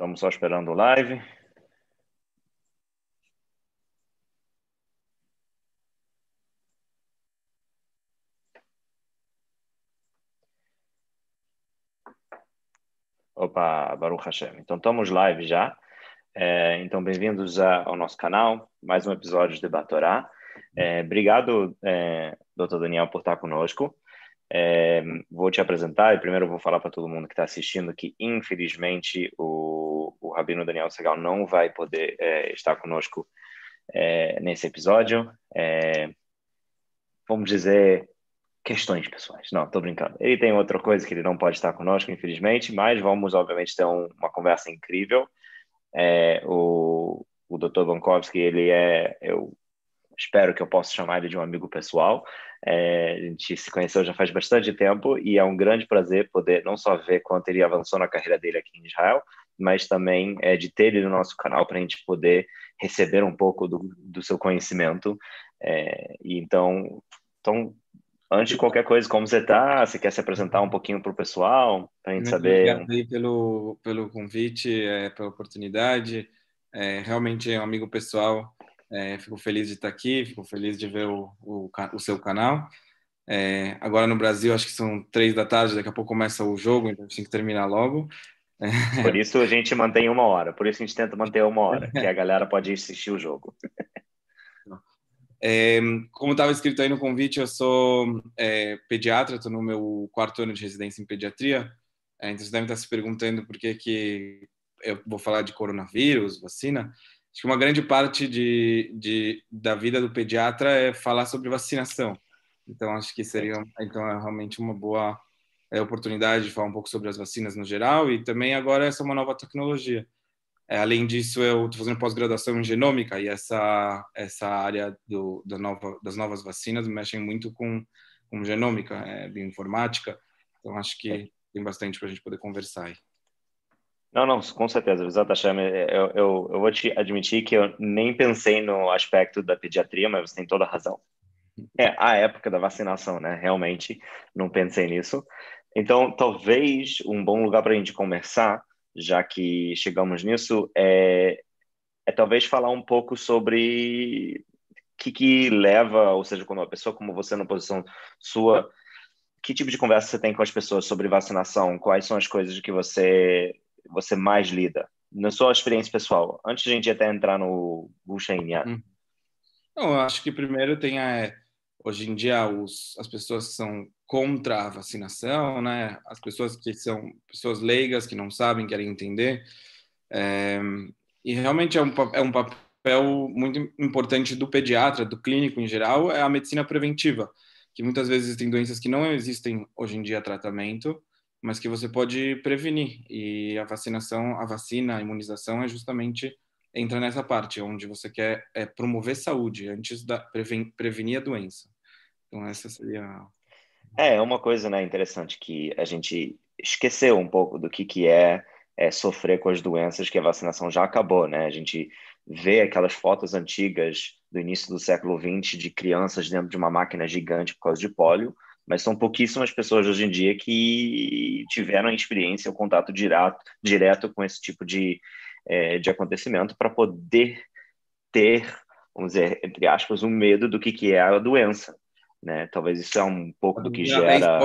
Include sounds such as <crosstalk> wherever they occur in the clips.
Estamos só esperando o live. Opa, Baruch Hashem. Então, estamos live já. É, então, bem-vindos ao nosso canal, mais um episódio de Debatorá. É, obrigado, é, doutor Daniel, por estar conosco. É, vou te apresentar e primeiro vou falar para todo mundo que está assistindo que, infelizmente, o, o Rabino Daniel Segal não vai poder é, estar conosco é, nesse episódio. É, vamos dizer, questões pessoais. Não, estou brincando. Ele tem outra coisa que ele não pode estar conosco, infelizmente, mas vamos, obviamente, ter um, uma conversa incrível. É, o, o Dr. Bankowski, ele é, eu espero que eu possa chamar ele de um amigo pessoal. É, a gente se conheceu já faz bastante tempo e é um grande prazer poder não só ver quanto ele avançou na carreira dele aqui em Israel, mas também é, de ter ele no nosso canal para a gente poder receber um pouco do, do seu conhecimento. É, e então, então, antes de qualquer coisa, como você está? Você quer se apresentar um pouquinho para o pessoal, para a gente Muito saber? Obrigado pelo, pelo convite, é, pela oportunidade. É, realmente é um amigo pessoal é, fico feliz de estar aqui, fico feliz de ver o, o, o seu canal. É, agora no Brasil, acho que são três da tarde, daqui a pouco começa o jogo, então a gente tem que terminar logo. Por isso a gente mantém uma hora, por isso a gente tenta manter uma hora, que a galera pode assistir o jogo. É, como estava escrito aí no convite, eu sou é, pediatra, estou no meu quarto ano de residência em pediatria. É, então você deve estar se perguntando por que, que eu vou falar de coronavírus, vacina. Acho que uma grande parte de, de, da vida do pediatra é falar sobre vacinação. Então, acho que seria então, é realmente uma boa é, oportunidade de falar um pouco sobre as vacinas no geral e também agora essa é uma nova tecnologia. É, além disso, eu estou fazendo pós-graduação em genômica e essa, essa área do, da nova, das novas vacinas mexe muito com, com genômica, é, bioinformática. Então, acho que tem bastante para a gente poder conversar aí. Não, não, com certeza, Exato, eu, eu, eu vou te admitir que eu nem pensei no aspecto da pediatria, mas você tem toda a razão. É a época da vacinação, né? Realmente não pensei nisso. Então, talvez um bom lugar para a gente conversar, já que chegamos nisso, é, é talvez falar um pouco sobre o que, que leva, ou seja, quando uma pessoa como você na posição sua, que tipo de conversa você tem com as pessoas sobre vacinação? Quais são as coisas que você você mais lida? Na sua experiência pessoal, antes de a gente até entrar no Gushain hum. Eu acho que primeiro tem a, hoje em dia os, as pessoas que são contra a vacinação, né? As pessoas que são pessoas leigas que não sabem, querem entender. É, e realmente é um, é um papel muito importante do pediatra, do clínico em geral, é a medicina preventiva, que muitas vezes tem doenças que não existem hoje em dia tratamento mas que você pode prevenir. E a vacinação, a vacina, a imunização é justamente entra nessa parte onde você quer é, promover saúde antes da preven, prevenir a doença. Então essa seria é, é uma coisa né interessante que a gente esqueceu um pouco do que que é, é sofrer com as doenças que a vacinação já acabou, né? A gente vê aquelas fotos antigas do início do século XX de crianças dentro de uma máquina gigante por causa de pólio mas são pouquíssimas pessoas hoje em dia que tiveram experiência, o contato direto, direto com esse tipo de, é, de acontecimento para poder ter, vamos dizer, entre aspas, um medo do que, que é a doença. Né? Talvez isso é um pouco do que gera.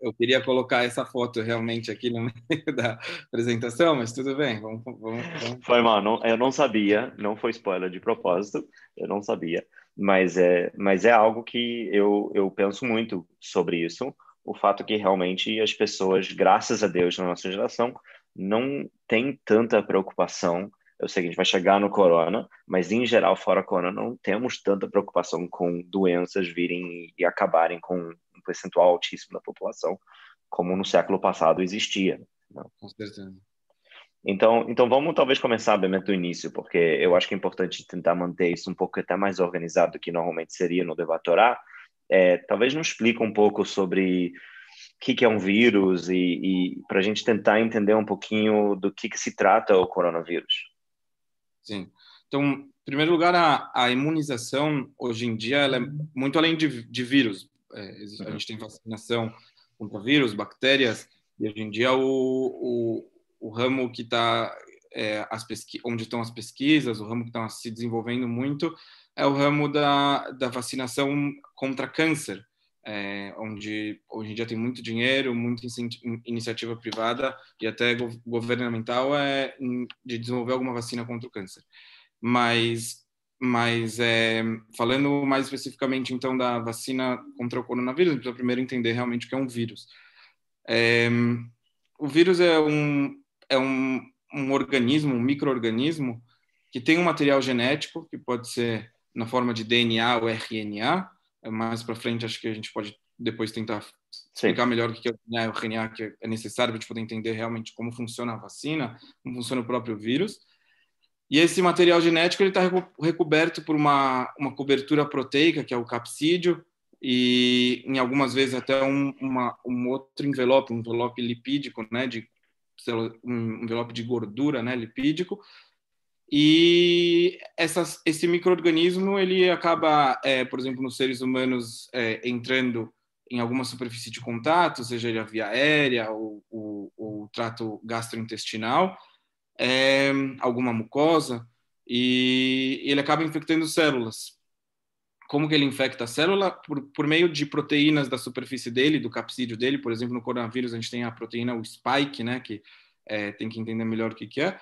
Eu queria colocar essa foto realmente aqui no meio <laughs> da apresentação, mas tudo bem. Vamos, vamos, vamos... Foi mal, não, eu não sabia, não foi spoiler de propósito, eu não sabia mas é, mas é algo que eu, eu penso muito sobre isso, o fato que realmente as pessoas, graças a Deus, na nossa geração, não tem tanta preocupação. Eu sei que a gente vai chegar no corona, mas em geral, fora corona, não temos tanta preocupação com doenças virem e acabarem com um percentual altíssimo da população, como no século passado existia. Não? Né? Com certeza. Então, então vamos talvez começar bem do início, porque eu acho que é importante tentar manter isso um pouco até mais organizado do que normalmente seria no Debatorá. É, talvez nos explique um pouco sobre o que, que é um vírus e, e para a gente tentar entender um pouquinho do que, que se trata o coronavírus. Sim. Então, em primeiro lugar, a, a imunização hoje em dia ela é muito além de, de vírus. É, a gente tem vacinação contra vírus, bactérias, e hoje em dia o, o o ramo que está é, onde estão as pesquisas, o ramo que está se desenvolvendo muito é o ramo da, da vacinação contra câncer, é, onde hoje em dia tem muito dinheiro, muita iniciativa privada e até governamental é, de desenvolver alguma vacina contra o câncer. Mas, mas é, falando mais especificamente então da vacina contra o coronavírus, precisa primeiro entender realmente o que é um vírus. É, o vírus é um, é um, um organismo, um microorganismo que tem um material genético que pode ser na forma de DNA ou RNA. Mais para frente, acho que a gente pode depois tentar explicar Sim. melhor o que é o DNA e o RNA, que é necessário para a gente poder entender realmente como funciona a vacina, como funciona o próprio vírus. E esse material genético está recoberto por uma, uma cobertura proteica, que é o capsídeo, e em algumas vezes até um, uma, um outro envelope, um envelope lipídico, né, de um envelope de gordura, né, lipídico. E essas, esse microorganismo ele acaba, é, por exemplo, nos seres humanos é, entrando em alguma superfície de contato, seja ele a via aérea ou o trato gastrointestinal, é, alguma mucosa, e ele acaba infectando células como que ele infecta a célula? Por, por meio de proteínas da superfície dele, do capsídeo dele. Por exemplo, no coronavírus a gente tem a proteína, o spike, né, que é, tem que entender melhor o que, que é.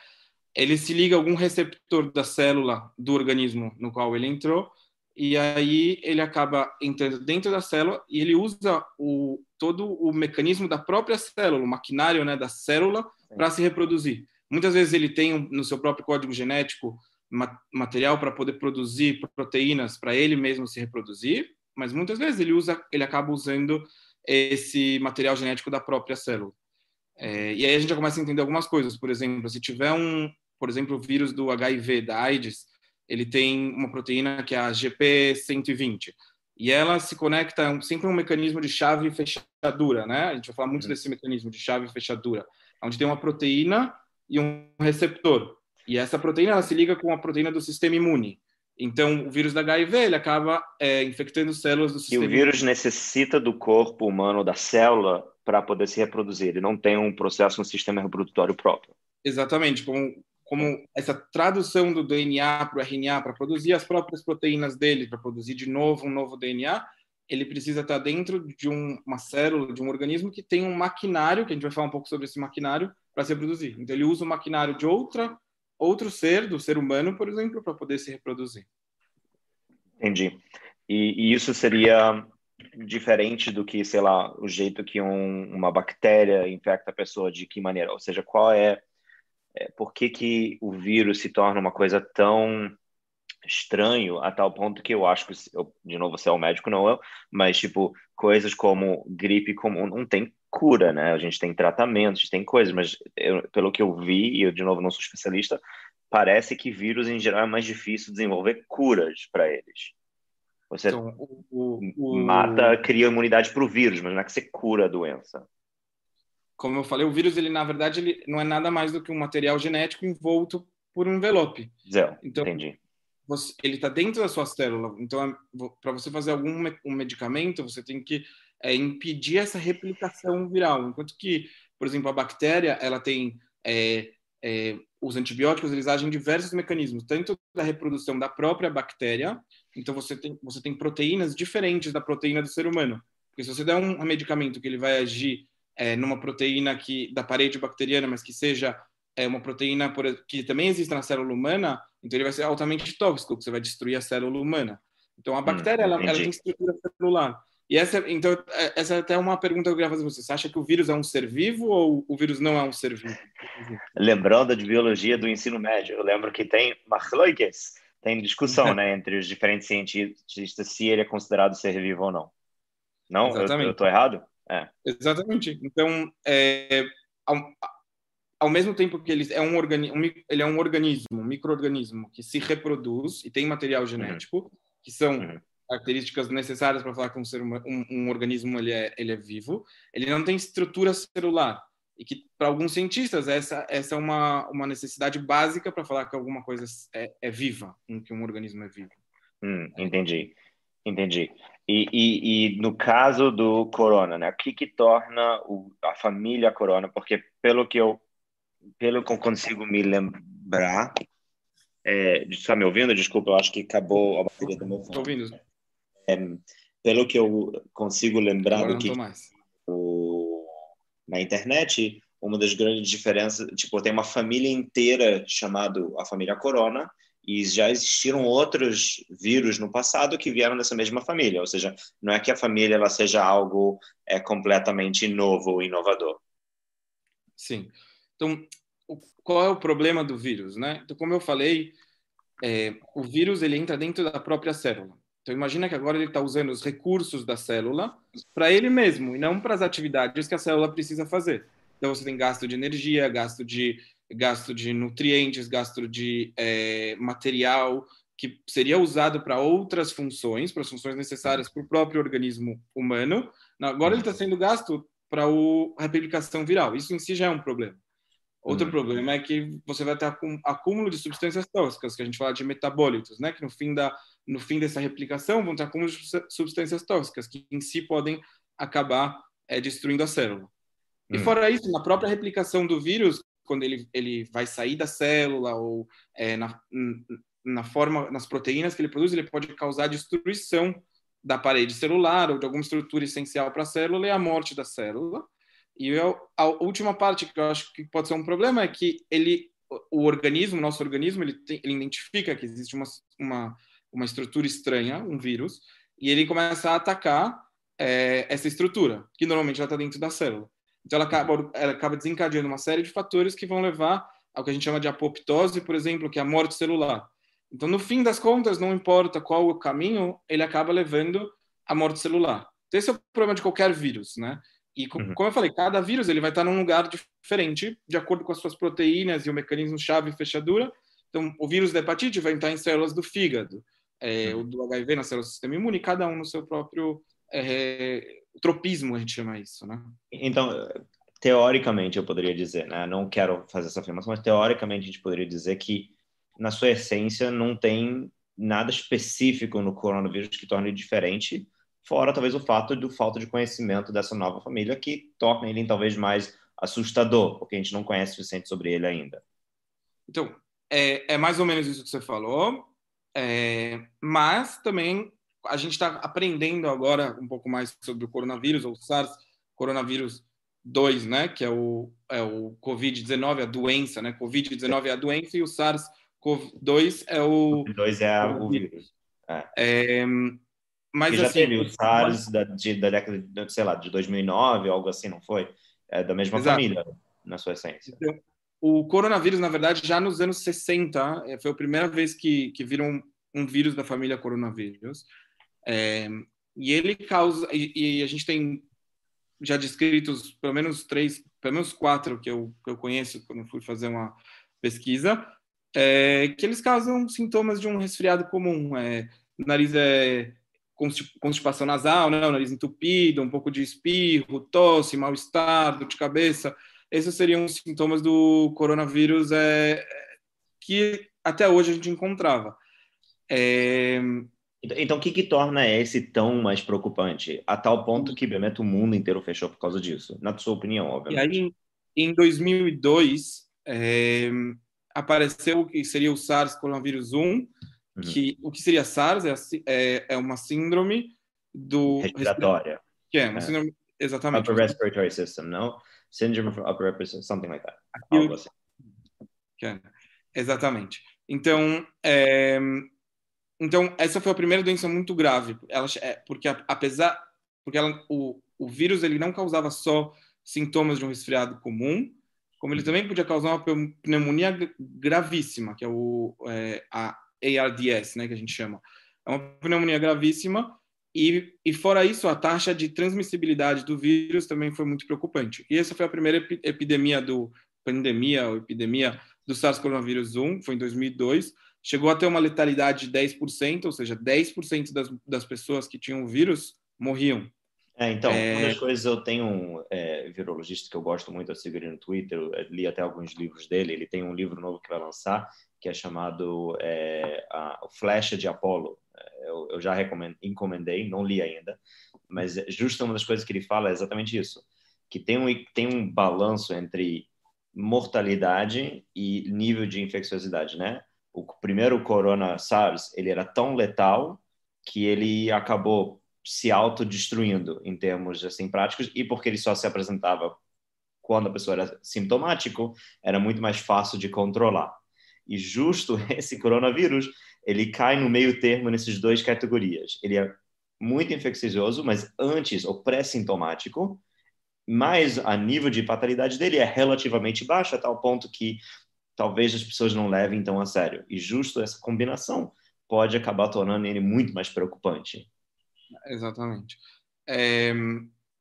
Ele se liga a algum receptor da célula do organismo no qual ele entrou, e aí ele acaba entrando dentro da célula e ele usa o, todo o mecanismo da própria célula, o maquinário né, da célula, para se reproduzir. Muitas vezes ele tem no seu próprio código genético material para poder produzir proteínas para ele mesmo se reproduzir, mas muitas vezes ele usa, ele acaba usando esse material genético da própria célula. É, e aí a gente já começa a entender algumas coisas. Por exemplo, se tiver um, por exemplo, o vírus do HIV, da AIDS, ele tem uma proteína que é a GP120 e ela se conecta sempre um mecanismo de chave e fechadura, né? A gente vai falar muito uhum. desse mecanismo de chave e fechadura, onde tem uma proteína e um receptor. E essa proteína ela se liga com a proteína do sistema imune. Então, o vírus da HIV ele acaba é, infectando células do sistema. E o vírus imune. necessita do corpo humano, da célula, para poder se reproduzir. Ele não tem um processo no sistema reprodutório próprio. Exatamente. Como, como essa tradução do DNA para o RNA para produzir as próprias proteínas dele, para produzir de novo um novo DNA, ele precisa estar dentro de um, uma célula, de um organismo que tem um maquinário, que a gente vai falar um pouco sobre esse maquinário, para se reproduzir. Então, ele usa o maquinário de outra outro ser, do ser humano, por exemplo, para poder se reproduzir. Entendi. E, e, isso seria diferente do que, sei lá, o jeito que um, uma bactéria infecta a pessoa, de que maneira? Ou seja, qual é, é por que, que o vírus se torna uma coisa tão estranho a tal ponto que eu acho que, eu, de novo, você é o médico, não eu, mas, tipo, coisas como gripe comum não tem cura, né? A gente tem tratamentos, tem coisas, mas eu, pelo que eu vi, e eu de novo não sou especialista, parece que vírus em geral é mais difícil desenvolver curas para eles. Você então, o, o, mata, cria imunidade para o vírus, mas não é que você cura a doença. Como eu falei, o vírus, ele na verdade, ele não é nada mais do que um material genético envolto por um envelope. Zé, então, entendi. Você, ele está dentro da sua célula. Então, é, para você fazer algum um medicamento, você tem que é, impedir essa replicação viral. Enquanto que, por exemplo, a bactéria, ela tem é, é, os antibióticos, eles agem em diversos mecanismos, tanto da reprodução da própria bactéria, então você tem, você tem proteínas diferentes da proteína do ser humano. Porque se você der um medicamento que ele vai agir é, numa proteína que da parede bacteriana, mas que seja é, uma proteína por, que também existe na célula humana, então ele vai ser altamente tóxico, porque você vai destruir a célula humana. Então a hum, bactéria hum, ela, ela tem estrutura celular. E essa, então, é, essa é até uma pergunta que eu queria fazer para você. Você acha que o vírus é um ser vivo ou o vírus não é um ser vivo? Lembrando de biologia do ensino médio, eu lembro que tem Machloikes, tem discussão né, entre os diferentes cientistas se ele é considerado ser vivo ou não. Não? Exatamente. Eu estou errado? É. Exatamente. Então, é, ao, ao, mesmo tempo que ele é um, organi um, ele é um organismo, um microorganismo que se reproduz e tem material uhum. genético, uhum. que são uhum características necessárias para falar que um, ser, um, um organismo ele é, ele é vivo, ele não tem estrutura celular. E que, para alguns cientistas, essa, essa é uma, uma necessidade básica para falar que alguma coisa é, é viva, que um organismo é vivo. Hum, entendi, entendi. E, e, e, no caso do corona, né, o que, que torna o, a família corona? Porque, pelo que eu pelo que eu consigo me lembrar, é, está me ouvindo? Desculpa, eu acho que acabou a bateria do meu fone. Estou ouvindo. Pelo que eu consigo lembrar Agora do que o, na internet, uma das grandes diferenças, tipo, tem uma família inteira chamada a família Corona, e já existiram outros vírus no passado que vieram dessa mesma família, ou seja, não é que a família ela seja algo é, completamente novo ou inovador. Sim. Então, o- qual é o problema do vírus, né? Então, como eu falei, é, o vírus ele entra dentro da própria célula. Então, imagina que agora ele está usando os recursos da célula para ele mesmo e não para as atividades que a célula precisa fazer. Então, você tem gasto de energia, gasto de gasto de nutrientes, gasto de é, material que seria usado para outras funções, para as funções necessárias para o próprio organismo humano. Agora ele está sendo gasto para a replicação viral. Isso em si já é um problema. Outro Hum. problema é que você vai ter acú- acúmulo de substâncias tóxicas, que a gente fala de metabólitos, né? Que no fim da no fim dessa replicação vão de subs- substâncias tóxicas que em si podem acabar é, destruindo a célula. E Hum. fora isso, na própria replicação do vírus, quando ele, ele vai sair da célula ou é, na, na forma, nas proteínas que ele produz, ele pode causar destruição da parede celular ou de alguma estrutura essencial para a célula e a morte da célula. E eu, a última parte que eu acho que pode ser um problema é que ele, o organismo, o nosso organismo, ele, tem, ele identifica que existe uma, uma, uma estrutura estranha, um vírus, e ele começa a atacar é, essa estrutura, que normalmente ela está dentro da célula. Então, ela acaba, ela acaba desencadeando uma série de fatores que vão levar ao que a gente chama de apoptose, por exemplo, que é a morte celular. Então, no fim das contas, não importa qual o caminho, ele acaba levando à morte celular. Então, esse é o problema de qualquer vírus, né? E Uhum. como eu falei, cada vírus ele vai estar num lugar diferente, de acordo com as suas proteínas e o mecanismo chave e fechadura. Então, o vírus da hepatite vai estar em células do fígado, é, Uhum. o do HIV nas células do sistema imune, cada um no seu próprio é, tropismo, a gente chama isso, né? Então, teoricamente, eu poderia dizer, né? Não quero fazer essa afirmação, mas teoricamente a gente poderia dizer que, na sua essência, não tem nada específico no coronavírus que torne ele diferente, fora talvez o fato do falta de conhecimento dessa nova família que torna ele talvez mais assustador, porque a gente não conhece o suficiente sobre ele ainda. Então, é, é mais ou menos isso que você falou, é, mas também a gente está aprendendo agora um pouco mais sobre o coronavírus, ou SARS, coronavírus 2, né, que é o, é o Covid-19, a doença, né, Covid-19 é a doença e o SARS-CoV-2 é o... O dois é o vírus. É, mas E já assim, teve o SARS da, de, da década, de, sei lá, de 2009, algo assim, não foi? É da mesma Exato. família, na sua essência. Então, o coronavírus, na verdade, já nos anos 60, eh, foi a primeira vez que, que viram um, um vírus da família coronavírus. É, e ele causa. E, e, a gente tem já descritos pelo menos três, pelo menos quatro que eu, que eu conheço quando fui fazer uma pesquisa, é, que eles causam sintomas de um resfriado comum. É, nariz é constipação nasal, né? o nariz entupido, um pouco de espirro, tosse, mal-estar, dor de cabeça. Esses seriam os sintomas do coronavírus é, que até hoje a gente encontrava. É... Então, então, o que, que torna esse tão mais preocupante? A tal ponto que, obviamente, o mundo inteiro fechou por causa disso. Na sua opinião, obviamente. E aí, em 2002, é, apareceu o que seria o SARS-CoV-1, uhum. que o que seria SARS é, é, é uma síndrome do respiratória. Que é uma síndrome exatamente. Upper respiratory system, não? Syndrome of upper respiratory, something like that. Algo assim. É, exatamente. Então, é, então essa foi a primeira doença muito grave, ela, é, porque apesar, porque ela, o, o vírus ele não causava só sintomas de um resfriado comum, como ele também podia causar uma pneumonia gravíssima, que é o é, a ARDS, né, que a gente chama. É uma pneumonia gravíssima e, e fora isso, a taxa de transmissibilidade do vírus também foi muito preocupante. E essa foi a primeira epi epidemia do pandemia ou epidemia do SARS-CoV-1, foi em 2002. Chegou a ter uma letalidade de 10%, ou seja, 10% das, das pessoas que tinham o vírus morriam. É, então, é... uma das coisas, eu tenho um é, virologista que eu gosto muito, eu sigo ele no Twitter, li até alguns livros dele, ele tem um livro novo que vai lançar, que é chamado é, a, Flecha de Apolo. Eu, eu já encomendei, não li ainda, mas justo uma das coisas que ele fala é exatamente isso, que tem um, tem um balanço entre mortalidade e nível de infecciosidade, né? O primeiro corona SARS, ele era tão letal que ele acabou se autodestruindo em termos assim práticos e porque ele só se apresentava quando a pessoa era sintomático, era muito mais fácil de controlar. E justo <laughs> esse coronavírus, ele cai no meio termo nessas duas categorias. Ele é muito infeccioso, mas antes, ou pré-sintomático, mas a nível de fatalidade dele é relativamente baixo, a tal ponto que talvez as pessoas não levem tão a sério. E justo essa combinação pode acabar tornando ele muito mais preocupante. Exatamente. É,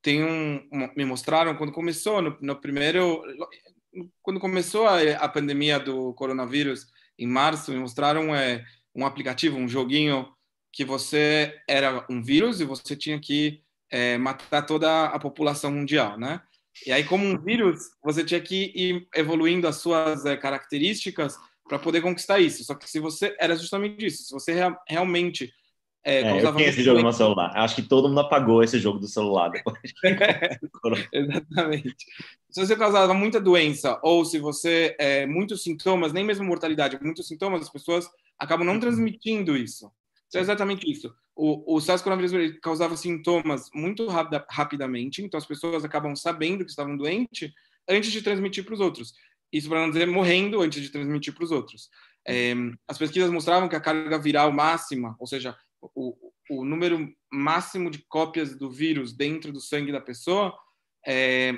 tem um, me mostraram quando começou no, no primeiro, quando começou a, a, pandemia do coronavírus em março, me mostraram é, um aplicativo, um joguinho que você era um vírus e você tinha que é, matar toda a população mundial, né? E aí, como um vírus, você tinha que ir evoluindo as suas é, características para poder conquistar isso. Só que se você era justamente isso, se você rea, realmente é, é, eu esse jogo no celular. Acho que todo mundo apagou esse jogo do celular depois. <laughs> <laughs> Exatamente. Se você causava muita doença ou se você é, muitos sintomas, nem mesmo mortalidade, muitos sintomas, as pessoas acabam não uhum. transmitindo isso. Então, é exatamente isso. O, o SARS-CoV-2 causava sintomas muito rapida, rapidamente, então as pessoas acabam sabendo que estavam doentes antes de transmitir para os outros. Isso para não dizer morrendo antes de transmitir para os outros. É, as pesquisas mostravam que a carga viral máxima, ou seja, o, o número máximo de cópias do vírus dentro do sangue da pessoa, é,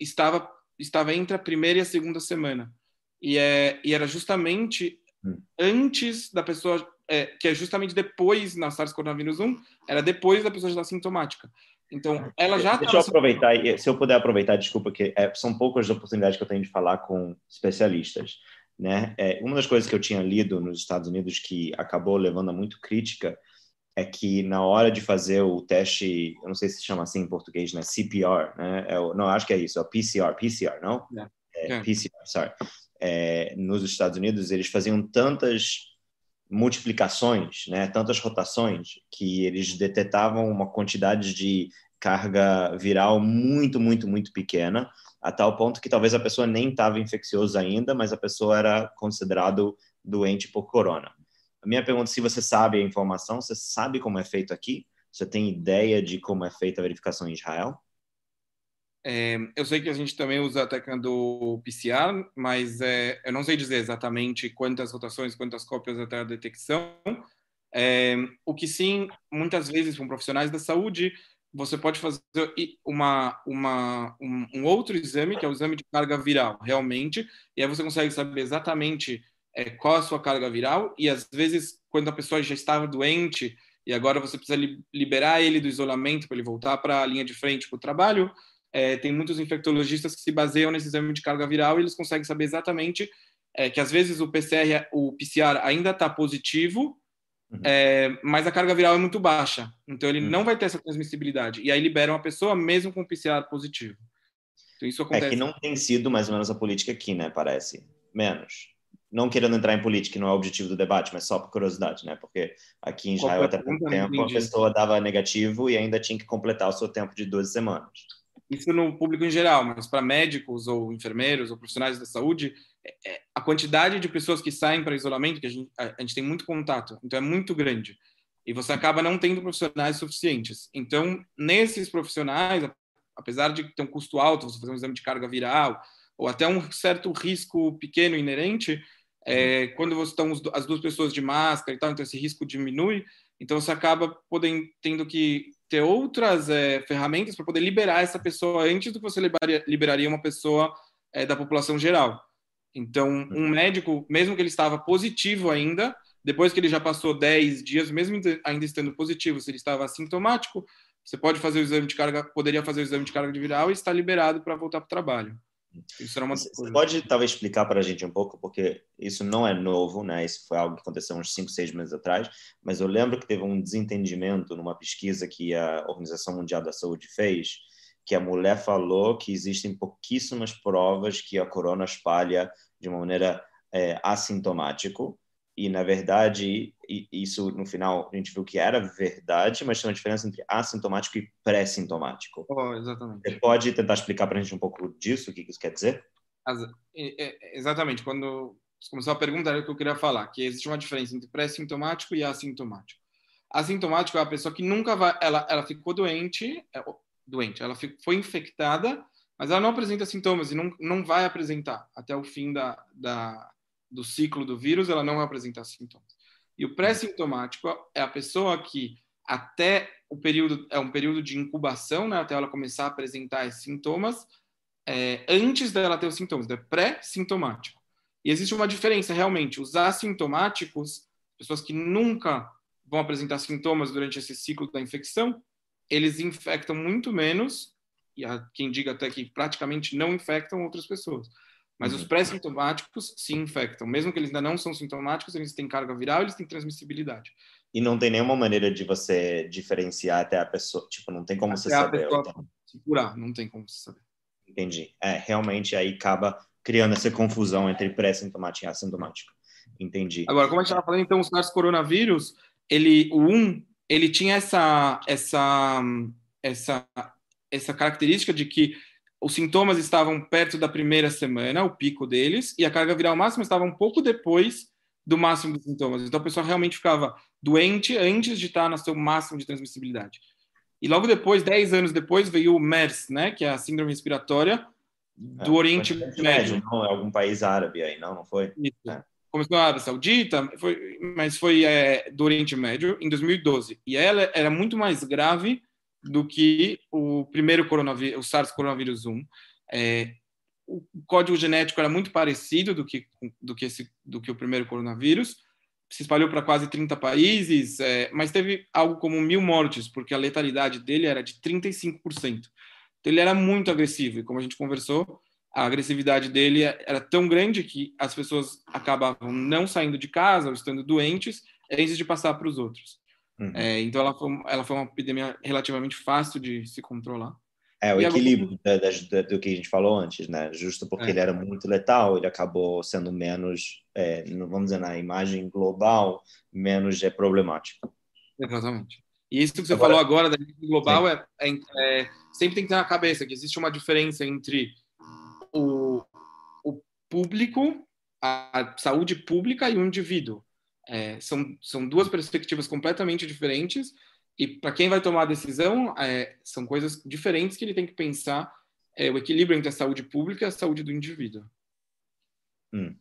estava, estava entre a primeira e a segunda semana. E, é, e era justamente hum. antes da pessoa é, que é justamente depois na SARS-CoV-1, era depois da pessoa já estar sintomática. Então, ela já Deixa eu aproveitar, se eu puder aproveitar, desculpa, que é, são poucas oportunidades que eu tenho de falar com especialistas. Né? É, uma das coisas que eu tinha lido nos Estados Unidos que acabou levando a muito crítica é que na hora de fazer o teste, eu não sei se chama assim em português, né? CPR, né? É o, não, acho que é isso, é o PCR, PCR, não? É, é. PCR, sorry. É, nos Estados Unidos, eles faziam tantas multiplicações, né, tantas rotações, que eles detectavam uma quantidade de carga viral muito, muito, muito pequena, a tal ponto que talvez a pessoa nem estava infecciosa ainda, mas a pessoa era considerado doente por corona. A minha pergunta é se você sabe a informação, você sabe como é feito aqui? Você tem ideia de como é feita a verificação em Israel? É, eu sei que a gente também usa a técnica do PCR, mas é, eu não sei dizer exatamente quantas rotações, quantas cópias até a detecção. É, o que sim, muitas vezes, com profissionais da saúde, você pode fazer uma, uma, um, um, outro exame, que é o exame de carga viral, realmente, e aí você consegue saber exatamente é, qual a sua carga viral, e às vezes, quando a pessoa já estava doente, e agora você precisa liberar ele do isolamento para ele voltar para a linha de frente para o trabalho, é, tem muitos infectologistas que se baseiam nesse exame de carga viral e eles conseguem saber exatamente é, que às vezes o PCR, o PCR ainda está positivo, uhum. é, mas a carga viral é muito baixa, então ele uhum. não vai ter essa transmissibilidade. E aí liberam a pessoa mesmo com PCR positivo. Então isso acontece. É que não tem sido mais ou menos a política aqui, né? Parece menos. Não querendo entrar em política, não é o objetivo do debate, mas só por curiosidade, né? Porque aqui em Israel, até pouco tempo, a pessoa dava negativo e ainda tinha que completar o seu tempo de duas semanas isso no público em geral, mas para médicos ou enfermeiros ou profissionais da saúde, é, é, a quantidade de pessoas que saem para isolamento, que a gente, a gente tem muito contato, então é muito grande. E você acaba não tendo profissionais suficientes. Então, nesses profissionais, apesar de ter um custo alto, você fazer um exame de carga viral, ou até um certo risco pequeno inerente, é, quando você estão as duas pessoas de máscara e tal, então esse risco diminui, então você acaba podendo, tendo que ter outras é, ferramentas para poder liberar essa pessoa antes do que você liberaria, liberaria uma pessoa é, da população geral. Então, um médico, mesmo que ele estava positivo ainda, depois que ele já passou 10 dias, mesmo ainda estando positivo, se ele estava assintomático, você pode fazer o exame de carga, poderia fazer o exame de carga de viral e está liberado para voltar para o trabalho. Isso era uma Você pode talvez explicar para a gente um pouco, porque isso não é novo, né? Isso foi algo que aconteceu uns 5, 6 meses atrás, mas eu lembro que teve um desentendimento numa pesquisa que a Organização Mundial da Saúde fez, que a mulher falou que existem pouquíssimas provas que a corona espalha de uma maneira é, assintomático, e na verdade isso no final a gente viu que era verdade, mas tem uma diferença entre assintomático e pré-sintomático. Oh, exatamente. Você pode tentar explicar para a gente um pouco disso, o que isso quer dizer? As, exatamente, quando você começou a pergunta, era o que eu queria falar, que existe uma diferença entre pré-sintomático e assintomático. Assintomático é a pessoa que nunca vai, ela, ela ficou doente, é, doente, ela foi infectada, mas ela não apresenta sintomas e não, não vai apresentar até o fim da, da, do ciclo do vírus, ela não vai apresentar sintomas. E o pré-sintomático é a pessoa que até o período é um período de incubação, né, até ela começar a apresentar esses sintomas, é, antes dela ter os sintomas, é pré-sintomático. E existe uma diferença realmente. Os assintomáticos, pessoas que nunca vão apresentar sintomas durante esse ciclo da infecção, eles infectam muito menos, e há quem diga até que praticamente não infectam outras pessoas. Mas uhum. os pré-sintomáticos se infectam. Mesmo que eles ainda não são sintomáticos, eles têm carga viral, eles têm transmissibilidade. E não tem nenhuma maneira de você diferenciar até a pessoa, tipo, não tem como até você saber. Então. Se curar, não tem como você saber. Entendi. É, realmente aí acaba criando essa confusão entre pré-sintomático e assintomático. Entendi. Agora, como a gente estava falando, então, o SARS coronavírus, ele, o 1, ele tinha essa, essa, essa, essa característica de que os sintomas estavam perto da primeira semana, o pico deles, e a carga viral máxima estava um pouco depois do máximo de sintomas. Então, a pessoa realmente ficava doente antes de estar no seu máximo de transmissibilidade. E logo depois, 10 anos depois, veio o MERS, né, que é a síndrome respiratória do é, Oriente Médio. Médio. Não, é algum país árabe aí, não? Não foi? É. Começou na Arábia Saudita, foi, mas foi é, do Oriente Médio em 2012. E ela era muito mais grave do que o primeiro coronavírus, o SARS coronavírus 1. É, o código genético era muito parecido do que do que esse do que o primeiro coronavírus. Se espalhou para quase 30 países é, mas teve algo como mil mortes porque a letalidade dele era de 35% então ele era muito agressivo e como a gente conversou a agressividade dele era tão grande que as pessoas acabavam não saindo de casa ou estando doentes antes de passar para os outros uhum. é, então ela foi, ela foi uma epidemia relativamente fácil de se controlar é, o e equilíbrio da, da, do que a gente falou antes, né? Justo porque é. ele era muito letal, ele acabou sendo menos, é, vamos dizer, na imagem global, menos é problemático. Exatamente. E isso que você agora, falou agora da imagem global é, é, é, sempre tem que ter na cabeça que existe uma diferença entre o, o público, a saúde pública e o indivíduo. É, são, são duas perspectivas completamente diferentes e para quem vai tomar a decisão, é, são coisas diferentes que ele tem que pensar é, o equilíbrio entre a saúde pública e a saúde do indivíduo. Hum.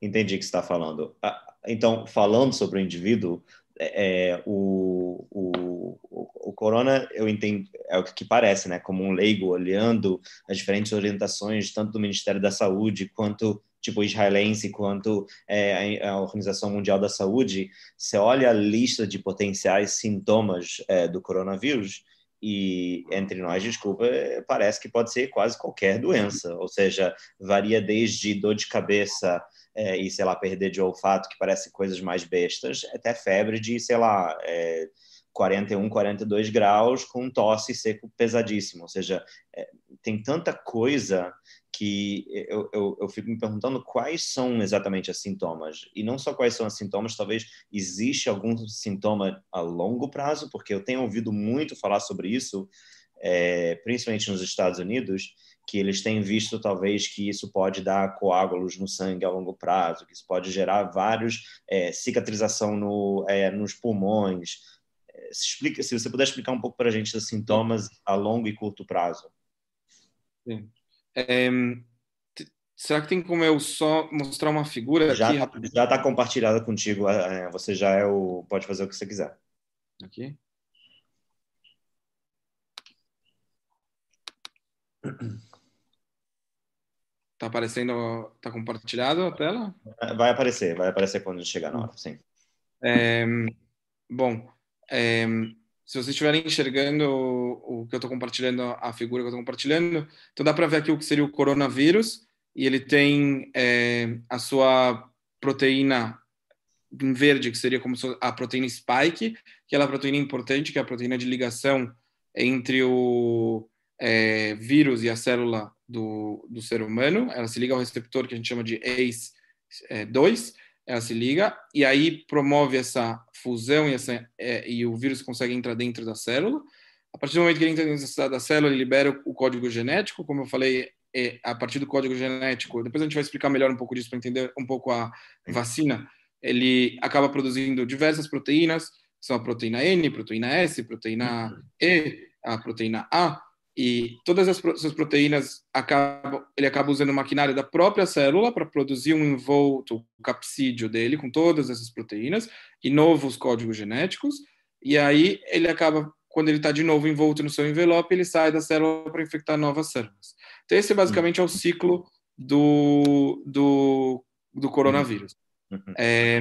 Entendi o que está falando. Ah, então, falando sobre o indivíduo, é, é o, o, o, corona, eu entendo, é o que parece, né? Como um leigo olhando as diferentes orientações, tanto do Ministério da Saúde quanto tipo israelense quanto é, a Organização Mundial da Saúde, você olha a lista de potenciais sintomas é, do coronavírus e entre nós, desculpa, parece que pode ser quase qualquer doença, ou seja, varia desde dor de cabeça é, e, sei lá, perder de olfato, que parece coisas mais bestas, até febre de, sei lá, é, 41, 42 graus com tosse seco pesadíssimo, ou seja, é, tem tanta coisa que eu, eu, eu, fico me perguntando quais são exatamente os sintomas. E não só quais são os sintomas, talvez existe algum sintoma a longo prazo, porque eu tenho ouvido muito falar sobre isso, é, principalmente nos Estados Unidos, que eles têm visto talvez que isso pode dar coágulos no sangue a longo prazo, que isso pode gerar vários é, cicatrização no, é, nos pulmões. É, se, explica, se você puder explicar um pouco para a gente os sintomas a longo e curto prazo. Sim. É, será que tem como eu só mostrar uma figura já, aqui? Tá, já está compartilhada contigo. É, você já é o. Pode fazer o que você quiser. Aqui. <clears throat> Tá aparecendo, tá compartilhado a tela? Vai aparecer, vai aparecer quando chegar na hora, sim. É, bom, é, se vocês estiverem enxergando o, o que eu estou compartilhando, a figura que eu estou compartilhando, então dá para ver aqui o que seria o coronavírus, e ele tem é, a sua proteína em verde, que seria como a proteína spike, que é a proteína importante, que é a proteína de ligação entre o é, vírus e a célula do, do ser humano. Ela se liga ao receptor que a gente chama de ACE2, ela se liga e aí promove essa fusão e, essa, é, e o vírus consegue entrar dentro da célula. A partir do momento que ele entra dentro da célula, ele libera o código genético, como eu falei, é, a partir do código genético, depois a gente vai explicar melhor um pouco disso para entender um pouco a vacina, ele acaba produzindo diversas proteínas, são a proteína N, proteína S, proteína E, a proteína A, e todas as, essas proteínas acabam, ele acaba usando o maquinário da própria célula para produzir um envolto, o capsídeo dele com todas essas proteínas e novos códigos genéticos. E aí ele acaba, quando ele está de novo envolto no seu envelope, ele sai da célula para infectar novas células. Então esse basicamente é o ciclo do, do, do coronavírus. Uhum. É,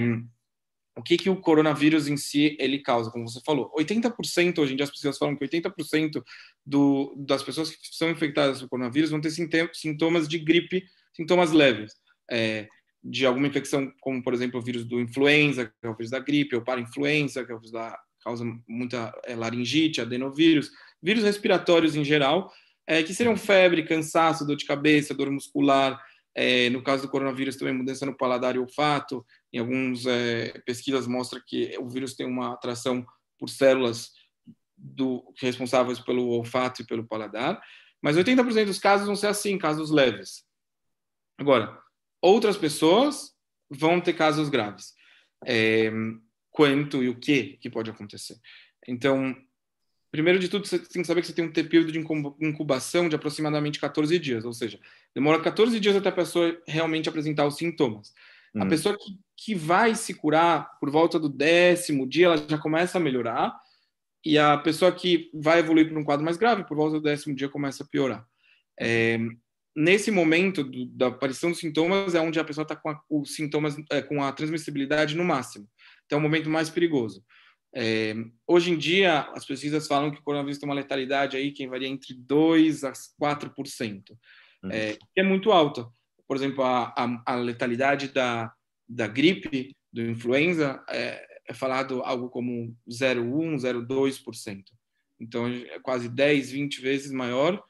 o que, que o coronavírus em si ele causa, como você falou. 80%, hoje em dia as pessoas falam que 80% do, das pessoas que são infectadas por coronavírus vão ter sintomas de gripe, sintomas leves. É, de alguma infecção, como por exemplo o vírus do influenza, que é o vírus da gripe, ou para-influenza, que é o vírus da causa muita é, laringite, adenovírus, vírus respiratórios em geral, é, que seriam febre, cansaço, dor de cabeça, dor muscular, é, no caso do coronavírus também mudança no paladar e olfato, em algumas é, pesquisas mostra que o vírus tem uma atração por células do, responsáveis pelo olfato e pelo paladar, mas 80% dos casos vão ser assim, casos leves. Agora, outras pessoas vão ter casos graves. É, quanto e o que que pode acontecer. Então, primeiro de tudo, você tem que saber que você tem um período de incubação de aproximadamente 14 dias, ou seja, demora 14 dias até a pessoa realmente apresentar os sintomas. A uhum. pessoa que, que vai se curar por volta do décimo dia, ela já começa a melhorar, e a pessoa que vai evoluir para um quadro mais grave, por volta do décimo dia, começa a piorar. É, nesse momento do, da aparição dos sintomas é onde a pessoa está com a, os sintomas, é, com a transmissibilidade no máximo. Então, é o momento mais perigoso. É, hoje em dia, as pesquisas falam que o coronavírus tem uma letalidade aí que varia entre 2% a 4%, uhum. é, que é muito alta. Por exemplo, a, a, a letalidade da, da gripe, do influenza, é, é falado algo como 0,1%, 0,2%. Então, é quase 10, 20 vezes maior.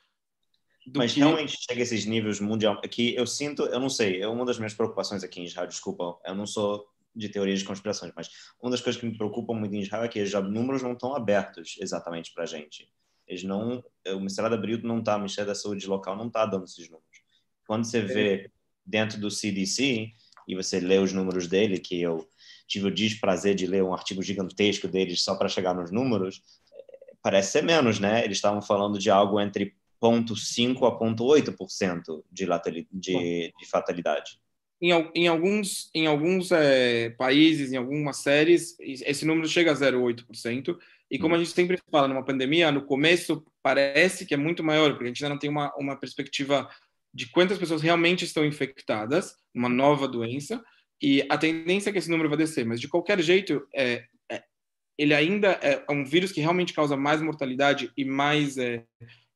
Mas que... realmente chega a esses níveis mundial. Aqui eu sinto, eu não sei, é uma das minhas preocupações aqui em Israel, desculpa, eu não sou de teorias de conspirações, mas uma das coisas que me preocupam muito em Israel é que os números não estão abertos exatamente para a gente. Eles não, o Ministério da Brito não está, o Ministério da Saúde local não está dando esses números. Quando você vê dentro do CDC e você lê os números dele, que eu tive o desprazer de ler um artigo gigantesco deles só para chegar nos números, parece ser menos, né? Eles estavam falando de algo entre 0,5% a 0,8% de, de, de fatalidade. Em, em, alguns, em alguns é, países, em algumas séries, esse número chega a 0,8%. E como a gente sempre fala numa pandemia, no começo parece que é muito maior, porque a gente ainda não tem uma, uma perspectiva de quantas pessoas realmente estão infectadas, uma nova doença, e a tendência é que esse número vai descer, mas de qualquer jeito, é, é, ele ainda é um vírus que realmente causa mais mortalidade e mais é,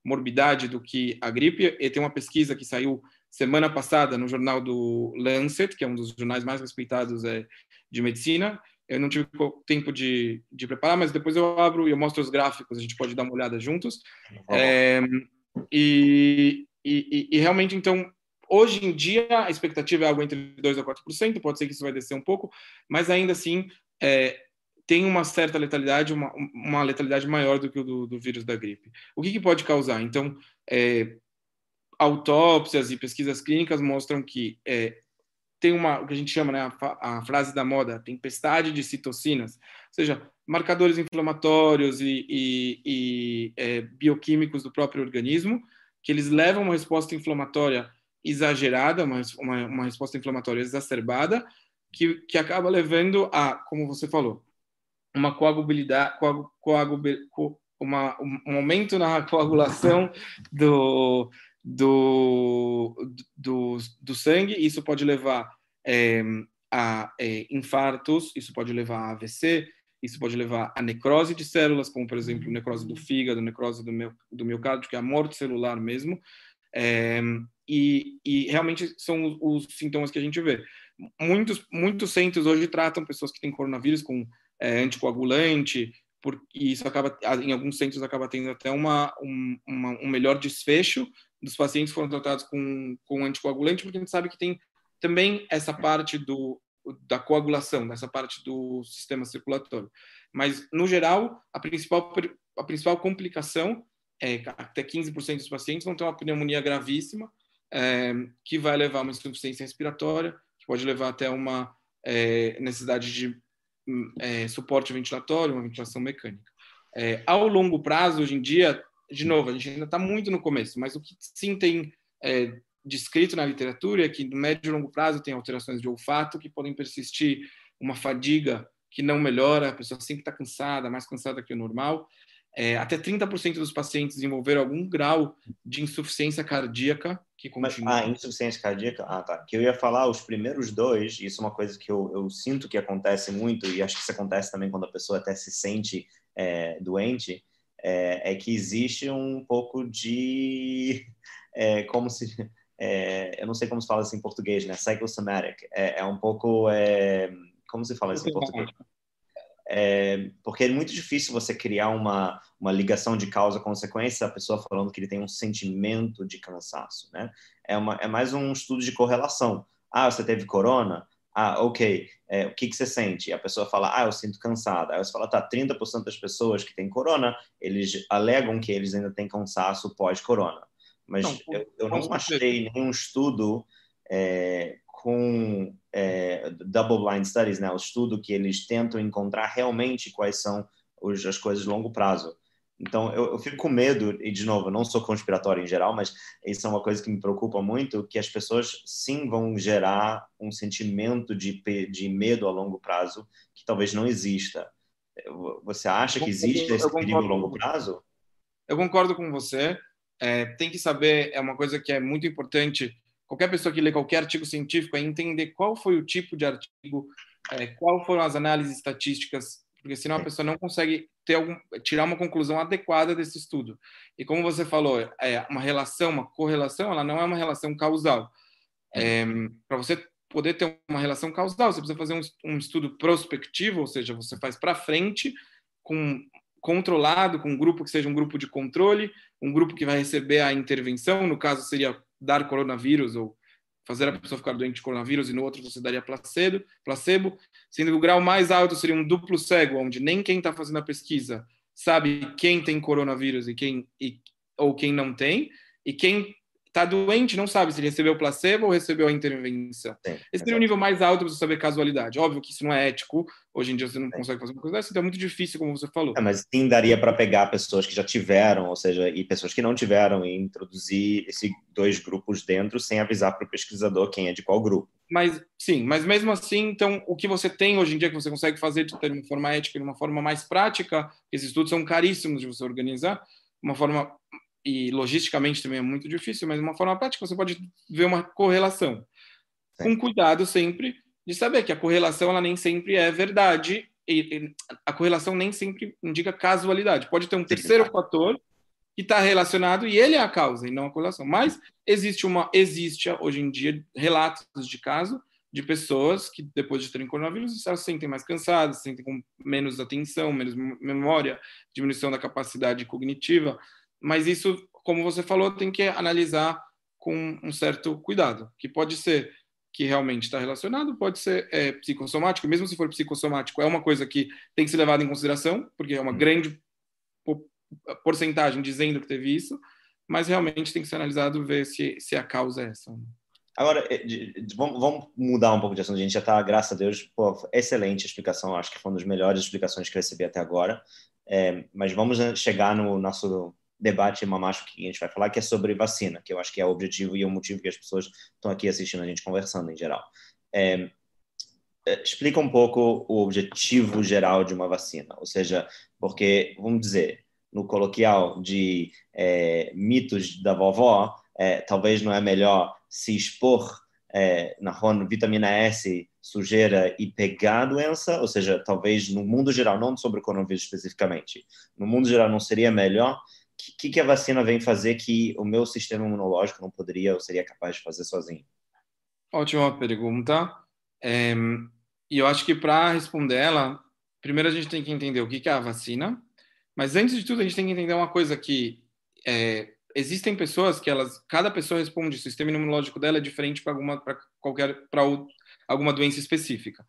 morbidade do que a gripe. E tem uma pesquisa que saiu semana passada no jornal do Lancet, que é um dos jornais mais respeitados é, de medicina. Eu não tive tempo de, de preparar, mas depois eu abro e eu mostro os gráficos, a gente pode dar uma olhada juntos. É, e, e, e, realmente, então, hoje em dia, a expectativa é algo entre 2% a 4%, pode ser que isso vai descer um pouco, mas ainda assim é, tem uma certa letalidade, uma, uma letalidade maior do que o do, do vírus da gripe. O que, que pode causar? Então, é, autópsias e pesquisas clínicas mostram que é, tem uma, o que a gente chama, né, a, a, frase da moda, tempestade de citocinas, ou seja, marcadores inflamatórios e, e, e é, bioquímicos do próprio organismo, que eles levam uma resposta inflamatória exagerada, uma, uma, uma resposta inflamatória exacerbada, que, que acaba levando a, como você falou, uma coagulabilidade, coag, coag, uma, um aumento na coagulação do, do, do, do sangue, isso pode levar é, a é, infartos, isso pode levar a AVC, isso pode levar a necrose de células, como por exemplo necrose do fígado, necrose do, meu, do miocárdio, que é a morte celular mesmo. É, e, e, realmente são os, sintomas que a gente vê. Muitos, muitos centros hoje tratam pessoas que têm coronavírus com é, anticoagulante, por, e isso acaba, em alguns centros acaba tendo até uma, um, uma, um melhor desfecho dos pacientes foram tratados com, com anticoagulante, porque a gente sabe que tem também essa parte do, da coagulação, nessa parte do sistema circulatório. Mas, no geral, a principal, a principal complicação é até 15% dos pacientes vão ter uma pneumonia gravíssima, é, que vai levar a uma insuficiência respiratória, que pode levar até uma é, necessidade de hum, é, suporte ventilatório, uma ventilação mecânica. É, ao longo prazo, hoje em dia, de novo, a gente ainda está muito no começo, mas o que sim tem é, descrito na literatura é que no médio e longo prazo tem alterações de olfato que podem persistir, uma fadiga que não melhora, a pessoa sempre está cansada, mais cansada que o normal. É, até 30% dos pacientes desenvolveram algum grau de insuficiência cardíaca que continua. Mas, ah, insuficiência cardíaca? Ah, tá. Que eu ia falar, os primeiros dois, isso é uma coisa que eu, eu sinto que acontece muito, e acho que isso acontece também quando a pessoa até se sente é, doente, é, é, que existe um pouco de. <laughs> É, como se. É, eu não sei como se fala assim em português, né? Psychosomatic. É, é um pouco. É, como se fala isso em português? É, porque é muito difícil você criar uma, uma ligação de causa-consequência a pessoa falando que ele tem um sentimento de cansaço, né? É, uma, é mais um estudo de correlação. Ah, você teve corona? Ah, ok. É, o que, que você sente? A pessoa fala, ah, eu sinto cansada. Aí você fala, tá, 30% das pessoas que têm corona, eles alegam que eles ainda têm cansaço pós-corona. Mas não, eu, eu não achei nenhum estudo é, com é, double blind studies, né, o estudo que eles tentam encontrar realmente quais são os, as coisas de longo prazo. Então, eu, eu, fico com medo, e de novo, eu não sou conspiratório em geral, mas isso é uma coisa que me preocupa muito, que as pessoas sim vão gerar um sentimento de, de medo a longo prazo que talvez não exista. Você acha que existe esse perigo a longo prazo? Eu concordo com você. É, tem que saber, é uma coisa que é muito importante qualquer pessoa que lê qualquer artigo científico é entender qual foi o tipo de artigo, é, qual foram as análises estatísticas, porque senão a pessoa não consegue ter algum, tirar uma conclusão adequada desse estudo. E como você falou, é uma relação, uma correlação, ela não é uma relação causal. É, Para você poder ter uma relação causal, você precisa fazer um, um estudo prospectivo, ou seja, você faz para frente, com controlado, com um grupo que seja um grupo de controle, um grupo que vai receber a intervenção, no caso seria dar coronavírus ou fazer a pessoa ficar doente de coronavírus e no outro você daria placebo, placebo, sendo que o grau mais alto seria um duplo cego, onde nem quem está fazendo a pesquisa sabe quem tem coronavírus e quem e, ou quem não tem, e quem está doente não sabe se ele recebeu placebo ou recebeu a intervenção. Sim, Esse seria o nível mais alto para você saber casualidade. Óbvio que isso não é ético, hoje em dia você não Sim. consegue fazer uma coisa dessa, então é muito difícil, como você falou. É, mas sim daria para pegar pessoas que já tiveram, ou seja, e pessoas que não tiveram, e introduzir esses dois grupos dentro sem avisar para o pesquisador quem é de qual grupo. Mas sim, mas mesmo assim, então o que você tem hoje em dia que você consegue fazer de uma forma ética, de uma forma mais prática, esses estudos são caríssimos de você organizar, uma forma e logisticamente também é muito difícil, mas de uma forma prática você pode ver uma correlação. Sim. Com cuidado sempre de saber que a correlação ela nem sempre é verdade e, a correlação nem sempre indica casualidade. Pode ter um terceiro Sim. fator que está relacionado e ele é a causa e não a correlação. Mas existe uma existe hoje em dia relatos de caso de pessoas que depois de terem coronavírus elas se sentem mais cansadas, se sentem com menos atenção, menos memória, diminuição da capacidade cognitiva mas isso, como você falou, tem que analisar com um certo cuidado, que pode ser que realmente está relacionado, pode ser é, psicossomático, mesmo se for psicossomático, é uma coisa que tem que ser levada em consideração, porque é uma hum. grande porcentagem dizendo que teve isso, mas realmente tem que ser analisado ver se, se a causa é essa. Agora, é, vamos mudar um pouco de assunto. A gente já está, graças a Deus, pô, excelente explicação. Acho que foi uma das melhores explicações que eu recebi até agora. É, mas vamos chegar no nosso debate mamacho que a gente vai falar, que é sobre vacina, que eu acho que é o objetivo e o motivo que as pessoas estão aqui assistindo a gente conversando em geral. É, é, explica um pouco o objetivo geral de uma vacina, ou seja, porque, vamos dizer, no coloquial de é, mitos da vovó, é, talvez não é melhor se expor é, na vitamina S, sujeira e pegar a doença, ou seja, talvez no mundo geral, não sobre o coronavírus especificamente, no mundo geral não seria melhor que, que a vacina vem fazer que o meu sistema imunológico não poderia ou seria capaz de fazer sozinho? Ótima pergunta. É, e eu acho que para responder ela, primeiro a gente tem que entender o que, que é a vacina, mas antes de tudo a gente tem que entender uma coisa que é, existem pessoas que elas, cada pessoa responde, o sistema imunológico dela é diferente para alguma, para qualquer, para alguma doença específica.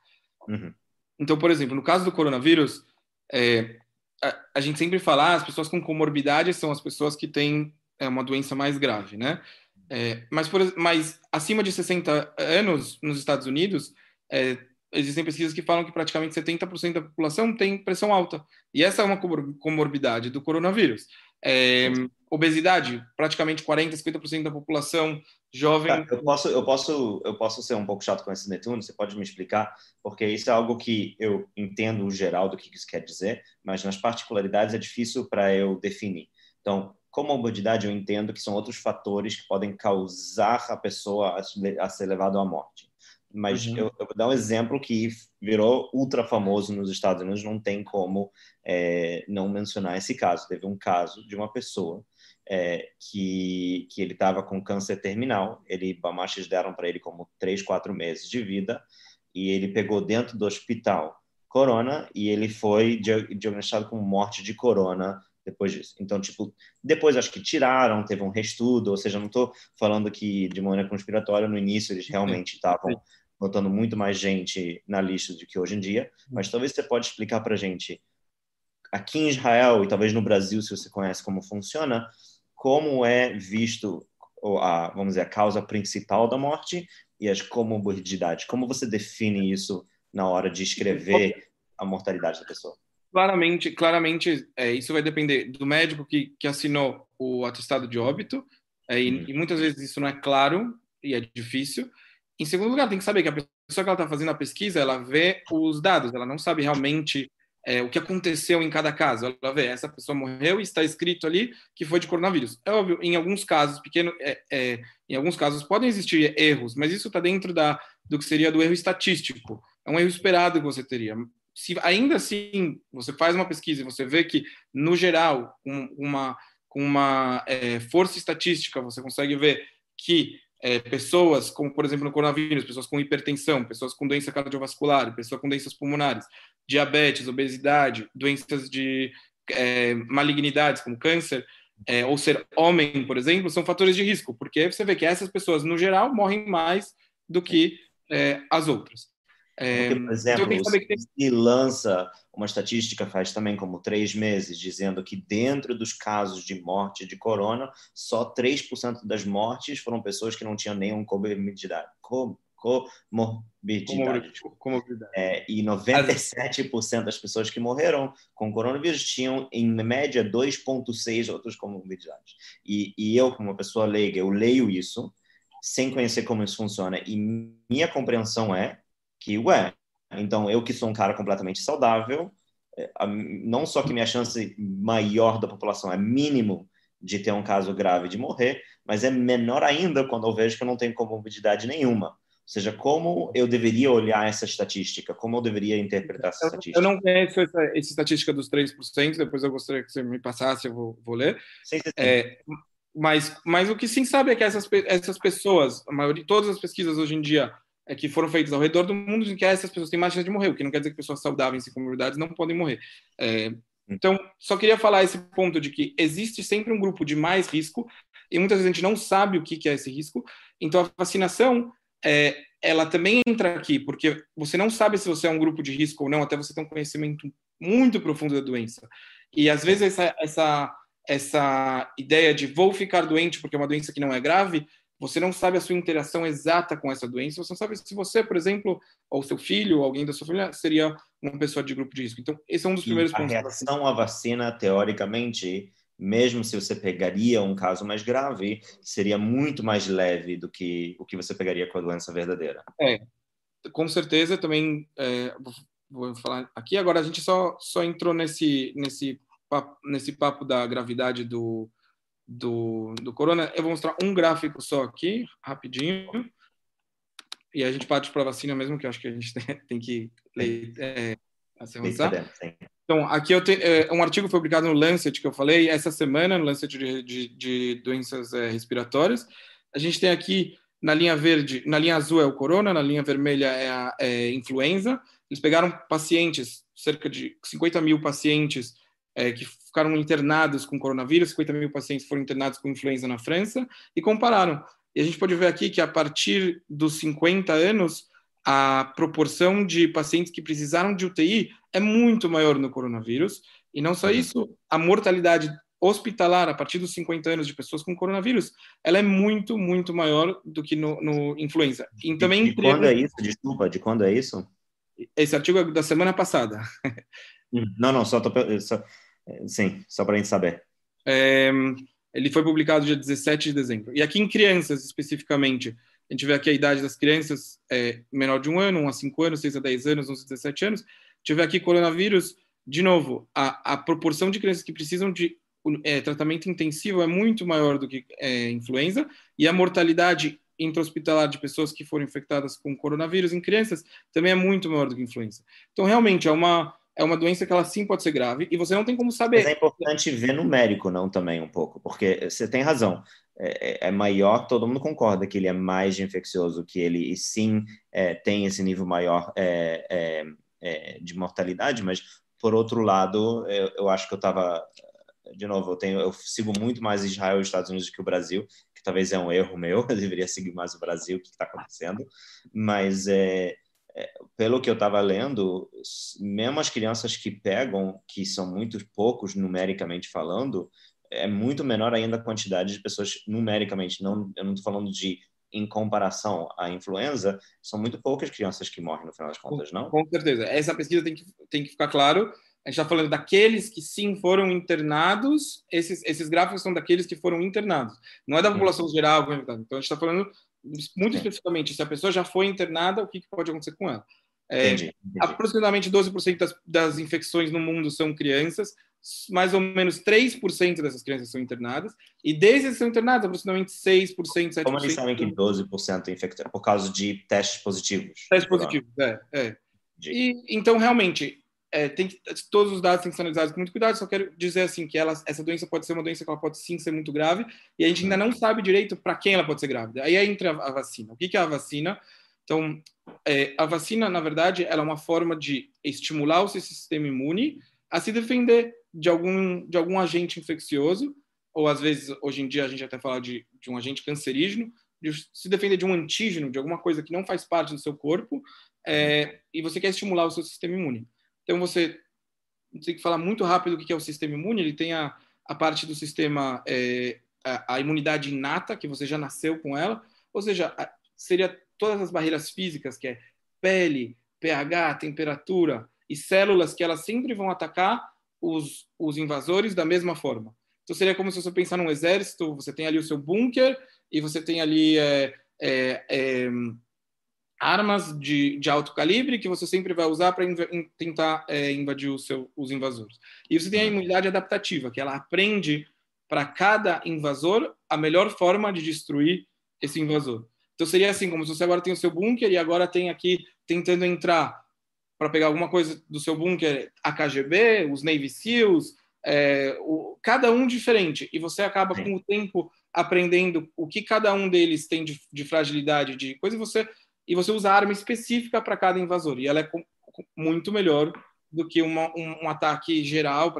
Uhum. Então, por exemplo, no caso do coronavírus, é, a, a, gente sempre fala, ah, as pessoas com comorbidade são as pessoas que têm é, uma doença mais grave, né? É, mas, por, mas acima de 60 anos nos Estados Unidos, é, existem pesquisas que falam que praticamente 70% da população tem pressão alta. E essa é uma comorbidade do coronavírus. É, obesidade, praticamente 40, 50% da população jovem. eu posso, eu posso, eu posso ser um pouco chato com esse Netuno. Você pode me explicar? Porque isso é algo que eu entendo o geral do que isso quer dizer, mas nas particularidades é difícil para eu definir. Então, comorbidade eu entendo que são outros fatores que podem causar a pessoa a ser levado à morte. Mas uhum. eu, eu, vou dar um exemplo que virou ultra famoso nos Estados Unidos, não tem como é, não mencionar esse caso. Teve um caso de uma pessoa é, que, que ele estava com câncer terminal, ele, Bamachas deram para ele como três, quatro meses de vida, e ele pegou dentro do hospital corona e ele foi diagnosticado com morte de corona depois disso. Então, tipo, depois acho que tiraram, teve um reestudo, ou seja, não estou falando que de maneira conspiratória no início eles realmente estavam botando muito mais gente na lista do que hoje em dia, mas talvez você pode explicar para gente aqui em Israel e talvez no Brasil, se você conhece como funciona, como é visto a, vamos dizer, a causa principal da morte e as comorbidades. Como você define isso na hora de escrever a mortalidade da pessoa? Claramente, claramente, é, isso vai depender do médico que, que assinou o atestado de óbito, é, e, uhum. e, muitas vezes isso não é claro e é difícil. Em segundo lugar, tem que saber que a pessoa que ela está fazendo a pesquisa, ela vê os dados, ela não sabe realmente é, o que aconteceu em cada caso. Ela vê, essa pessoa morreu e está escrito ali que foi de coronavírus. É óbvio, em alguns casos, pequeno, é, é, em alguns casos podem existir erros, mas isso está dentro da, do que seria do erro estatístico. É um erro esperado que você teria se ainda assim você faz uma pesquisa e você vê que, no geral, com uma, com uma é, força estatística, você consegue ver que é, pessoas, como por exemplo no coronavírus, pessoas com hipertensão, pessoas com doença cardiovascular, pessoas com doenças pulmonares, diabetes, obesidade, doenças de é, malignidades como câncer, é, ou ser homem, por exemplo, são fatores de risco, porque você vê que essas pessoas, no geral, morrem mais do que é, as outras. Porque, por exemplo, então tem... se lança uma estatística faz também como três meses, dizendo que dentro dos casos de morte de corona, só 3% das mortes foram pessoas que não tinham nenhuma comorbidade. Com, comorbidade. comorbidade. É, e 97% das pessoas que morreram com coronavírus tinham, em média, 2,6 outras comorbidades. E, e eu, como uma pessoa leiga, eu leio isso sem conhecer como isso funciona. E minha compreensão é que, ué, então eu que sou um cara completamente saudável, é, não só que minha chance maior da população é mínimo de ter um caso grave de morrer, mas é menor ainda quando eu vejo que eu não tenho comorbidade nenhuma. Ou seja, como eu deveria olhar essa estatística? Como eu deveria interpretar essa estatística? Eu não conheço essa, essa estatística dos 3%, depois eu gostaria que você me passasse, eu vou, vou ler. Sim, sim. É, mas, mas o que sim sabe é que essas, essas pessoas, a maioria, todas as pesquisas hoje em dia que foram feitos ao redor do mundo em que essas pessoas têm mais chance de morrer, o que não quer dizer que pessoas saudáveis e comunidades não podem morrer. É, então, só queria falar esse ponto de que existe sempre um grupo de mais risco e muitas vezes a gente não sabe o que é esse risco. Então, a vacinação, é, ela também entra aqui, porque você não sabe se você é um grupo de risco ou não, até você ter um conhecimento muito profundo da doença. E às vezes essa, essa, essa ideia de vou ficar doente porque é uma doença que não é grave, você não sabe a sua interação exata com essa doença, você não sabe se você, por exemplo, ou seu filho, ou alguém da sua família, seria uma pessoa de grupo de risco. Então, esse é um dos primeiros a pontos. A reação à vacina, teoricamente, mesmo se você pegaria um caso mais grave, seria muito mais leve do que o que você pegaria com a doença verdadeira. É, com certeza, também é, vou falar aqui. Agora, a gente só, só entrou nesse, nesse, papo, nesse papo da gravidade do, do, do corona. Eu vou mostrar um gráfico só aqui, rapidinho. E a gente parte para a vacina mesmo, que eu acho que a gente <laughs> tem, que ler, é, avançar. Então, aqui eu tenho é, um artigo publicado no Lancet que eu falei essa semana, no Lancet de, de, de doenças é, respiratórias. A gente tem aqui na linha verde, na linha azul é o corona, na linha vermelha é a é, influenza. Eles pegaram pacientes, cerca de 50 mil pacientes é, que ficaram internados com coronavírus, 50 mil pacientes foram internados com influenza na França, e compararam. E a gente pode ver aqui que a partir dos 50 anos, a proporção de pacientes que precisaram de UTI é muito maior no coronavírus. E não só uhum. isso, a mortalidade hospitalar a partir dos 50 anos de pessoas com coronavírus, ela é muito, muito maior do que no, no influenza. E também de, de quando é isso? Desculpa, de quando é isso? Esse artigo é da semana passada. <laughs> Hum, não, não, só, tô, só sim, só para a gente saber. É, ele foi publicado dia 17 de dezembro. E aqui em crianças, especificamente, a gente vê aqui a idade das crianças é menor de um ano, 1 a 5 anos, 6 a 10 anos, 11 a 17 anos. Vê aqui coronavírus, de novo, a, a proporção de crianças que precisam de é, tratamento intensivo é muito maior do que é, influenza e a mortalidade intra-hospitalar de pessoas que foram infectadas com coronavírus em crianças também é muito maior do que influenza. Então, realmente, é uma, é uma doença que ela sim pode ser grave e você não tem como saber. Mas é importante ver numérico, não também um pouco, porque você tem razão. É, é, é maior, todo mundo concorda que ele é mais infeccioso, que ele sim é, tem esse nível maior é, é, de mortalidade, mas por outro lado, eu, eu acho que eu estava de novo, eu tenho, eu sigo muito mais Israel e Estados Unidos do que o Brasil, que talvez é um erro meu, <laughs> eu deveria seguir mais o Brasil, o que está acontecendo, mas é, pelo que eu estava lendo, mesmo as crianças que pegam, que são muito poucos numericamente falando, é muito menor ainda a quantidade de pessoas numericamente, não, eu não estou falando de em comparação à influenza, são muito poucas crianças que morrem no final das contas, não? Com certeza. Essa pesquisa tem que, tem que ficar claro a gente está falando daqueles que sim foram internados, esses, esses gráficos são daqueles que foram internados, não é da população geral. Então a gente está falando muito especificamente, se a pessoa já foi internada, o que, que pode acontecer com ela? É, entendi, entendi. Aproximadamente 12% das, das infecções no mundo são crianças, mais ou menos 3% dessas crianças são internadas, e desses que são internados, aproximadamente 6%, 7%. Como eles sabem que 12% infectados? Por causa de testes positivos. Testes positivos, é. é. E, então, realmente, é, tem que, todos os dados têm que ser analisados com muito cuidado. Só quero dizer assim que ela, essa doença pode ser uma doença que ela pode sim ser muito grave e a gente ainda não sabe direito para quem ela pode ser grávida. Aí entra a, a vacina. O que, que é a vacina? Então, é, a vacina, na verdade, ela é uma forma de estimular o seu sistema imune a se defender de algum, de algum agente infeccioso, ou às vezes, hoje em dia, a gente até fala de, de um agente cancerígeno, de se defender de um antígeno, de alguma coisa que não faz parte do seu corpo, é, e você quer estimular o seu sistema imune. Então, você tem que falar muito rápido o que é o sistema imune. Ele tem a, a parte do sistema, é, a, a, imunidade inata, que você já nasceu com ela, ou seja, a, seria todas as barreiras físicas, que é pele, pH, temperatura e células, que elas sempre vão atacar os, os invasores da mesma forma. Então, seria como se você pensar num exército, você tem ali o seu bunker e você tem ali é, é, é armas de, de alto calibre que você sempre vai usar para tentar é, invadir seu, os invasores. E você tem a imunidade adaptativa, que ela aprende para cada invasor a melhor forma de destruir esse invasor. Então seria assim, como se você agora tem o seu bunker e agora tem aqui tentando entrar para pegar alguma coisa do seu bunker a KGB, os Navy SEALs, é, o, cada um diferente. E você acaba com o tempo aprendendo o que cada um deles tem de, de fragilidade, de coisa, e você e você usa arma específica para cada invasor. E ela é muito melhor do que uma, um, um, ataque geral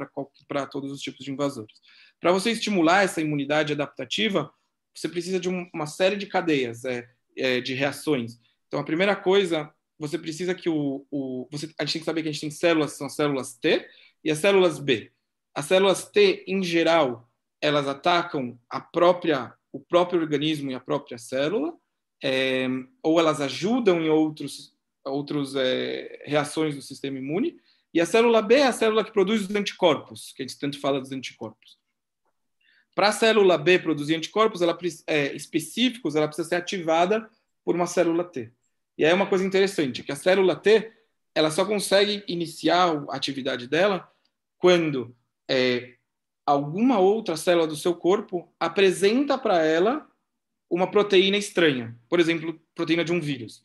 para todos os tipos de invasores. Para você estimular essa imunidade adaptativa, você precisa de um, uma série de cadeias é, é, de reações. Então, a primeira coisa, você precisa que o, o você, a gente tem que saber que a gente tem células, são células T e as células B. As células T, em geral, elas atacam a própria, o próprio organismo e a própria célula, é, ou elas ajudam em outros, outros é, reações do sistema imune. E a célula B é a célula que produz os anticorpos, que a gente tanto fala dos anticorpos. Para a célula B produzir anticorpos ela, é, específicos, ela precisa ser ativada por uma célula T. E aí é uma coisa interessante, que a célula T ela só consegue iniciar a atividade dela quando é, alguma outra célula do seu corpo apresenta para ela uma proteína estranha, por exemplo, proteína de um vírus.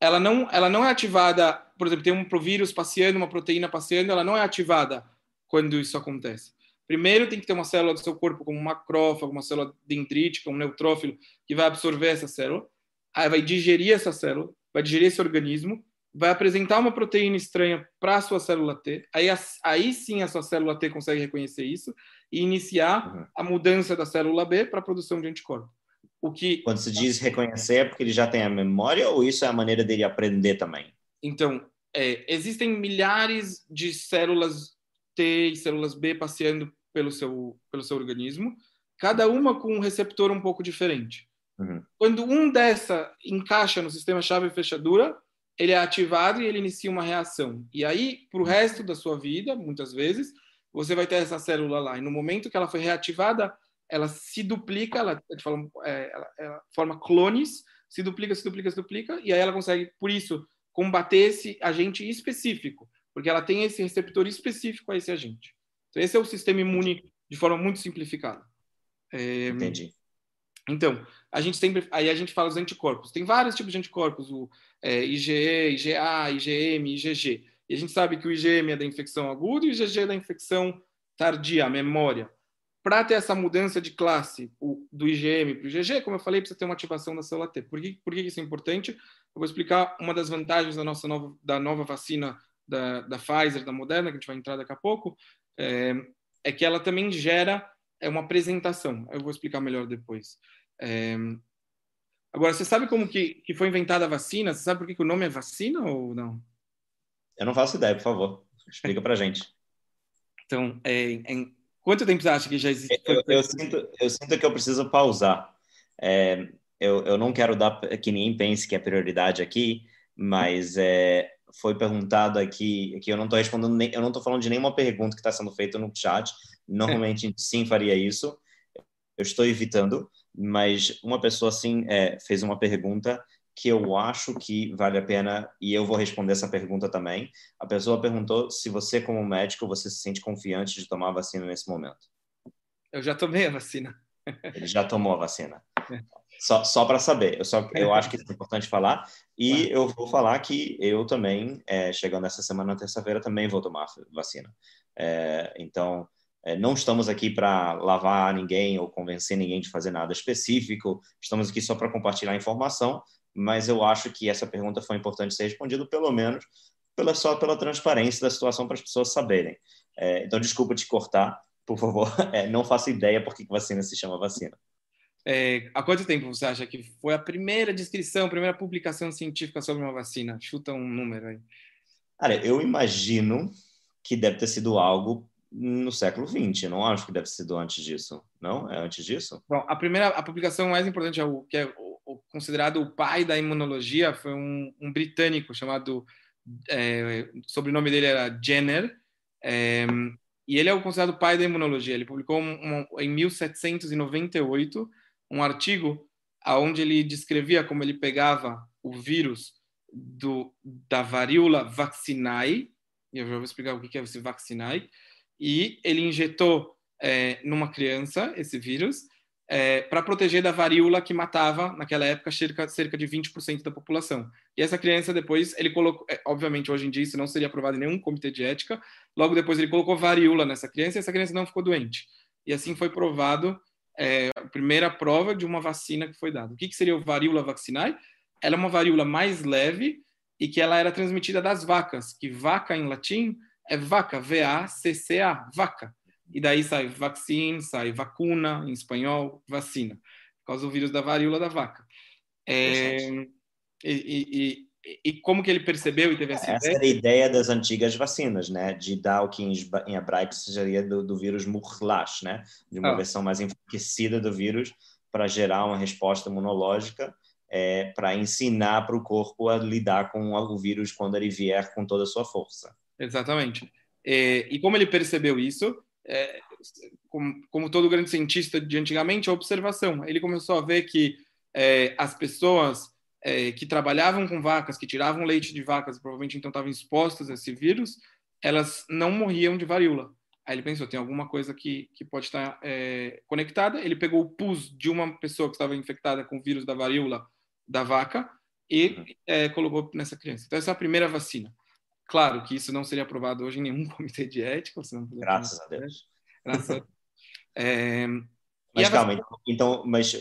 Ela não, ela não é ativada, por exemplo, tem um provírus passeando, uma proteína passeando, ela não é ativada quando isso acontece. Primeiro tem que ter uma célula do seu corpo, como um macrófago, uma célula dendrítica, um neutrófilo, que vai absorver essa célula, aí vai digerir essa célula, vai digerir esse organismo, vai apresentar uma proteína estranha para a sua célula T, aí, aí sim a sua célula T consegue reconhecer isso e iniciar uhum. a mudança da célula B para a produção de anticorpos. O que quando se diz reconhecer é porque ele já tem a memória ou isso é a maneira dele aprender também? Então, é, existem milhares de células T e células B passeando pelo seu, pelo seu organismo, cada uma com um receptor um pouco diferente. Uhum. Quando um dessa encaixa no sistema chave fechadura, ele é ativado e ele inicia uma reação. E aí, para o resto da sua vida, muitas vezes, você vai ter essa célula lá. E no momento que ela foi reativada, ela se duplica, ela, fala, é, ela, ela forma clones, se duplica, se duplica, se duplica, e aí ela consegue, por isso, combater esse agente específico, porque ela tem esse receptor específico a esse agente. Então, esse é o sistema imune de forma muito simplificada. É, Entendi. Então, a gente sempre, aí a gente fala dos anticorpos. Tem vários tipos de anticorpos, o é, IgE, IgA, IgM, IgG. E a gente sabe que o IgM é da infecção aguda e o IgG é da infecção tardia, a memória. Para ter essa mudança de classe o, do IgM para o IgG, como eu falei, precisa ter uma ativação da célula T. Por que, por que isso é importante? Eu vou explicar uma das vantagens da nossa nova, da nova vacina da, da Pfizer, da Moderna, que a gente vai entrar daqui a pouco, é, é que ela também gera é uma apresentação. Eu vou explicar melhor depois. É... Agora, você sabe como que, que foi inventada a vacina? Você sabe por que, que o nome é vacina ou não? Eu não faço ideia, por favor. Explica pra gente. <laughs> Então, é, em quanto tempo você acha que já existe? Eu, eu, sinto, eu sinto que eu preciso pausar. É, eu, eu não quero dar que ninguém pense que é prioridade aqui, mas é, foi perguntado aqui, que eu não estou respondendo, nem, eu não estou falando de nenhuma pergunta que está sendo feita no chat. Normalmente <laughs> sim faria isso. Eu estou evitando, mas uma pessoa sim é, fez uma pergunta que eu acho que vale a pena e eu vou responder essa pergunta também. A pessoa perguntou se você, como médico, você se sente confiante de tomar a vacina nesse momento. Eu já tomei a vacina. Ele já tomou a vacina. É. Só, só para saber, eu, só, eu acho que é <laughs> importante falar. E eu vou falar que eu também, é, chegando essa semana, terça-feira, também vou tomar vacina. É, então, é, não estamos aqui para lavar ninguém ou convencer ninguém de fazer nada específico, estamos aqui só para compartilhar informação, mas eu acho que essa pergunta foi importante ser respondida, pelo menos pela, só pela transparência da situação para as pessoas saberem. É, então, desculpa te cortar, por favor, <laughs> é, não faço ideia por que vacina se chama vacina. É, há quanto tempo você acha que foi a primeira descrição, a primeira publicação científica sobre uma vacina? Chuta um número aí. Cara, eu imagino que deve ter sido algo no século XX. Não acho que deve ter sido antes disso. Não? É antes disso? Bom, a primeira, a publicação mais importante, é o, que é considerado o pai da imunologia, foi um, um britânico chamado, é, o sobrenome dele era Jenner, é, e ele é o considerado pai da imunologia. Ele publicou um, um, em 1798 um artigo onde ele descrevia como ele pegava o vírus do, da varíola vaccinae, e eu já vou explicar o que é esse vaccinae, e ele injetou é, numa criança esse vírus é, para proteger da varíola que matava, naquela época, cerca, cerca de 20% da população. E essa criança depois, ele colocou, é, obviamente hoje em dia isso não seria aprovado em nenhum comitê de ética, logo depois ele colocou varíola nessa criança e essa criança não ficou doente. E assim foi provado é, a primeira prova de uma vacina que foi dada. O que, que seria o varíola vaccinae? Ela é uma varíola mais leve e que ela era transmitida das vacas, que vaca em latim é vaca, V-A-C-C-A, vaca. E daí sai vaccine, sai vacuna, em espanhol, vacina, por causa do vírus da varíola da vaca. É, e, e, e, como que ele percebeu e teve essa, essa ideia? Essa era a ideia das antigas vacinas, né? De dar o que em hebraico seria do, do vírus murlash, né? De uma ah. versão mais enfraquecida do vírus para gerar uma resposta imunológica é, para ensinar para o corpo a lidar com o vírus quando ele vier com toda a sua força. Exatamente. É, e como ele percebeu isso, é, como, como, todo grande cientista de antigamente, a observação. Ele começou a ver que é, as pessoas é, que trabalhavam com vacas, que tiravam leite de vacas, provavelmente então estavam expostas a esse vírus, elas não morriam de varíola. Aí ele pensou, tem alguma coisa que, que pode estar é, conectada. Ele pegou o pus de uma pessoa que estava infectada com o vírus da varíola da vaca e uhum. é, colocou nessa criança. Então, essa é a primeira vacina. Claro que isso não seria aprovado hoje em nenhum <laughs> comitê de ética. Graças a Deus. Graças a Deus. É, mas calma, vacina... então, mas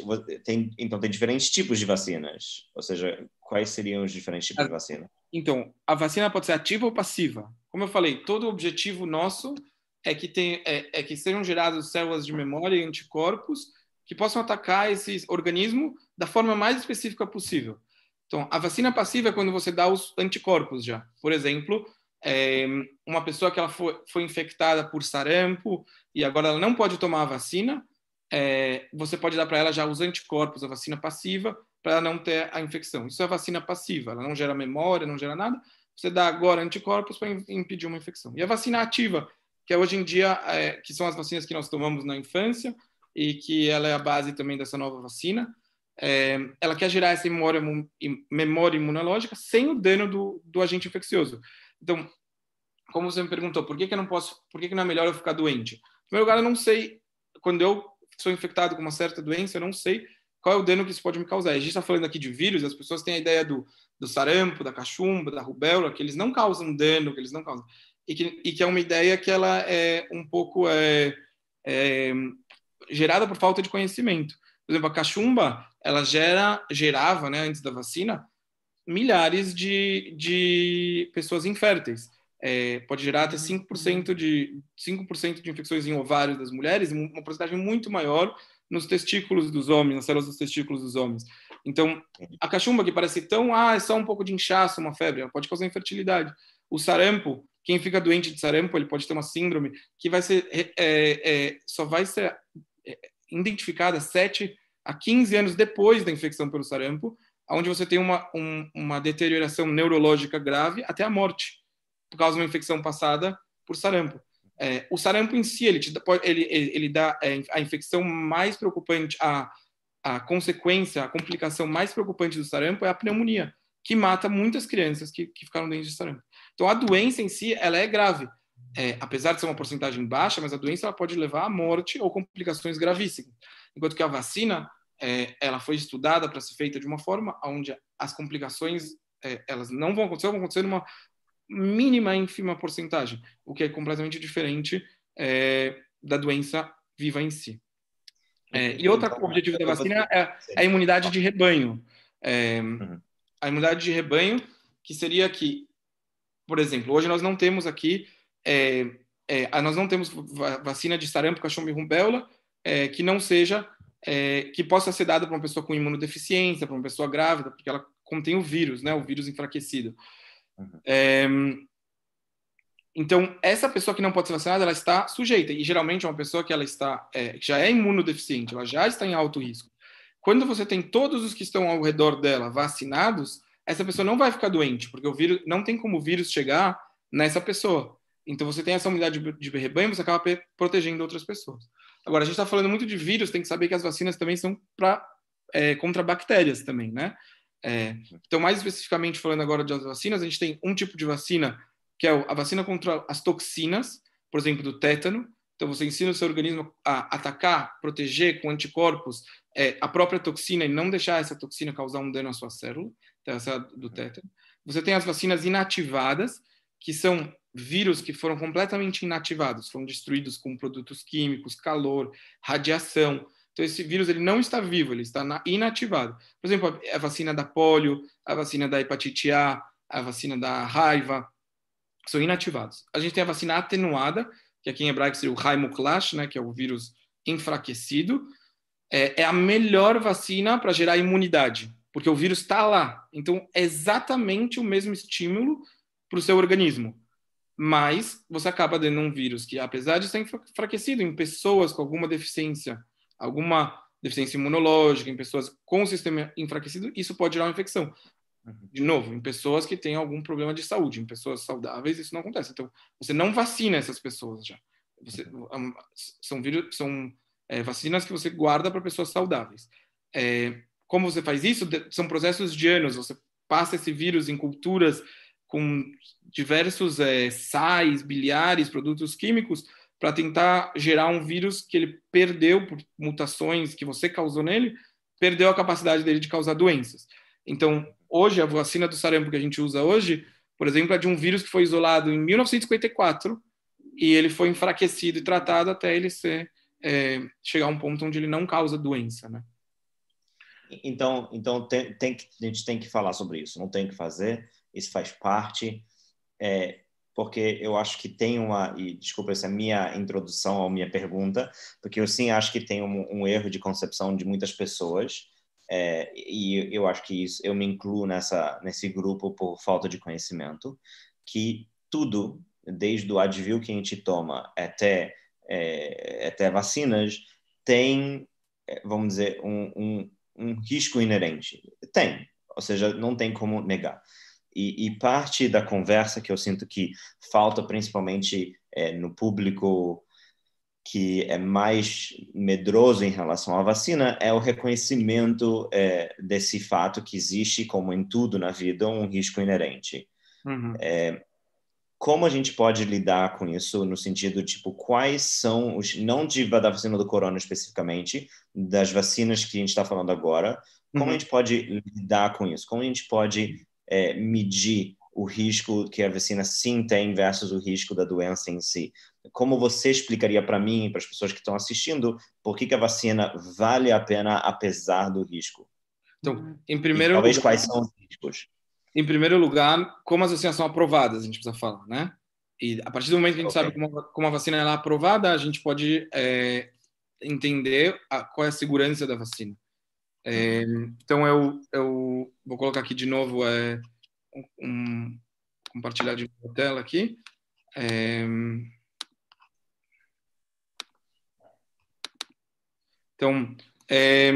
tem, então tem diferentes tipos de vacinas. Ou seja, quais seriam os diferentes tipos a, de vacina? Então, a vacina pode ser ativa ou passiva. Como eu falei, todo o objetivo nosso é que, tem, é, é que sejam geradas células de memória e anticorpos que possam atacar esse organismo da forma mais específica possível. Então, a vacina passiva é quando você dá os anticorpos já. Por exemplo, é, uma pessoa que ela foi, foi infectada por sarampo e agora ela não pode tomar a vacina, é, você pode dar para ela já os anticorpos, a vacina passiva, para não ter a infecção. Isso é vacina passiva, ela não gera memória, não gera nada. Você dá agora anticorpos para impedir uma infecção. E a vacina ativa, que é hoje em dia, é, que são as vacinas que nós tomamos na infância e que ela é a base também dessa nova vacina, é, ela quer gerar essa memória, memória imunológica sem o dano do, do agente infeccioso. Então, como você me perguntou, por que, que eu não posso, por que, que não é melhor eu ficar doente? Em primeiro lugar, eu não sei, quando eu sou infectado com uma certa doença, eu não sei qual é o dano que isso pode me causar. A gente está falando aqui de vírus, as pessoas têm a ideia do, do sarampo, da cachumba, da rubéola, que eles não causam dano, que eles não causam. E que, e que é uma ideia que ela é um pouco é, é, gerada por falta de conhecimento. Por exemplo, a cachumba, ela gera, gerava, né, antes da vacina, milhares de, de pessoas inférteis. É, pode gerar até 5% de, 5% de infecções em ovários das mulheres, uma porcentagem muito maior nos testículos dos homens, nas células dos testículos dos homens. Então, a cachumba, que parece tão, ah, é só um pouco de inchaço, uma febre, ela pode causar infertilidade. O sarampo, quem fica doente de sarampo, ele pode ter uma síndrome que vai ser, é, é, só vai ser é, identificada 7 a 15 anos depois da infecção pelo sarampo, onde você tem uma, um, uma deterioração neurológica grave até a morte, por causa de uma infecção passada por sarampo. É, o sarampo em si, ele, te, ele, ele dá é, a infecção mais preocupante, a, a consequência, a complicação mais preocupante do sarampo é a pneumonia, que mata muitas crianças que, que ficaram doentes de sarampo. Então, a doença em si, ela é grave. É, apesar de ser uma porcentagem baixa, mas a doença ela pode levar à morte ou complicações gravíssimas. Enquanto que a vacina, é, ela foi estudada para ser feita de uma forma onde as complicações é, elas não vão acontecer, vão acontecer numa mínima ínfima porcentagem, o que é completamente diferente é, da doença viva em si. É, e outro então, objetivo da vacina é a imunidade de rebanho. É, uhum. A imunidade de rebanho, que seria que, por exemplo, hoje nós não temos aqui, é, é, nós não temos vacina de sarampo, cachumba e rubéola é, que não seja, é, que possa ser dada para uma pessoa com imunodeficiência, para uma pessoa grávida, porque ela contém o vírus, né, o vírus enfraquecido. Uhum. É, então, essa pessoa que não pode ser vacinada, ela está sujeita. E geralmente é uma pessoa que ela está, é, já é imunodeficiente, ela já está em alto risco. Quando você tem todos os que estão ao redor dela vacinados, essa pessoa não vai ficar doente, porque o vírus não tem como o vírus chegar nessa pessoa. Então, você tem essa unidade de rebanho, você acaba protegendo outras pessoas. Agora, a gente está falando muito de vírus, tem que saber que as vacinas também são para é, contra bactérias também, né? É, então, mais especificamente falando agora de vacinas, a gente tem um tipo de vacina que é a vacina contra as toxinas, por exemplo, do tétano. Então, você ensina o seu organismo a atacar, proteger com anticorpos é, a própria toxina e não deixar essa toxina causar um dano à sua célula, então, essa do tétano. Você tem as vacinas inativadas, que são vírus que foram completamente inativados, foram destruídos com produtos químicos, calor, radiação. Então, esse vírus ele não está vivo, ele está inativado. Por exemplo, a vacina da polio, a vacina da hepatite A, a vacina da raiva, são inativados. A gente tem a vacina atenuada, que aqui em hebraico seria o Haemoklash, né, que é o vírus enfraquecido. É, é a melhor vacina para gerar imunidade, porque o vírus está lá. Então, é exatamente o mesmo estímulo para o seu organismo. Mas você acaba dando um vírus que, apesar de estar enfraquecido em pessoas com alguma deficiência alguma deficiência imunológica, em pessoas com o sistema enfraquecido, isso pode gerar uma infecção. Uhum. De novo, em pessoas que têm algum problema de saúde, em pessoas saudáveis, isso não acontece. Então, você não vacina essas pessoas já. Você, uhum. são vírus, são é, vacinas que você guarda para pessoas saudáveis. É, como você faz isso? São processos de anos. Você passa esse vírus em culturas com diversos é, sais, biliares, produtos químicos, para tentar gerar um vírus que ele perdeu por mutações que você causou nele, perdeu a capacidade dele de causar doenças. Então, hoje, a vacina do sarampo que a gente usa hoje, por exemplo, é de um vírus que foi isolado em 1954 e ele foi enfraquecido e tratado até ele ser, é, chegar a um ponto onde ele não causa doença, né? Então, então tem, tem que, a gente tem que falar sobre isso, não tem que fazer, isso faz parte. É, porque eu acho que tem uma, e desculpa essa é minha introdução ou minha pergunta, porque eu sim acho que tem um, um erro de concepção de muitas pessoas, é, e eu acho que isso, eu me incluo nessa, nesse grupo por falta de conhecimento, que tudo, desde o Advil que a gente toma até, é, até vacinas, tem, é, vamos dizer, um, um, um risco inerente. Tem, ou seja, não tem como negar. E, e, parte da conversa que eu sinto que falta, principalmente é, no público que é mais medroso em relação à vacina, é o reconhecimento é, desse fato que existe, como em tudo na vida, um risco inerente. Uhum. É, como a gente pode lidar com isso no sentido tipo quais são os não de, da vacina do corona especificamente das vacinas que a gente está falando agora como uhum. a gente pode lidar com isso como a gente pode é, medir o risco que a vacina sim tem versus o risco da doença em si. Como você explicaria para mim e para as pessoas que estão assistindo por que, que, a vacina vale a pena apesar do risco? Então, em primeiro e, talvez lugar, quais são os riscos? Em primeiro lugar, como as vacinas são aprovadas, a gente precisa falar, né? E a partir do momento que a gente okay. sabe como, como, a vacina é aprovada, a gente pode é, entender a, qual é a segurança da vacina. É, então, eu, eu vou colocar aqui de novo é, um, compartilhar de tela aqui. É, então, é,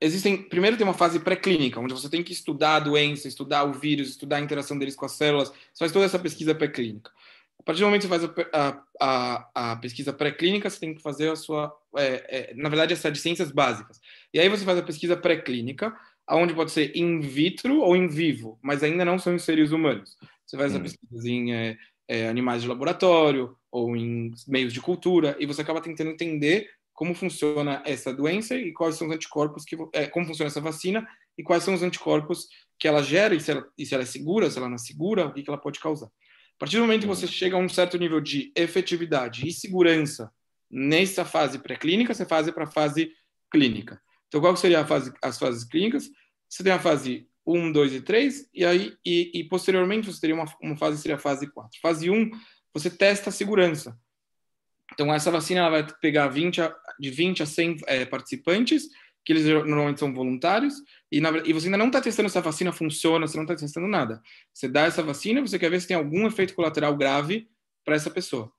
existem. Primeiro, tem uma fase pré-clínica, onde você tem que estudar a doença, estudar o vírus, estudar a interação deles com as células. Você faz toda essa pesquisa pré-clínica. A partir do momento que você faz a, a, a pesquisa pré-clínica, você tem que fazer a sua. É, é, na verdade, essa de ciências básicas. E aí você faz a pesquisa pré-clínica, aonde pode ser in vitro ou in vivo, mas ainda não são em seres humanos. Você faz hum. essa pesquisa em é, é, animais de laboratório ou em meios de cultura, e você acaba tentando entender como funciona essa doença e quais são os anticorpos que é, como funciona essa vacina e quais são os anticorpos que ela gera e se ela, e se ela é segura, se ela não é segura, o que, que ela pode causar. A partir do momento que você chega a um certo nível de efetividade e segurança nessa fase pré-clínica, você faz para a fase clínica. Então, qual seria fase, as fases clínicas? Você tem a fase 1, 2 e 3, e aí e, e posteriormente você teria uma, uma fase seria a fase 4. Fase 1, você testa a segurança. Então, essa vacina ela vai pegar 20 a, de 20 a 100 é, participantes, que eles normalmente são voluntários, e, na, e você ainda não está testando se a vacina funciona, você não está testando nada. Você dá essa vacina, você quer ver se tem algum efeito colateral grave para essa pessoa.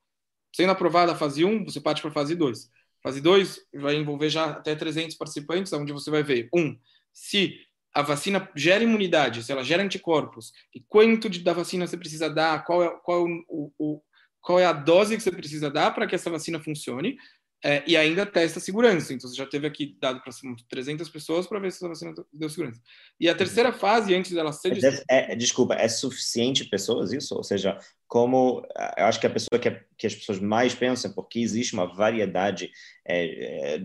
Sendo aprovada a fase 1, você parte para a fase 2. Fase 2 vai envolver já até 300 participantes, onde você vai ver, um, se a vacina gera imunidade, se ela gera anticorpos, e quanto de, da vacina você precisa dar, qual é, qual é o, o, qual é a dose que você precisa dar para que essa vacina funcione, é, e ainda testa a segurança. Então, você já teve aqui dado para 300 pessoas para ver se essa vacina deu segurança. E a terceira fase, antes dela ser. É, é, desculpa, é suficiente pessoas isso? Ou seja, como. Eu acho que a pessoa que, é, que as pessoas mais pensam, porque existe uma variedade é, é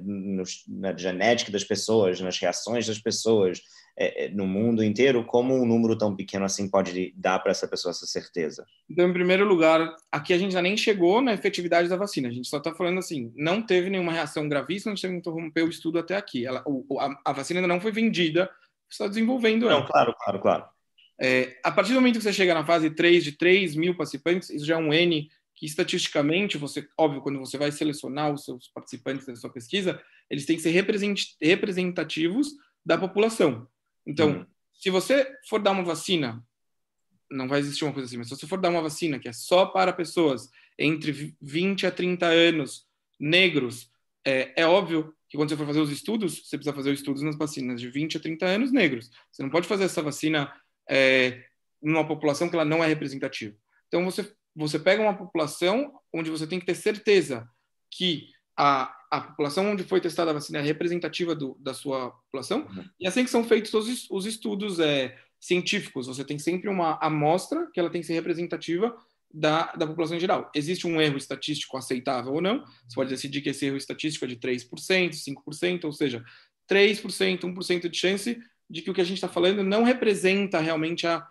na genética das pessoas, nas reações das pessoas, é, no mundo inteiro, como um número tão pequeno assim pode dar para essa pessoa essa certeza? Então, em primeiro lugar, aqui a gente já nem chegou na efetividade da vacina. A gente só está falando assim, não teve nenhuma reação gravíssima, a gente interromper o estudo até aqui. Ela, o, a, a, vacina ainda não foi vendida, está desenvolvendo ela. Não, claro, claro, claro. É, a partir do momento que você chega na fase 3 de 3 mil participantes, isso já é um N que estatisticamente, você, óbvio, quando você vai selecionar os seus participantes da sua pesquisa, eles têm que ser representativos da população. Então, uhum. se você for dar uma vacina, não vai existir uma coisa assim, mas se você for dar uma vacina que é só para pessoas entre 20 a 30 anos, negros, é, é óbvio que quando você for fazer os estudos, você precisa fazer os estudos nas vacinas de 20 a 30 anos negros. Você não pode fazer essa vacina é, numa população que ela não é representativa. Então, você, você pega uma população onde você tem que ter certeza que a, a população onde foi testada a vacina é representativa do, da sua população, uhum. e assim que são feitos os, os estudos é, científicos, você tem sempre uma amostra que ela tem que ser representativa da, da população em geral. Existe um erro estatístico aceitável ou não, você pode decidir que esse erro estatístico é de 3%, 5%, ou seja, 3%, 1% de chance de que o que a gente está falando não representa realmente a,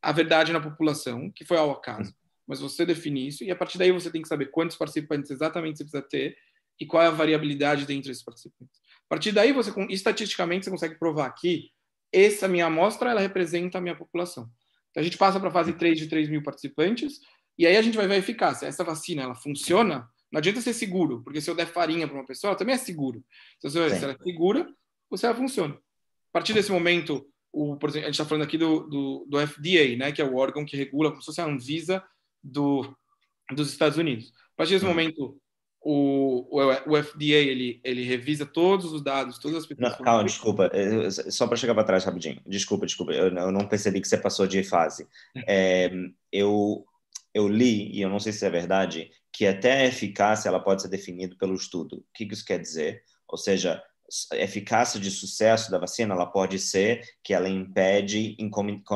a verdade na população, que foi ao acaso. Uhum. Mas você define isso, e a partir daí você tem que saber quantos participantes exatamente você precisa ter, e qual é a variabilidade dentre esses participantes. A partir daí, você estatisticamente você consegue provar que essa minha amostra ela representa a minha população. Então, a gente passa para a fase 3 de 3 mil participantes, e aí a gente vai ver a eficácia. Essa vacina, ela funciona? Não adianta ser seguro, porque se eu der farinha para uma pessoa, ela também é seguro. Então, se, ela é segura, você ela funciona. A partir desse momento, o, por exemplo, a gente está falando aqui do, do, do, FDA, né, que é o órgão que regula, como se fosse a Anvisa do, dos Estados Unidos. A partir desse uhum. momento, o, o, o, FDA ele, ele revisa todos os dados, todas as pessoas. Não, calma, desculpa, só para chegar para trás rapidinho. Desculpa, desculpa, eu, eu, não percebi que você passou de fase. <laughs> É, eu, eu li, e eu não sei se é verdade, que até a eficácia ela pode ser definida pelo estudo. O que isso quer dizer? Ou seja, eficácia de sucesso da vacina ela pode ser que ela impede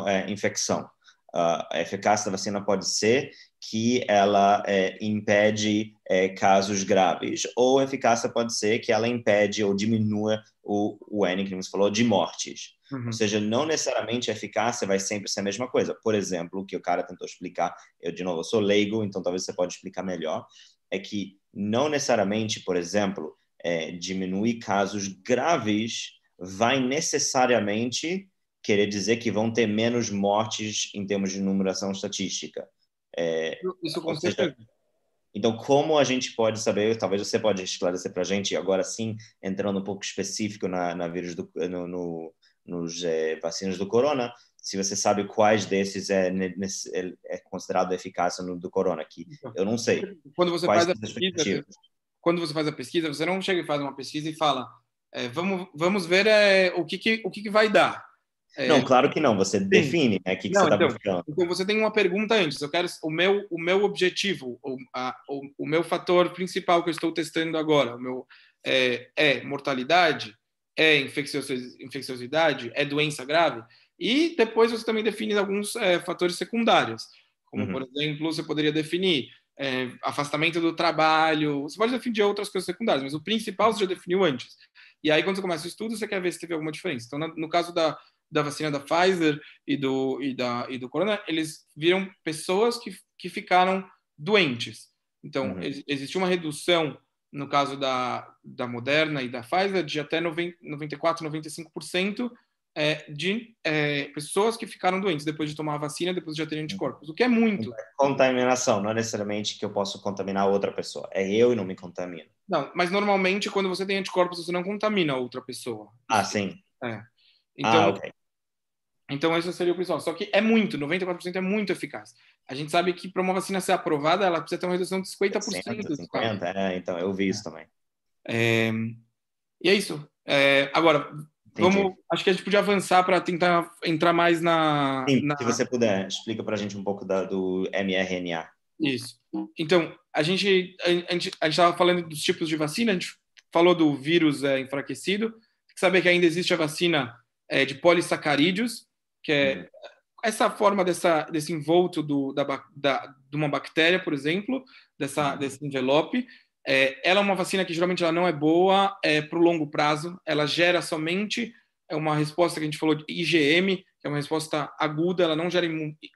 é, infecção. a eficácia da vacina pode ser que ela é, impede é, casos graves, ou a eficácia pode ser que ela impede ou diminua o, o N, que você falou, de mortes. Uhum. Ou seja, não necessariamente a eficácia vai sempre ser a mesma coisa. Por exemplo, o que o cara tentou explicar, eu de novo eu sou leigo, então talvez você pode explicar melhor, é que não necessariamente, por exemplo, é, diminuir casos graves vai necessariamente querer dizer que vão ter menos mortes em termos de numeração estatística. É, Isso com certeza. Seja, então, como a gente pode saber, talvez você pode esclarecer para a gente, agora sim, entrando um pouco específico na, na vírus do, no, no, nos é, vacinas do corona, se você sabe quais desses é, é, é considerado eficácia no do corona, que então, eu não sei. Quando você quais faz a pesquisa, quando você faz a pesquisa, você não chega e faz uma pesquisa e fala, é, vamos, vamos ver é, o, que, que, o que, que vai dar. É... Não, claro que não. Você Sim. define né, o que, que não, você está então, buscando. Então você tem uma pergunta antes. Eu quero o meu o meu objetivo, o, a, o, o meu fator principal que eu estou testando agora, o meu é, é mortalidade, é infecciosidade, é doença grave. E depois você também define alguns é, fatores secundários, como uhum. por exemplo você poderia definir é, afastamento do trabalho. Você pode definir outras coisas secundárias, mas o principal você já definiu antes. E aí quando você começa o estudo você quer ver se teve alguma diferença. Então no caso da da vacina da Pfizer e do, e da, e do Corona, eles viram pessoas que, que ficaram doentes. Então, uhum. ex, existiu uma redução, no caso da, da Moderna e da Pfizer, de até 90, 94, 95% é, de é, pessoas que ficaram doentes depois de tomar a vacina, depois de já terem anticorpos, o que é muito. Contaminação, não é necessariamente que eu posso contaminar outra pessoa. É eu e não me contamino. Não, mas normalmente quando você tem anticorpos, você não contamina outra pessoa. Ah, sim. É. Então, ah, okay. então, esse seria o principal. Só que é muito, 94% é muito eficaz. A gente sabe que para uma vacina ser aprovada, ela precisa ter uma redução de 50%. 60, 50, é, então, eu vi isso também. É, e é isso. É, agora, vamos, acho que a gente podia avançar para tentar entrar mais na, Sim, na... se você puder, explica para a gente um pouco da, do mRNA. Isso. Então, a gente a gente estava falando dos tipos de vacina, a gente falou do vírus é, enfraquecido. Tem que saber que ainda existe a vacina é, de polissacarídeos, que é uhum. essa forma dessa, desse envolto do, da, da, de uma bactéria, por exemplo, dessa, uhum. desse envelope. É, ela é uma vacina que geralmente ela não é boa é, para o longo prazo, ela gera somente é uma resposta que a gente falou de IgM, que é uma resposta aguda, ela não gera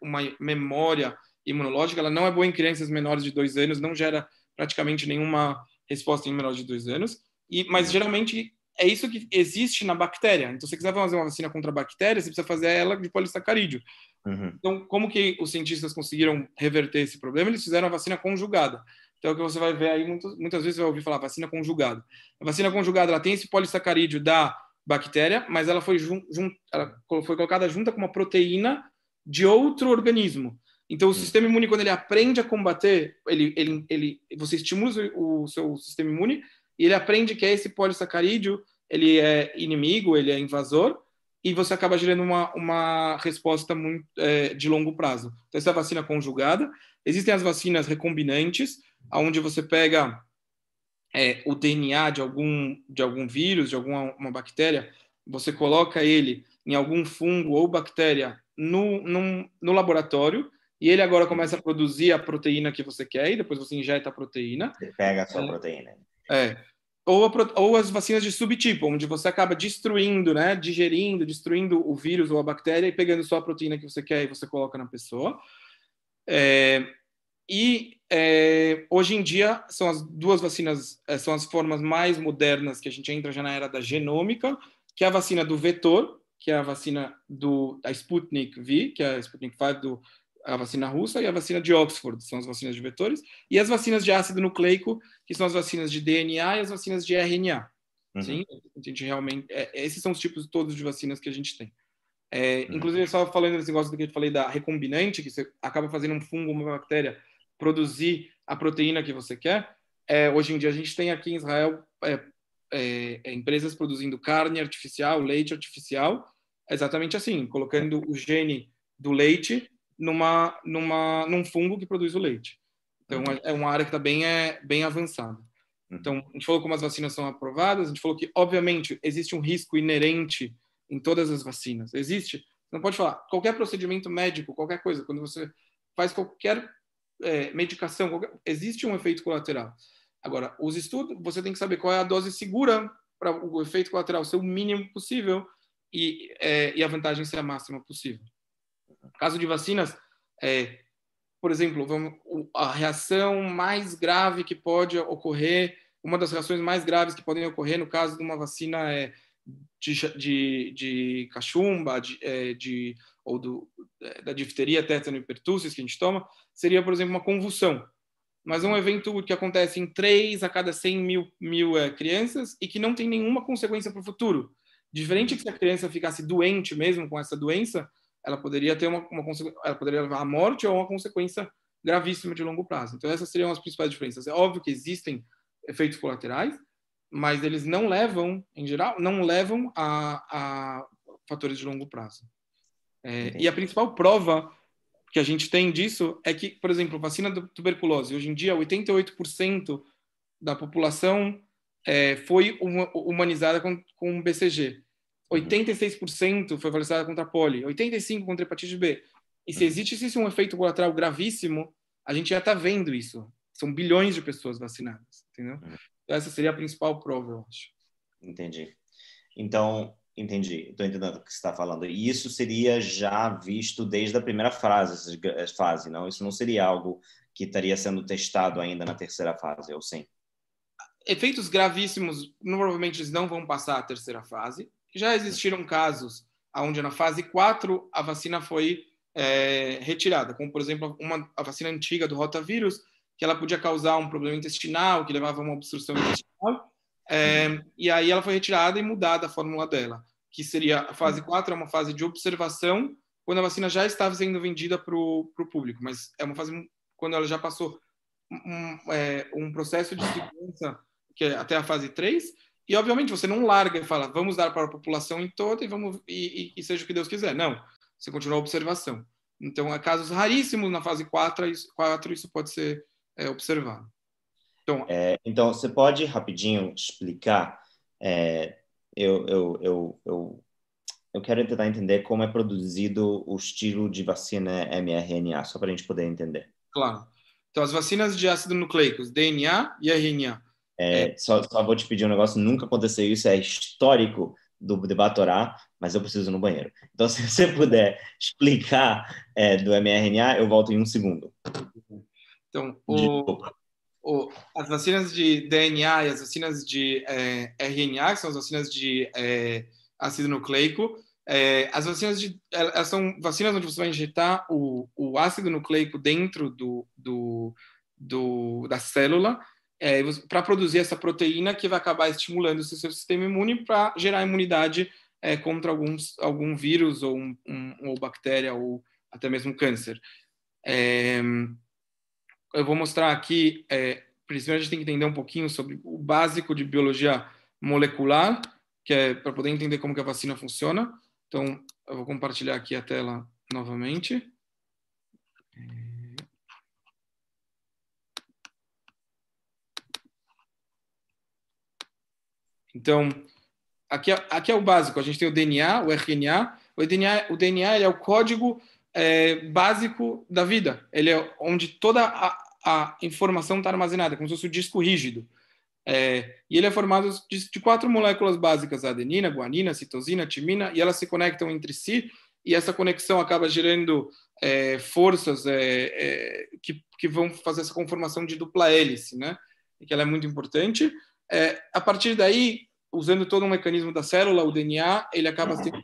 uma memória imunológica, ela não é boa em crianças menores de dois anos, não gera praticamente nenhuma resposta em menores de dois anos, e, mas uhum. geralmente é isso que existe na bactéria. Então, se você quiser fazer uma vacina contra bactérias, você precisa fazer ela de polissacarídeo. Uhum. Então, como que os cientistas conseguiram reverter esse problema? Eles fizeram a vacina conjugada. Então, é o que você vai ver aí, muitas, muitas vezes você vai ouvir falar vacina conjugada. A vacina conjugada, ela tem esse polissacarídeo da bactéria, mas ela foi, jun, jun, ela foi colocada junto com uma proteína de outro organismo. Então, o uhum. sistema imune, quando ele aprende a combater, ele, ele, ele, você estimula o seu sistema imune e ele aprende que esse polissacarídeo ele é inimigo, ele é invasor, e você acaba gerando uma, uma resposta muito é, de longo prazo. Então, essa é a vacina conjugada. Existem as vacinas recombinantes, onde você pega é, o DNA de algum, de algum vírus, de alguma uma bactéria, você coloca ele em algum fungo ou bactéria no, no, no laboratório, e ele agora começa a produzir a proteína que você quer, e depois você injeta a proteína. Você pega a sua é, proteína. É ou, a, ou as vacinas de subtipo, onde você acaba destruindo, né, digerindo, destruindo o vírus ou a bactéria e pegando só a proteína que você quer e você coloca na pessoa. É, e é, hoje em dia são as duas vacinas, é, são as formas mais modernas que a gente entra já na era da genômica, que é a vacina do vetor, que é a vacina do da Sputnik V, que é a Sputnik 5 do a vacina russa e a vacina de Oxford, são as vacinas de vetores, e as vacinas de ácido nucleico, que são as vacinas de DNA e as vacinas de RNA. Uhum. Sim, a gente realmente, é, esses são os tipos todos de vacinas que a gente tem. É, uhum. inclusive, só falando desse negócio do que eu falei da recombinante, que você acaba fazendo um fungo, uma bactéria, produzir a proteína que você quer. É, hoje em dia, a gente tem aqui em Israel é, é, é empresas produzindo carne artificial, leite artificial, exatamente assim, colocando o gene do leite numa, numa, num fungo que produz o leite. Então, é, é uma área que está bem, é, bem avançada. Uhum. Então, a gente falou como as vacinas são aprovadas, a gente falou que, obviamente, existe um risco inerente em todas as vacinas. Existe. Não pode falar. Qualquer procedimento médico, qualquer coisa, quando você faz qualquer é, medicação, qualquer, existe um efeito colateral. Agora, os estudos, você tem que saber qual é a dose segura para o efeito colateral ser o mínimo possível e, é, e a vantagem ser a máxima possível. Caso de vacinas, é, por exemplo, vamos, a reação mais grave que pode ocorrer, uma das reações mais graves que podem ocorrer no caso de uma vacina é de, de, de cachumba, de, é, de, ou do, é, da difteria, tétano e pertussis que a gente toma, seria, por exemplo, uma convulsão. Mas é um evento que acontece em 3 a cada 100 mil, mil é, crianças e que não tem nenhuma consequência para o futuro. Diferente que se a criança ficasse doente mesmo com essa doença, ela poderia ter uma, uma ela poderia levar à morte ou uma consequência gravíssima de longo prazo. Então essas seriam as principais diferenças. É óbvio que existem efeitos colaterais, mas eles não levam, em geral, não levam a, a fatores de longo prazo. É, e a principal prova que a gente tem disso é que, por exemplo, vacina da tuberculose, hoje em dia 88% da população é, foi humanizada com, com BCG. 86% foi vacinada contra a poli, 85% contra a hepatite B. E se existe um efeito colateral gravíssimo, a gente já está vendo isso. São bilhões de pessoas vacinadas, entendeu? Então, essa seria a principal prova, eu acho. Entendi. Então, entendi. Estou entendendo o que você está falando. E isso seria já visto desde a primeira fase, fase, não? Isso não seria algo que estaria sendo testado ainda na terceira fase, ou sim? Efeitos gravíssimos, provavelmente eles não vão passar a terceira fase já existiram casos onde na fase 4 a vacina foi é, retirada, como por exemplo uma, a vacina antiga do rotavírus, que ela podia causar um problema intestinal, que levava a uma obstrução intestinal, é, e aí ela foi retirada e mudada a fórmula dela, que seria a fase 4 é uma fase de observação, quando a vacina já estava sendo vendida para o público, mas é uma fase quando ela já passou um, é, um processo de segurança que é até a fase 3, e, obviamente, você não larga e fala, vamos dar para a população em toda e, vamos, e, e, e seja o que Deus quiser. Não, você continua a observação. Então, há casos raríssimos na fase 4, isso, 4 isso pode ser é, observado. Então, é, então, você pode rapidinho explicar? É, eu, eu, eu, eu, eu quero tentar entender como é produzido o estilo de vacina mRNA, só para a gente poder entender. Claro. Então, as vacinas de ácido nucleico, DNA e RNA, é, só, só, vou te pedir um negócio, nunca aconteceu isso, é histórico do Debatorá, mas eu preciso no banheiro. Então, <laughs> se você puder explicar é, do mRNA, eu volto em um segundo. Então, o, o, as vacinas de DNA e as vacinas de é, RNA, que são as vacinas de é, ácido nucleico, é, as vacinas de, elas são vacinas onde você vai injetar o, o ácido nucleico dentro do, do, do da célula é, para produzir essa proteína que vai acabar estimulando o seu sistema imune para gerar imunidade é, contra alguns, algum vírus ou, um, um, ou bactéria ou até mesmo câncer. Eu vou mostrar aqui, é, primeiro a gente tem que entender um pouquinho sobre o básico de biologia molecular, que é para poder entender como que a vacina funciona. Então, eu vou compartilhar aqui a tela novamente. Então, aqui, é, aqui é o básico. A gente tem o DNA, o RNA. O DNA, o DNA é o código é, básico da vida. Ele é onde toda a, a informação está armazenada, como se fosse o um disco rígido. É, e ele é formado de, de, quatro moléculas básicas: adenina, guanina, citosina, timina, e elas se conectam entre si. E essa conexão acaba gerando é, forças é, é, que, que vão fazer essa conformação de dupla hélice, né? Que ela é muito importante. É, a partir daí, usando todo um mecanismo da célula, o DNA, ele acaba sendo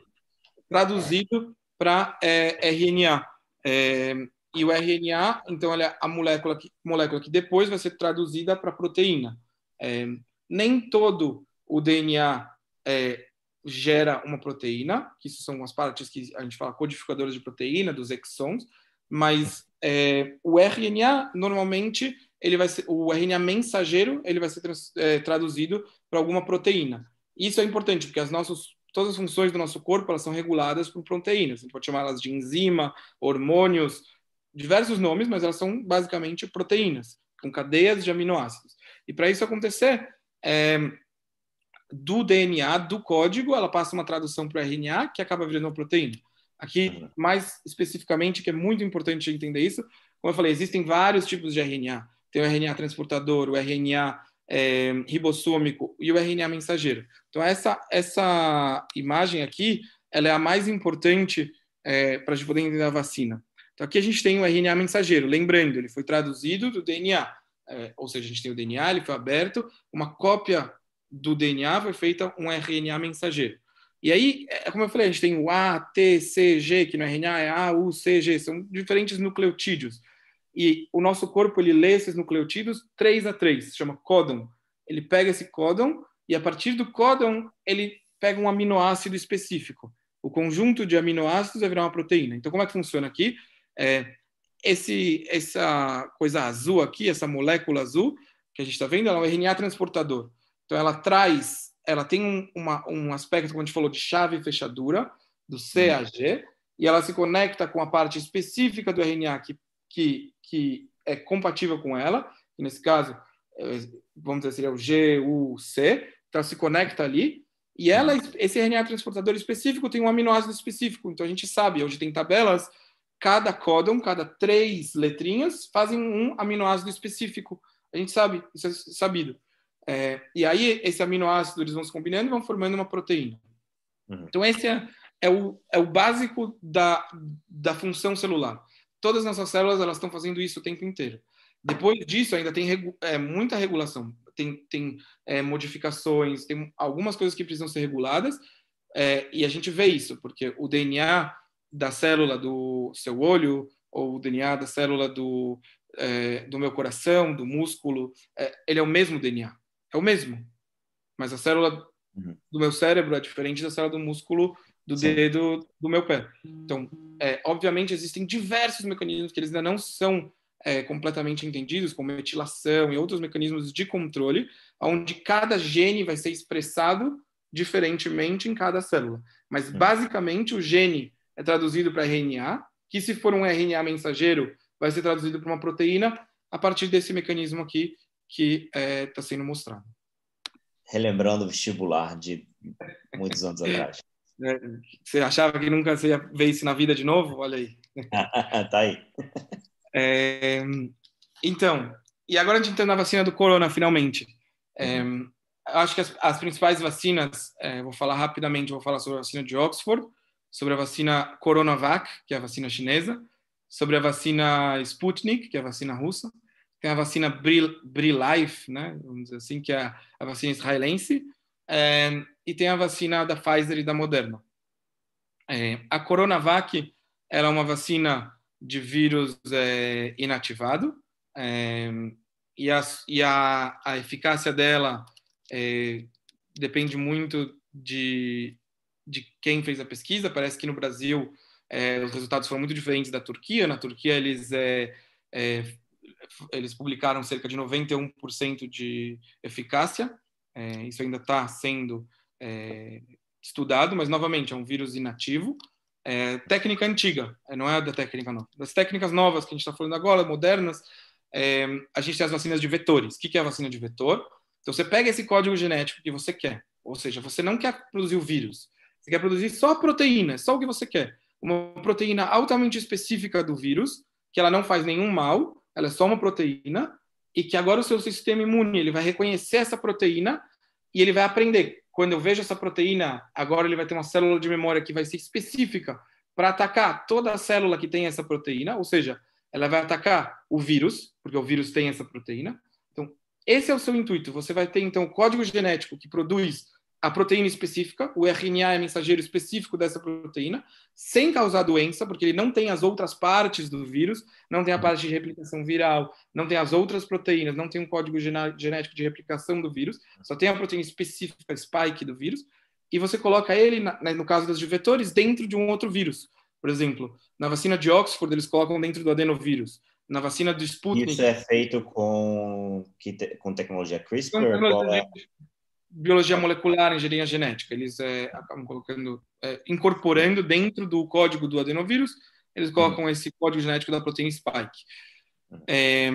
traduzido para é, RNA. É, e o RNA, então, é a molécula que, molécula que depois vai ser traduzida para proteína. É, nem todo o DNA é, gera uma proteína, que isso são as partes que a gente fala codificadoras de proteína, dos exons, mas é, o RNA normalmente ele vai ser o RNA mensageiro ele vai ser trans, é, traduzido para alguma proteína. Isso é importante porque as nossas todas as funções do nosso corpo elas são reguladas por proteínas. A gente pode chamá-las de enzima, hormônios, diversos nomes, mas elas são basicamente proteínas com cadeias de aminoácidos. E para isso acontecer, é, do DNA, do código, ela passa uma tradução para o RNA, que acaba virando uma proteína. Aqui, uhum. mais especificamente, que é muito importante entender isso, como eu falei, existem vários tipos de RNA. Tem o RNA transportador, o RNA é, ribossômico e o RNA mensageiro. Então, essa, essa imagem aqui, ela é a mais importante é, para a gente poder entender a vacina. Então, aqui a gente tem o RNA mensageiro. Lembrando, ele foi traduzido do DNA. É, ou seja, a gente tem o DNA, ele foi aberto, uma cópia do DNA foi feita um RNA mensageiro. E aí, é como eu falei, a gente tem o A, T, C, G, que no RNA é A, U, C, G, são diferentes nucleotídeos. E o nosso corpo, ele lê esses nucleotídeos 3 a 3, se chama códon. Ele pega esse códon e a partir do códon, ele pega um aminoácido específico. O conjunto de aminoácidos vai virar uma proteína. Então, como é que funciona aqui? É, esse, essa coisa azul aqui, essa molécula azul que a gente está vendo, ela é um RNA transportador. Então, ela traz, ela tem um, uma, um aspecto, como a gente falou, de chave e fechadura, do CAG, e ela se conecta com a parte específica do RNA que, que, que é compatível com ela, que nesse caso, é, vamos dizer, seria o G, U, C, então se conecta ali, e ela, esse RNA transportador específico tem um aminoácido específico, então a gente sabe, hoje tem tabelas, cada códon, cada três letrinhas, fazem um aminoácido específico, a gente sabe, isso é sabido. É, e aí, esse aminoácido, eles vão se combinando e vão formando uma proteína. Uhum. Então, esse é, é, o, é o básico da, da função celular. Todas as nossas células, elas estão fazendo isso o tempo inteiro. Depois disso, ainda tem regu é, muita regulação. Tem, tem é, modificações, tem algumas coisas que precisam ser reguladas, é, e a gente vê isso, porque o DNA da célula do seu olho, ou o DNA da célula do, é, do meu coração, do músculo, é, ele é o mesmo DNA é o mesmo. Mas a célula uhum. do meu cérebro é diferente da célula do músculo do Sim. dedo do meu pé. Então, é, obviamente, existem diversos mecanismos que eles ainda não são é, completamente entendidos, como metilação e outros mecanismos de controle, onde cada gene vai ser expressado diferentemente em cada célula. Mas, uhum. basicamente, o gene é traduzido para RNA, que se for um RNA mensageiro, vai ser traduzido para uma proteína a partir desse mecanismo aqui, que está é, tá sendo mostrado. Relembrando o vestibular de muitos anos atrás. É, você achava que nunca você ia ver isso na vida de novo? Olha aí. <laughs> tá aí. É, então, e agora a gente entrando na vacina do corona, finalmente. É, acho que as, as principais vacinas, é, vou falar rapidamente, vou falar sobre a vacina de Oxford, sobre a vacina Coronavac, que é a vacina chinesa, sobre a vacina Sputnik, que é a vacina russa, tem a vacina BriLife, né, vamos dizer assim, que é a, vacina israelense, é, e tem a vacina da Pfizer e da Moderna. É, a Coronavac ela é uma vacina de vírus é, inativado, e, a, e a, a, eficácia dela é, depende muito de, de quem fez a pesquisa. Parece que no Brasil é, os resultados foram muito diferentes da Turquia. Na Turquia, eles é, eles publicaram cerca de 91% de eficácia. É, isso ainda está sendo é, estudado, mas novamente é um vírus inativo. É, técnica antiga, é, não é da técnica nova. Das técnicas novas que a gente está falando agora, modernas, é, a gente tem as vacinas de vetores. O que é a vacina de vetor? Então você pega esse código genético que você quer, ou seja, você não quer produzir o vírus, você quer produzir só a proteína, só o que você quer. Uma proteína altamente específica do vírus, que ela não faz nenhum mal, ela é só uma proteína, e que agora o seu sistema imune ele vai reconhecer essa proteína e ele vai aprender. Quando eu vejo essa proteína, agora ele vai ter uma célula de memória que vai ser específica para atacar toda a célula que tem essa proteína, ou seja, ela vai atacar o vírus, porque o vírus tem essa proteína. Então, esse é o seu intuito. Você vai ter, então, o código genético que produz a proteína específica, o RNA é mensageiro específico dessa proteína, sem causar doença, porque ele não tem as outras partes do vírus, não tem a parte de replicação viral, não tem as outras proteínas, não tem um código genético de replicação do vírus, só tem a proteína específica, spike do vírus, e você coloca ele, né, no caso dos vetores, dentro de um outro vírus. Por exemplo, na vacina de Oxford, eles colocam dentro do adenovírus. Na vacina do Sputnik... Isso é feito com, com tecnologia CRISPR? Com tecnologia, é? Biologia molecular, engenharia genética. Eles é, acabam colocando, é, incorporando dentro do código do adenovírus, eles colocam hum. esse código genético da proteína spike. Hum. É,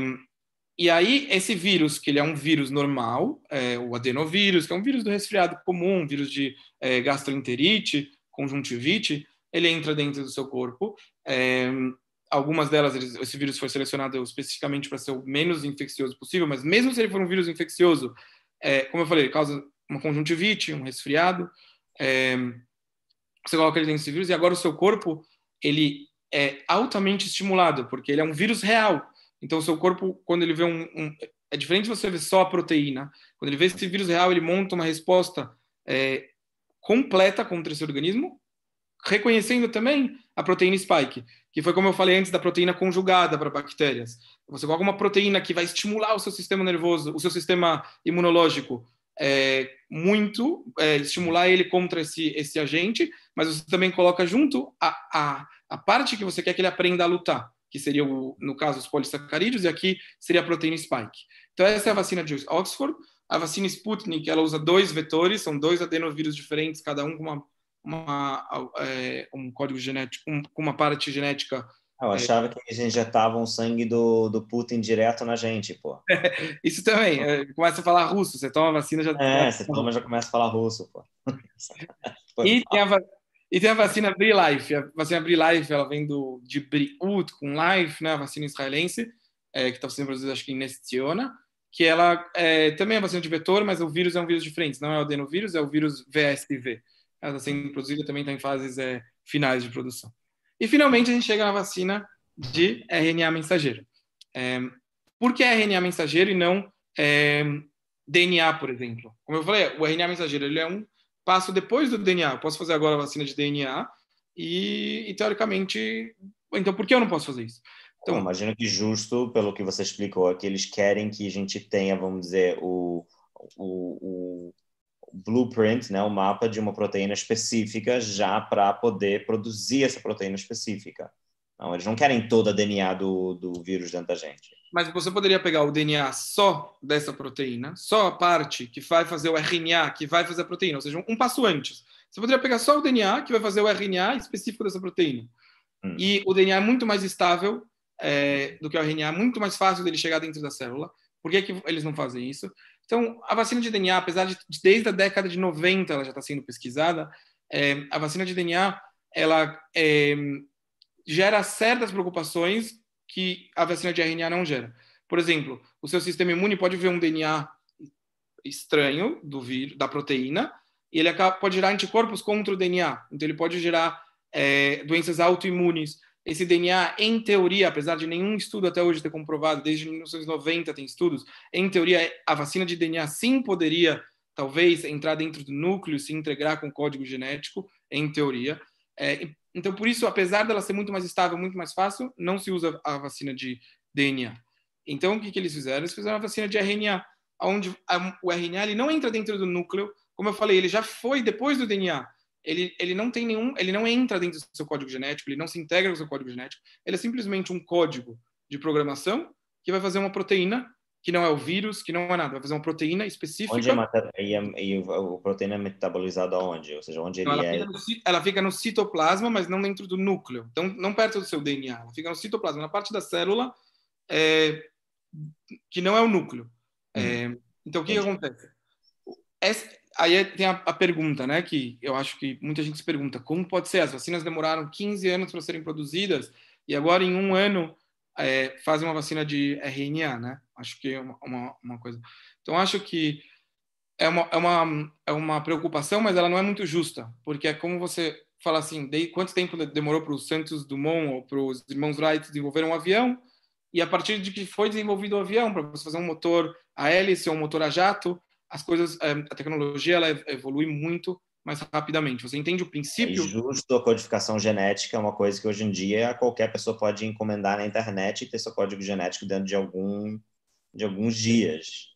e aí, esse vírus, que ele é um vírus normal, é, o adenovírus, que é um vírus do resfriado comum, um vírus de é, gastroenterite, conjuntivite, ele entra dentro do seu corpo. É, algumas delas, esse vírus foi selecionado especificamente para ser o menos infeccioso possível, mas mesmo se ele for um vírus infeccioso, é, como eu falei, causa uma conjuntivite, um resfriado, é, você coloca ele dentro desse vírus e agora o seu corpo, ele é altamente estimulado, porque ele é um vírus real. Então, o seu corpo, quando ele vê um, um é diferente você ver só a proteína. Quando ele vê esse vírus real, ele monta uma resposta é, completa contra esse organismo, reconhecendo também a proteína spike, que foi como eu falei antes da proteína conjugada para bactérias. Você coloca uma proteína que vai estimular o seu sistema nervoso, o seu sistema imunológico é, muito, é, estimular ele contra esse, esse agente, mas você também coloca junto a, a, a parte que você quer que ele aprenda a lutar que seria, o, no caso, os polissacarídeos, e aqui seria a proteína spike. Então, essa é a vacina de Oxford. A vacina Sputnik, ela usa dois vetores, são dois adenovírus diferentes, cada um com uma, uma é, um código genético, um, com uma parte genética eu é. achava é... que eles injetavam sangue do, do Putin direto na gente, pô. <laughs> Isso também. É, começa a falar russo. Você toma a vacina já. É, você toma já começa a falar russo, pô. <laughs> e tem a, e tem a vacina BriLife. A vacina BriLife, ela vem do, de Briut com Life, né? A vacina israelense, é, que está sendo produzida, acho que em Nestiona, que ela é, também é vacina de vetor, mas o vírus é um vírus diferente. Não é o adenovírus, é o vírus VSV. Ela está sendo produzida, também está em fases é, finais de produção. E, finalmente, a gente chega na vacina de RNA mensageiro. É, por que RNA mensageiro e não é, DNA, por exemplo? Como eu falei, o RNA mensageiro ele é um passo depois do DNA. Eu posso fazer agora a vacina de DNA e, e teoricamente, então por que eu não posso fazer isso? Então, imagino que justo pelo que você explicou, é que eles querem que a gente tenha, vamos dizer, o, o, o blueprint, né, o mapa de uma proteína específica já para poder produzir essa proteína específica. Não, eles não querem toda a DNA do, do vírus dentro da gente. Mas você poderia pegar o DNA só dessa proteína, só a parte que vai fazer o RNA, que vai fazer a proteína, ou seja, um passo antes. Você poderia pegar só o DNA, que vai fazer o RNA específico dessa proteína. Hum. E o DNA é muito mais estável é, do que o RNA, muito mais fácil dele chegar dentro da célula. Por que, que eles não fazem isso? Então, a vacina de DNA, apesar de desde a década de 90 ela já está sendo pesquisada, é, a vacina de DNA ela é, gera certas preocupações que a vacina de RNA não gera. Por exemplo, o seu sistema imune pode ver um DNA estranho do vírus, da proteína, e ele pode gerar anticorpos contra o DNA. Então, ele pode gerar é, doenças autoimunes. Esse DNA, em teoria, apesar de nenhum estudo até hoje ter comprovado, desde 1990 tem estudos, em teoria, a vacina de DNA sim poderia, talvez, entrar dentro do núcleo, se integrar com o código genético, em teoria. É, então, por isso, apesar dela ser muito mais estável, muito mais fácil, não se usa a vacina de DNA. Então, o que, que eles fizeram? Eles fizeram a vacina de RNA, onde o RNA ele não entra dentro do núcleo, como eu falei, ele já foi depois do DNA. Ele, ele não tem nenhum, ele não entra dentro do seu código genético, ele não se integra com o seu código genético. Ele é simplesmente um código de programação que vai fazer uma proteína que não é o vírus, que não é nada, vai fazer uma proteína específica. Onde é e, a, e a proteína é metabolizada onde? Ou seja, onde ele ela é... Fica no, ela fica no citoplasma, mas não dentro do núcleo. Então, não perto do seu DNA. Ela fica no citoplasma, na parte da célula é, que não é o núcleo. Hum. É, então, o que, que acontece? Essa, aí tem a, a, pergunta, né? Que eu acho que muita gente se pergunta: como pode ser? As vacinas demoraram 15 anos para serem produzidas e agora, em um ano, é, fazem uma vacina de RNA, né? Acho que é uma, uma, uma coisa. Então, acho que é uma, é, uma, é uma preocupação, mas ela não é muito justa, porque é como você fala assim, de, quanto tempo demorou para o Santos Dumont ou para os irmãos Wright desenvolver um avião, e a partir de que foi desenvolvido o avião, para você fazer um motor a hélice ou um motor a jato, as coisas, é, a tecnologia ela evolui muito mais rapidamente. Você entende o princípio? É justo a codificação genética é uma coisa que hoje em dia qualquer pessoa pode encomendar na internet e ter seu código genético dentro de algum de alguns dias.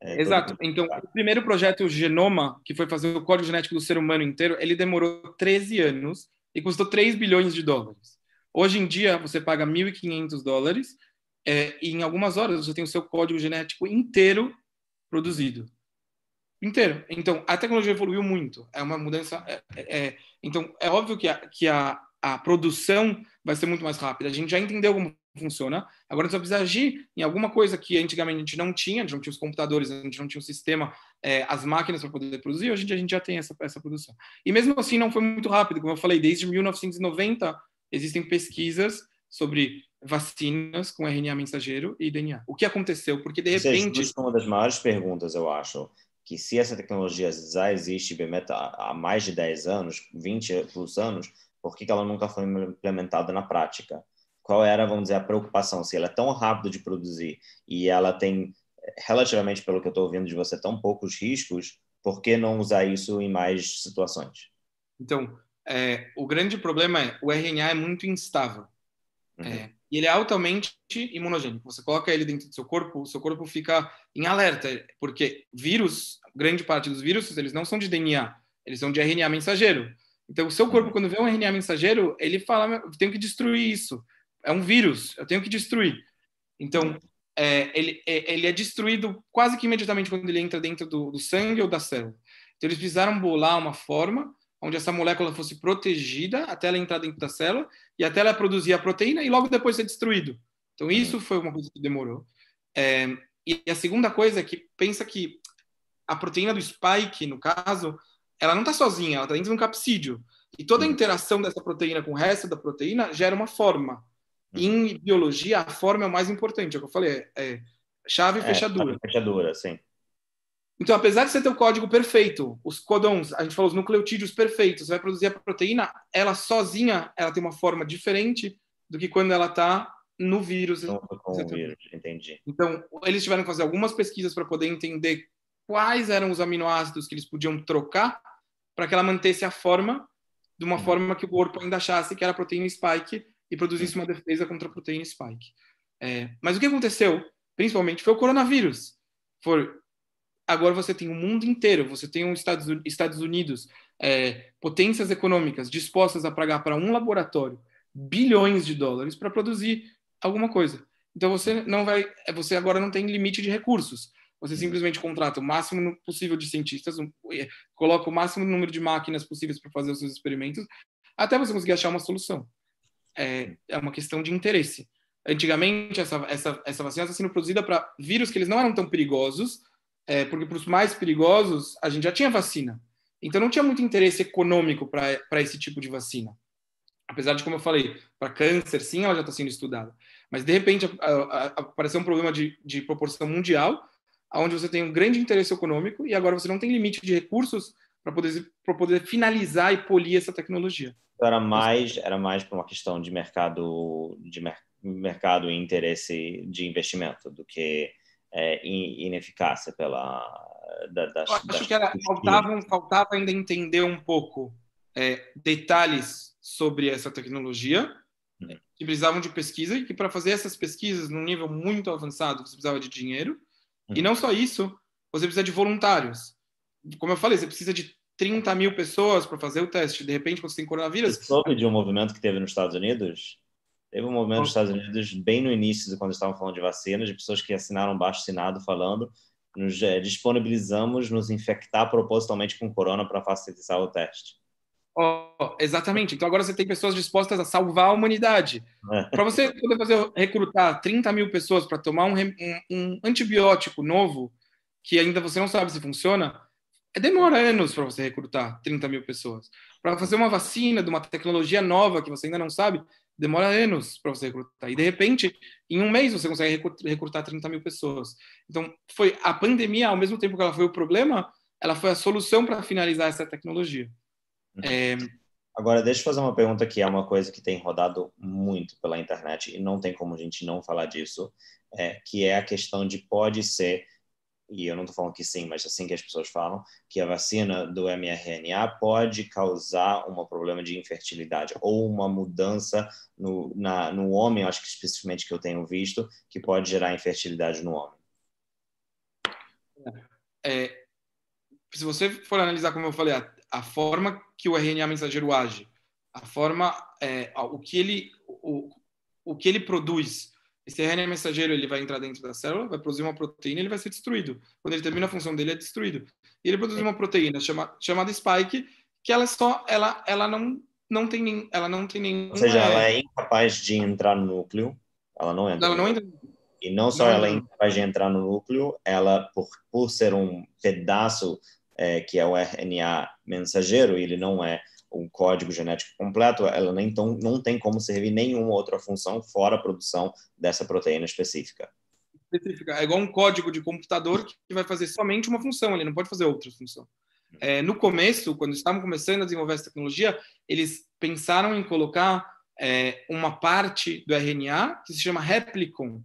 É, Exato. Então, o primeiro projeto, o Genoma, que foi fazer o código genético do ser humano inteiro, ele demorou 13 anos e custou 3 bilhões de dólares. Hoje em dia, você paga 1.500 dólares é, e em algumas horas você tem o seu código genético inteiro produzido. Inteiro. Então, a tecnologia evoluiu muito. É uma mudança. É, é, é, então, é óbvio que, a, que a, a produção vai ser muito mais rápida. A gente já entendeu como funciona. Agora a gente precisa agir em alguma coisa que antigamente a gente não tinha, a gente não tinha os computadores, a gente não tinha o sistema, é, as máquinas para poder produzir. Hoje em dia a gente já tem essa, essa produção. E mesmo assim não foi muito rápido. Como eu falei, desde 1990 existem pesquisas sobre vacinas com RNA mensageiro e DNA. O que aconteceu? Porque de repente. Isso é uma das maiores perguntas, eu acho. Que se essa tecnologia já existe há mais de 10 anos, 20 plus anos, por que ela nunca foi implementada na prática? Qual era, vamos dizer, a preocupação? Se ela é tão rápida de produzir e ela tem, relativamente pelo que eu estou ouvindo de você, tão poucos riscos, por que não usar isso em mais situações? Então, é, o grande problema é o RNA é muito instável. Uhum. É, e ele é altamente imunogênico. Você coloca ele dentro do seu corpo, o seu corpo fica em alerta, porque vírus, grande parte dos vírus, eles não são de DNA, eles são de RNA mensageiro. Então, o seu corpo, uhum. quando vê um RNA mensageiro, ele fala: eu tenho que destruir isso. É um vírus, eu tenho que destruir. Então, é, ele, é, ele é destruído quase que imediatamente quando ele entra dentro do, do sangue ou da célula. Então, eles precisaram bolar uma forma onde essa molécula fosse protegida até ela entrar dentro da célula e até ela produzir a proteína e logo depois ser destruído. Então, isso foi uma coisa que demorou. É, e a segunda coisa é que pensa que a proteína do spike, no caso, ela não está sozinha, ela está dentro de um capsídeo. E toda a interação dessa proteína com o resto da proteína gera uma forma. Em biologia, a forma é o mais importante. É o que eu falei, é, é chave e é, fechadura. Fechadura, sim. Então, apesar de você ter o código perfeito, os codons, a gente falou os nucleotídeos perfeitos, você vai produzir a proteína, ela sozinha, ela tem uma forma diferente do que quando ela está no vírus. com o vírus, entendi. Então, eles tiveram que fazer algumas pesquisas para poder entender quais eram os aminoácidos que eles podiam trocar para que ela mantesse a forma de uma uhum. forma que o corpo ainda achasse que era a proteína spike e produzisse uma defesa contra a proteína spike. É, mas o que aconteceu, principalmente, foi o coronavírus. Foi agora você tem o mundo inteiro, você tem os Estados, Estados Unidos, é, potências econômicas dispostas a pagar para um laboratório bilhões de dólares para produzir alguma coisa. Então você não vai, você agora não tem limite de recursos. Você simplesmente contrata o máximo possível de cientistas, um, coloca o máximo número de máquinas possíveis para fazer os seus experimentos, até você conseguir achar uma solução. É, é uma questão de interesse. Antigamente, essa, essa, essa vacina está sendo produzida para vírus que eles não eram tão perigosos, é, porque para os mais perigosos a gente já tinha vacina. Então não tinha muito interesse econômico para esse tipo de vacina. Apesar de, como eu falei, para câncer, sim, ela já está sendo estudada. Mas, de repente, apareceu um problema de, de proporção mundial, onde você tem um grande interesse econômico e agora você não tem limite de recursos para poder, poder finalizar e polir essa tecnologia. Então, era mais era mais para uma questão de mercado de mer mercado e interesse de investimento do que é, ineficácia pela da, Eu acho das que era, faltava, faltava ainda entender um pouco é, detalhes sobre essa tecnologia hum. que precisavam de pesquisa e que para fazer essas pesquisas num nível muito avançado você precisava de dinheiro. E não só isso você precisa de voluntários. Como eu falei você precisa de 30 mil pessoas para fazer o teste. De repente você tem coronavírus você soube de um movimento que teve nos Estados Unidos Teve um movimento nos Estados Unidos, bem no início, quando estavam falando de vacinas, de pessoas que assinaram baixo assinado falando nos é, disponibilizamos nos infectar propositalmente com corona para facilitar o teste. Oh, exatamente. Então agora você tem pessoas dispostas a salvar a humanidade. É. Para você poder fazer recrutar 30 mil pessoas para tomar um, um, um, antibiótico novo, que ainda você não sabe se funciona, demora anos para você recrutar 30 mil pessoas. Para fazer uma vacina de uma tecnologia nova que você ainda não sabe, demora anos para você recrutar. E de repente, em um mês você consegue recrutar 30 mil pessoas. Então, foi a pandemia, ao mesmo tempo que ela foi o problema, ela foi a solução para finalizar essa tecnologia. Uhum. É... Agora, deixa eu fazer uma pergunta que é uma coisa que tem rodado muito pela internet e não tem como a gente não falar disso, é, que é a questão de pode ser e eu não estou falando que sim, mas assim que as pessoas falam, que a vacina do mRNA pode causar um problema de infertilidade ou uma mudança no, na, no homem, acho que especificamente que eu tenho visto, que pode gerar infertilidade no homem. é, se você for analisar, como eu falei, a, a forma que o RNA mensageiro age, a forma, é, o que ele, o, o que ele produz, esse RNA mensageiro ele vai entrar dentro da célula, vai produzir uma proteína, ele vai ser destruído. Quando ele termina a função dele, é destruído. E ele produz uma proteína chama, chamada spike, que ela só, ela, ela não, não tem nem, ela não tem nenhum. Ou seja, ela é incapaz de entrar no núcleo. Ela não entra. Ela não entra. E não só não ela é incapaz de entrar no núcleo, ela por, por ser um pedaço é, que é o RNA mensageiro, ele não é um código genético completo, ela nem então não tem como servir nenhuma outra função fora a produção dessa proteína específica. É igual um código de computador que vai fazer somente uma função, ele não pode fazer outra função. É, no começo, quando estavam começando a desenvolver essa tecnologia, eles pensaram em colocar é, uma parte do RNA que se chama replicon,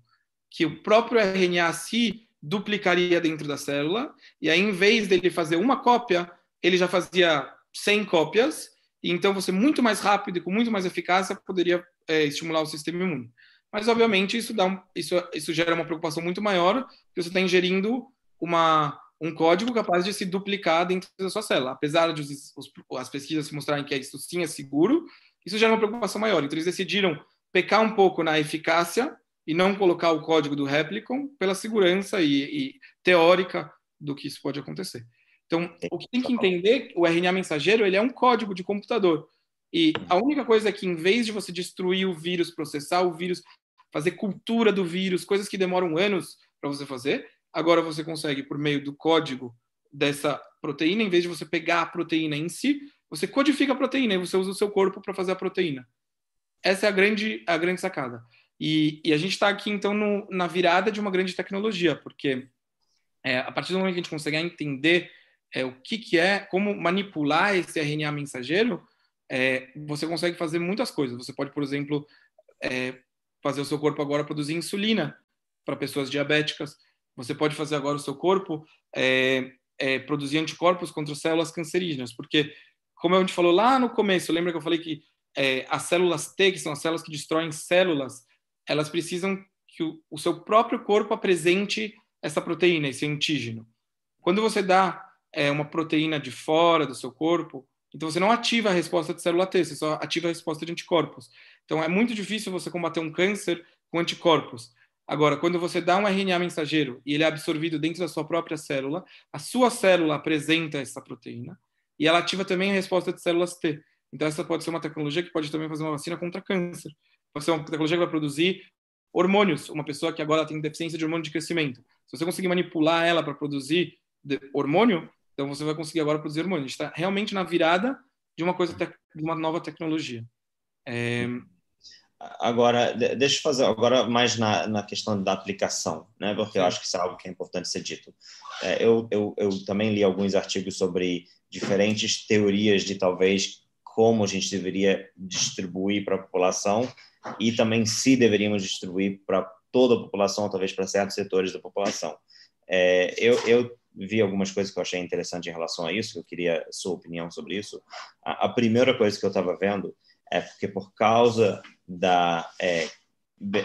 que o próprio RNA se duplicaria dentro da célula, e aí, em vez dele fazer uma cópia, ele já fazia 100 cópias, então você, muito mais rápido e com muito mais eficácia, poderia é, estimular o sistema imune. Mas, obviamente, isso, dá um, isso, isso gera uma preocupação muito maior, porque você está ingerindo uma, um código capaz de se duplicar dentro da sua célula. Apesar de os, os, as pesquisas mostrarem que isso sim é seguro, isso gera uma preocupação maior. Então, eles decidiram pecar um pouco na eficácia e não colocar o código do Replicon pela segurança e, e teórica do que isso pode acontecer. Então, o que tem que entender, o RNA mensageiro, ele é um código de computador. E a única coisa é que, em vez de você destruir o vírus, processar o vírus, fazer cultura do vírus, coisas que demoram anos para você fazer, agora você consegue, por meio do código dessa proteína, em vez de você pegar a proteína em si, você codifica a proteína e você usa o seu corpo para fazer a proteína. Essa é a grande, a grande sacada. E, e a gente está aqui, então, no, na virada de uma grande tecnologia, porque é, a partir do momento que a gente consegue entender é, o que, que é, como manipular esse RNA mensageiro, é, você consegue fazer muitas coisas. Você pode, por exemplo, é, fazer o seu corpo agora produzir insulina para pessoas diabéticas. Você pode fazer agora o seu corpo é, é, produzir anticorpos contra células cancerígenas, porque, como a gente falou lá no começo, lembra que eu falei que é, as células T, que são as células que destroem células, elas precisam que o, o seu próprio corpo apresente essa proteína, esse antígeno. Quando você dá é, uma proteína de fora do seu corpo, então você não ativa a resposta de célula T, você só ativa a resposta de anticorpos. Então é muito difícil você combater um câncer com anticorpos. Agora, quando você dá um RNA mensageiro e ele é absorvido dentro da sua própria célula, a sua célula apresenta essa proteína e ela ativa também a resposta de células T. Então essa pode ser uma tecnologia que pode também fazer uma vacina contra câncer. Pode ser uma tecnologia que vai produzir hormônios. Uma pessoa que agora tem deficiência de hormônio de crescimento. Se você conseguir manipular ela para produzir hormônio, então você vai conseguir agora produzir hormônio. A gente está realmente na virada de uma coisa, de uma nova tecnologia. É... Agora, deixa eu fazer agora mais na, na questão da aplicação, né? Porque eu acho que isso é algo que é importante ser dito. É, eu, eu, eu também li alguns artigos sobre diferentes teorias de talvez como a gente deveria distribuir para a população e também se deveríamos distribuir para toda a população, talvez para certos setores da população. É, eu, eu, vi algumas coisas que eu achei interessante em relação a isso, eu queria sua opinião sobre isso. A, a primeira coisa que eu estava vendo é porque por causa da é,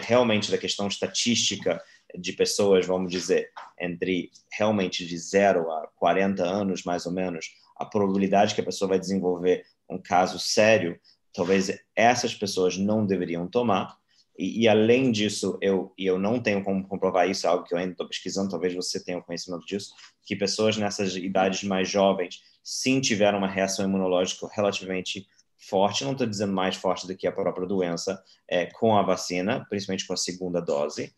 realmente da questão estatística de pessoas, vamos dizer, entre realmente de 0 a 40 anos, mais ou menos, a probabilidade que a pessoa vai desenvolver um caso sério, talvez essas pessoas não deveriam tomar. E, e além disso, eu, e eu não tenho como comprovar isso, é algo que eu ainda estou pesquisando, talvez você tenha conhecimento disso, que pessoas nessas idades mais jovens sim tiveram uma reação imunológica relativamente forte, não estou dizendo mais forte do que a própria doença, é, com a vacina, principalmente com a segunda dose.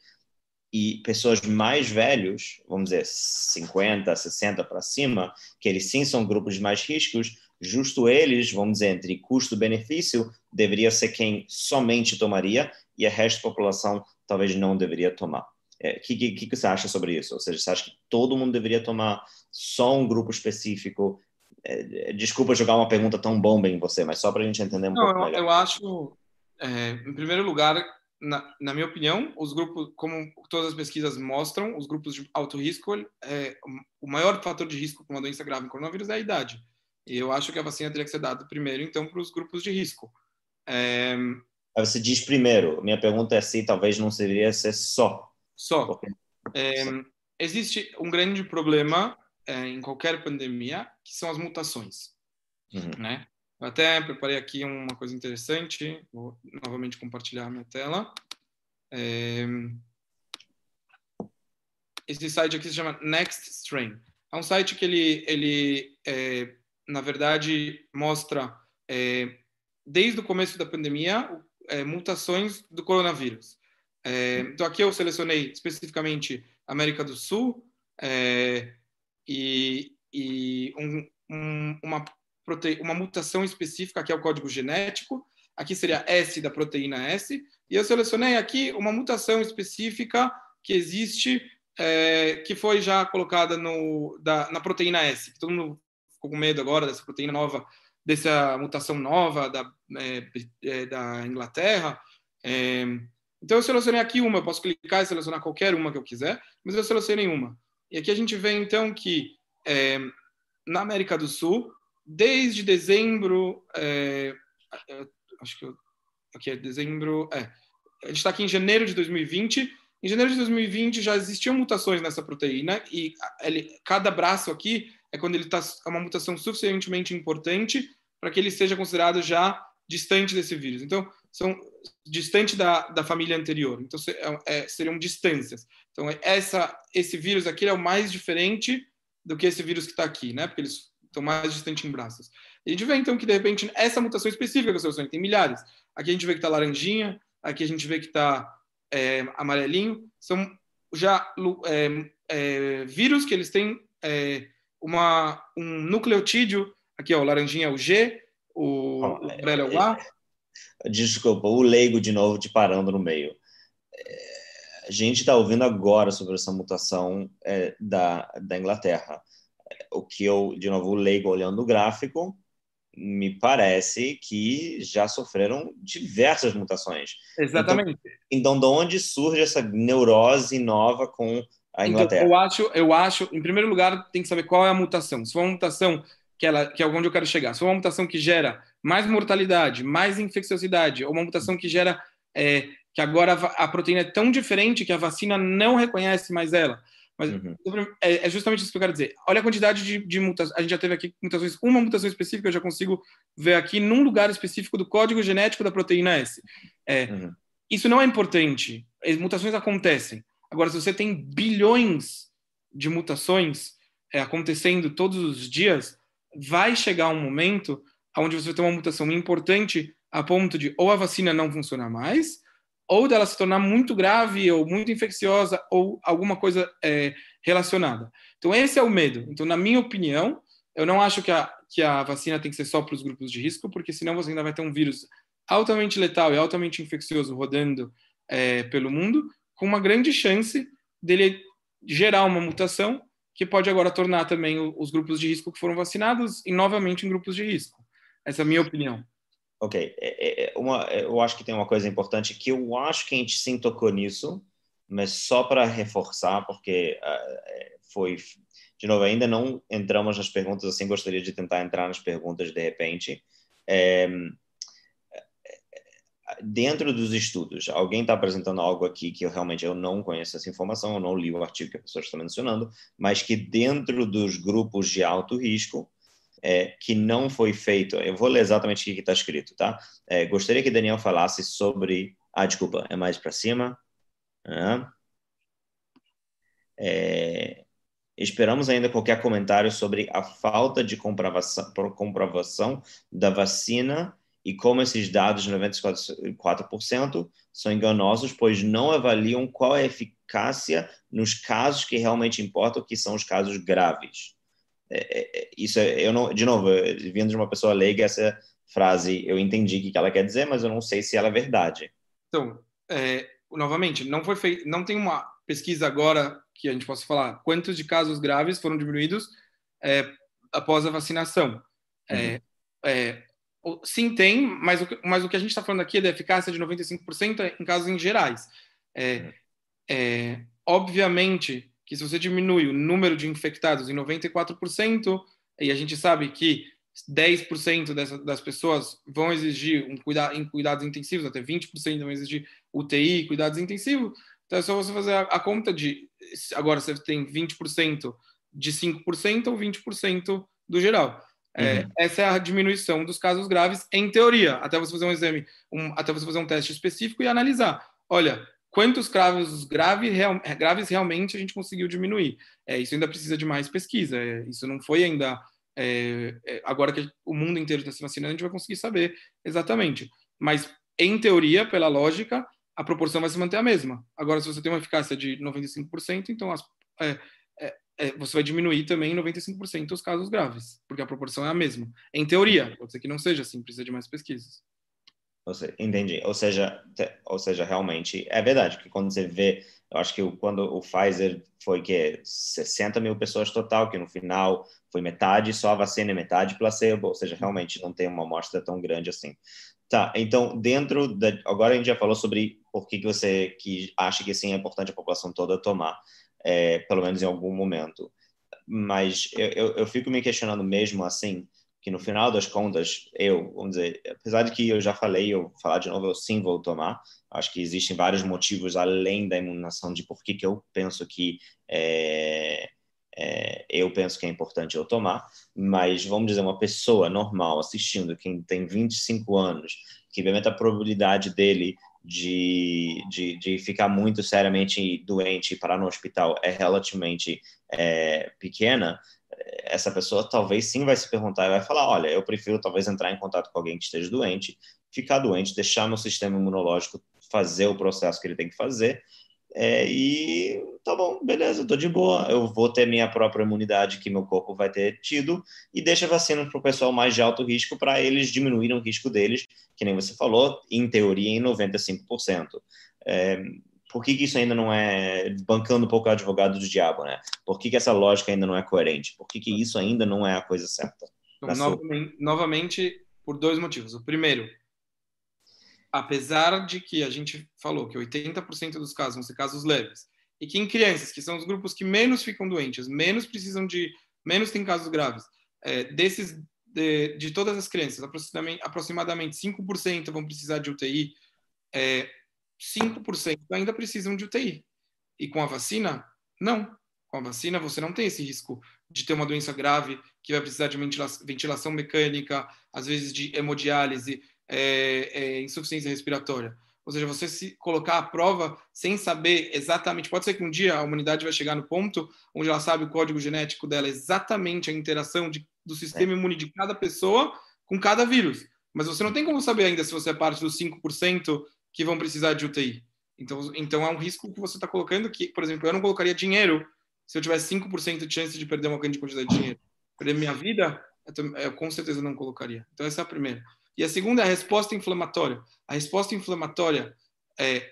E pessoas mais velhos, vamos dizer, 50, 60 para cima, que eles sim são grupos de mais riscos, justo eles, vamos dizer, entre custo-benefício, deveria ser quem somente tomaria e a resto da população talvez não deveria tomar. O é, que, que, que, você acha sobre isso? Ou seja, você acha que todo mundo deveria tomar só um grupo específico? É, desculpa jogar uma pergunta tão bomba em você, mas só para a gente entender um não, pouco eu, melhor. Eu acho, é, em primeiro lugar, na, na, minha opinião, os grupos, como todas as pesquisas mostram, os grupos de alto risco, é, o maior fator de risco para uma doença grave em coronavírus é a idade. Eu acho que a vacina teria que ser dada primeiro, então, para os grupos de risco. É... Você diz primeiro. Minha pergunta é se talvez não deveria ser só. Só. É, existe um grande problema é, em qualquer pandemia, que são as mutações, uhum. né? Eu até preparei aqui uma coisa interessante, vou novamente compartilhar minha tela. É... Esse site aqui se chama Next Strain. É um site que ele, ele é, na verdade, mostra é, desde o começo da pandemia é, mutações do coronavírus. É, então aqui eu selecionei especificamente América do Sul é, e, e um, um, uma, prote... uma mutação específica, que é o código genético. Aqui seria S da proteína S. E eu selecionei aqui uma mutação específica que existe, é, que foi já colocada no, da, na proteína S. Todo mundo ficou com medo agora dessa proteína nova, dessa mutação nova da, é, é da Inglaterra. É, então eu selecionei aqui uma, eu posso clicar e selecionar qualquer uma que eu quiser, mas eu selecionei uma. E aqui a gente vê então que é, na América do Sul, desde dezembro, é, acho que eu, aqui é dezembro, é, a gente está aqui em janeiro de 2020. Em janeiro de 2020 já existiam mutações nessa proteína e cada braço aqui é quando ele está é uma mutação suficientemente importante para que ele seja considerado já distante desse vírus. Então, são distante da, da família anterior. Então, é, é, seriam distâncias. Então, essa, esse vírus aqui é o mais diferente do que esse vírus que está aqui, né? Porque eles estão mais distantes em braços. A gente vê, então, que, de repente, essa mutação específica que eu selecionei, tem milhares. Aqui a gente vê que está laranjinha, aqui a gente vê que está é, amarelinho. São já é, é, vírus que eles têm é, uma, um nucleotídeo, aqui, ó, o laranjinha é o G, o, oh, o é o A. Desculpa, o leigo de novo te parando no meio. A gente está ouvindo agora sobre essa mutação é, da, da Inglaterra. O que eu, de novo, o leigo olhando o gráfico, me parece que já sofreram diversas mutações. Exatamente. Então, então de onde surge essa neurose nova com a então, Inglaterra? Então, eu acho, eu acho, em primeiro lugar, tem que saber qual é a mutação. Se for uma mutação que, ela, que é onde eu quero chegar, se for uma mutação que gera mais mortalidade, mais infecciosidade, ou uma mutação que gera é, que agora a proteína é tão diferente que a vacina não reconhece mais ela. Mas uhum. é, é, justamente isso que eu quero dizer. Olha a quantidade de, de mutações. A gente já teve aqui mutações, uma mutação específica, eu já consigo ver aqui num lugar específico do código genético da proteína S. É, uhum. Isso não é importante. As mutações acontecem. Agora, se você tem bilhões de mutações é, acontecendo todos os dias, vai chegar um momento onde você ter uma mutação importante a ponto de ou a vacina não funcionar mais, ou dela se tornar muito grave ou muito infecciosa ou alguma coisa é, relacionada. Então esse é o medo. Então na minha opinião, eu não acho que a, que a vacina tem que ser só para os grupos de risco, porque senão você ainda vai ter um vírus altamente letal e altamente infeccioso rodando é, pelo mundo, com uma grande chance dele gerar uma mutação que pode agora tornar também os grupos de risco que foram vacinados e novamente em grupos de risco. Essa é a minha opinião. Ok, é, é, é uma, eu acho que tem uma coisa importante que eu acho que a gente sim tocou nisso, mas só para reforçar, porque uh, foi, de novo, ainda não entramos nas perguntas, assim, gostaria de tentar entrar nas perguntas de repente. É, dentro dos estudos, alguém está apresentando algo aqui que eu realmente eu não conheço essa informação, eu não li o artigo que a pessoa está mencionando, mas que dentro dos grupos de alto risco, é, que não foi feito. Eu vou ler exatamente o que está escrito, tá? É, gostaria que Daniel falasse sobre. Ah, desculpa, é mais para cima. Ah. É, esperamos ainda qualquer comentário sobre a falta de comprovação, comprovação da vacina e como esses dados de 94% são enganosos, pois não avaliam qual é a eficácia nos casos que realmente importam, que são os casos graves. É, é, é, isso é, eu não, de novo, vindo de uma pessoa leiga, essa frase eu entendi o que ela quer dizer, mas eu não sei se ela é verdade. Então, é, novamente, não foi feito, não tem uma pesquisa agora que a gente possa falar quantos de casos graves foram diminuídos é, após a vacinação. Uhum. É, sim, tem, mas o, mas o que a gente está falando aqui é da eficácia de 95% em casos em gerais. Uhum. obviamente que se você diminui o número de infectados em 94%, e a gente sabe que 10% dessa, das pessoas vão exigir um cuida, em cuidados intensivos, até 20% vão exigir UTI, cuidados intensivos, então é só você fazer a, a conta de, agora você tem 20% de 5% ou 20% do geral. É, uhum. Essa é a diminuição dos casos graves, em teoria, até você fazer um exame, um, até você fazer um teste específico e analisar. Olha, quantos casos grave, real, graves realmente a gente conseguiu diminuir? É, isso ainda precisa de mais pesquisa. É, isso não foi ainda. É, é, agora que o mundo inteiro está se vacinando, a gente vai conseguir saber exatamente. Mas, em teoria, pela lógica, a proporção vai se manter a mesma. Agora, se você tem uma eficácia de 95%, então as, é, é, você vai diminuir também 95% os casos graves, porque a proporção é a mesma. Em teoria, pode ser que não seja assim, precisa de mais pesquisas. Entendi. Ou seja, ou seja, realmente é verdade que quando você vê, eu acho que quando o Pfizer foi que 60 mil pessoas total, que no final foi metade só a vacina e metade placebo, ou seja, realmente não tem uma amostra tão grande assim. Tá, então dentro da, agora a gente já falou sobre por que, que você que acha que sim é importante a população toda tomar é, pelo menos em algum momento. Mas eu, eu, eu, fico me questionando mesmo assim, que no final das contas, eu, vamos dizer, apesar de que eu já falei, eu vou falar de novo, eu sim vou tomar. Acho que existem vários motivos além da imunização de por que, que eu penso que é, é, eu penso que é importante eu tomar, mas vamos dizer, uma pessoa normal assistindo, quem tem 25 anos, que obviamente a probabilidade dele de, de, de, ficar muito seriamente doente e parar no hospital é relativamente é, pequena, essa pessoa talvez sim vai se perguntar e vai falar: olha, eu prefiro talvez entrar em contato com alguém que esteja doente, ficar doente, deixar meu sistema imunológico fazer o processo que ele tem que fazer é, e tá bom, beleza, tô de boa. Eu vou ter minha própria imunidade que meu corpo vai ter tido e deixa a vacina para o pessoal mais de alto risco para eles diminuírem o risco deles, que nem você falou, em teoria, em 95%. É, por que, que, isso ainda não é bancando um pouco o advogado do diabo, né? Por que, que essa lógica ainda não é coerente? Por que, que isso ainda não é a coisa certa? Então, novamente, sua... novamente, por dois motivos. O primeiro, apesar de que a gente falou que 80% dos casos vão ser casos leves, e que em crianças, que são os grupos que menos ficam doentes, menos precisam de, menos tem casos graves, é, desses, de, de, todas as crianças, aproximadamente, aproximadamente 5% vão precisar de UTI, é, 5% ainda precisam de UTI. E com a vacina, não. Com a vacina, você não tem esse risco de ter uma doença grave que vai precisar de ventilação mecânica, às vezes de hemodiálise, é, é, insuficiência respiratória. Ou seja, você se colocar à prova sem saber exatamente. Pode ser que um dia a humanidade vai chegar no ponto onde ela sabe o código genético dela, exatamente a interação de, do sistema é. imune de cada pessoa com cada vírus. Mas você não tem como saber ainda se você é parte dos 5% que vão precisar de UTI. Então, então é um risco que você está colocando que, por exemplo, eu não colocaria dinheiro se eu tivesse 5% de chance de perder uma grande quantidade de dinheiro. Perder minha vida, eu, eu com certeza não colocaria. Então, essa é a primeira. E a segunda é a resposta inflamatória. A resposta inflamatória é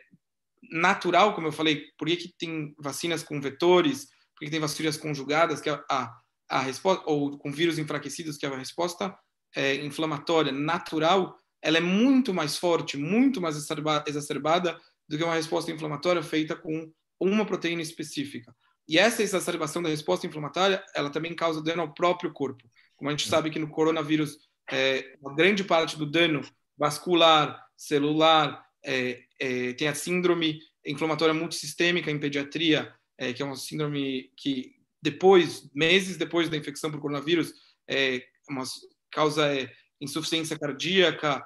natural, como eu falei, por que, que tem vacinas com vetores, por que, que tem vacinas conjugadas, que é a, a resposta, ou com vírus enfraquecidos, que é a resposta é, inflamatória natural, ela é muito mais forte, muito mais exacerbada do que uma resposta inflamatória feita com uma proteína específica. E essa exacerbação da resposta inflamatória, ela também causa dano ao próprio corpo. Como a gente sabe que no coronavírus é, uma grande parte do dano vascular, celular, é, é, tem a síndrome inflamatória multissistêmica em pediatria, é, que é uma síndrome que depois, meses depois da infecção por coronavírus, é uma causa é, insuficiência cardíaca,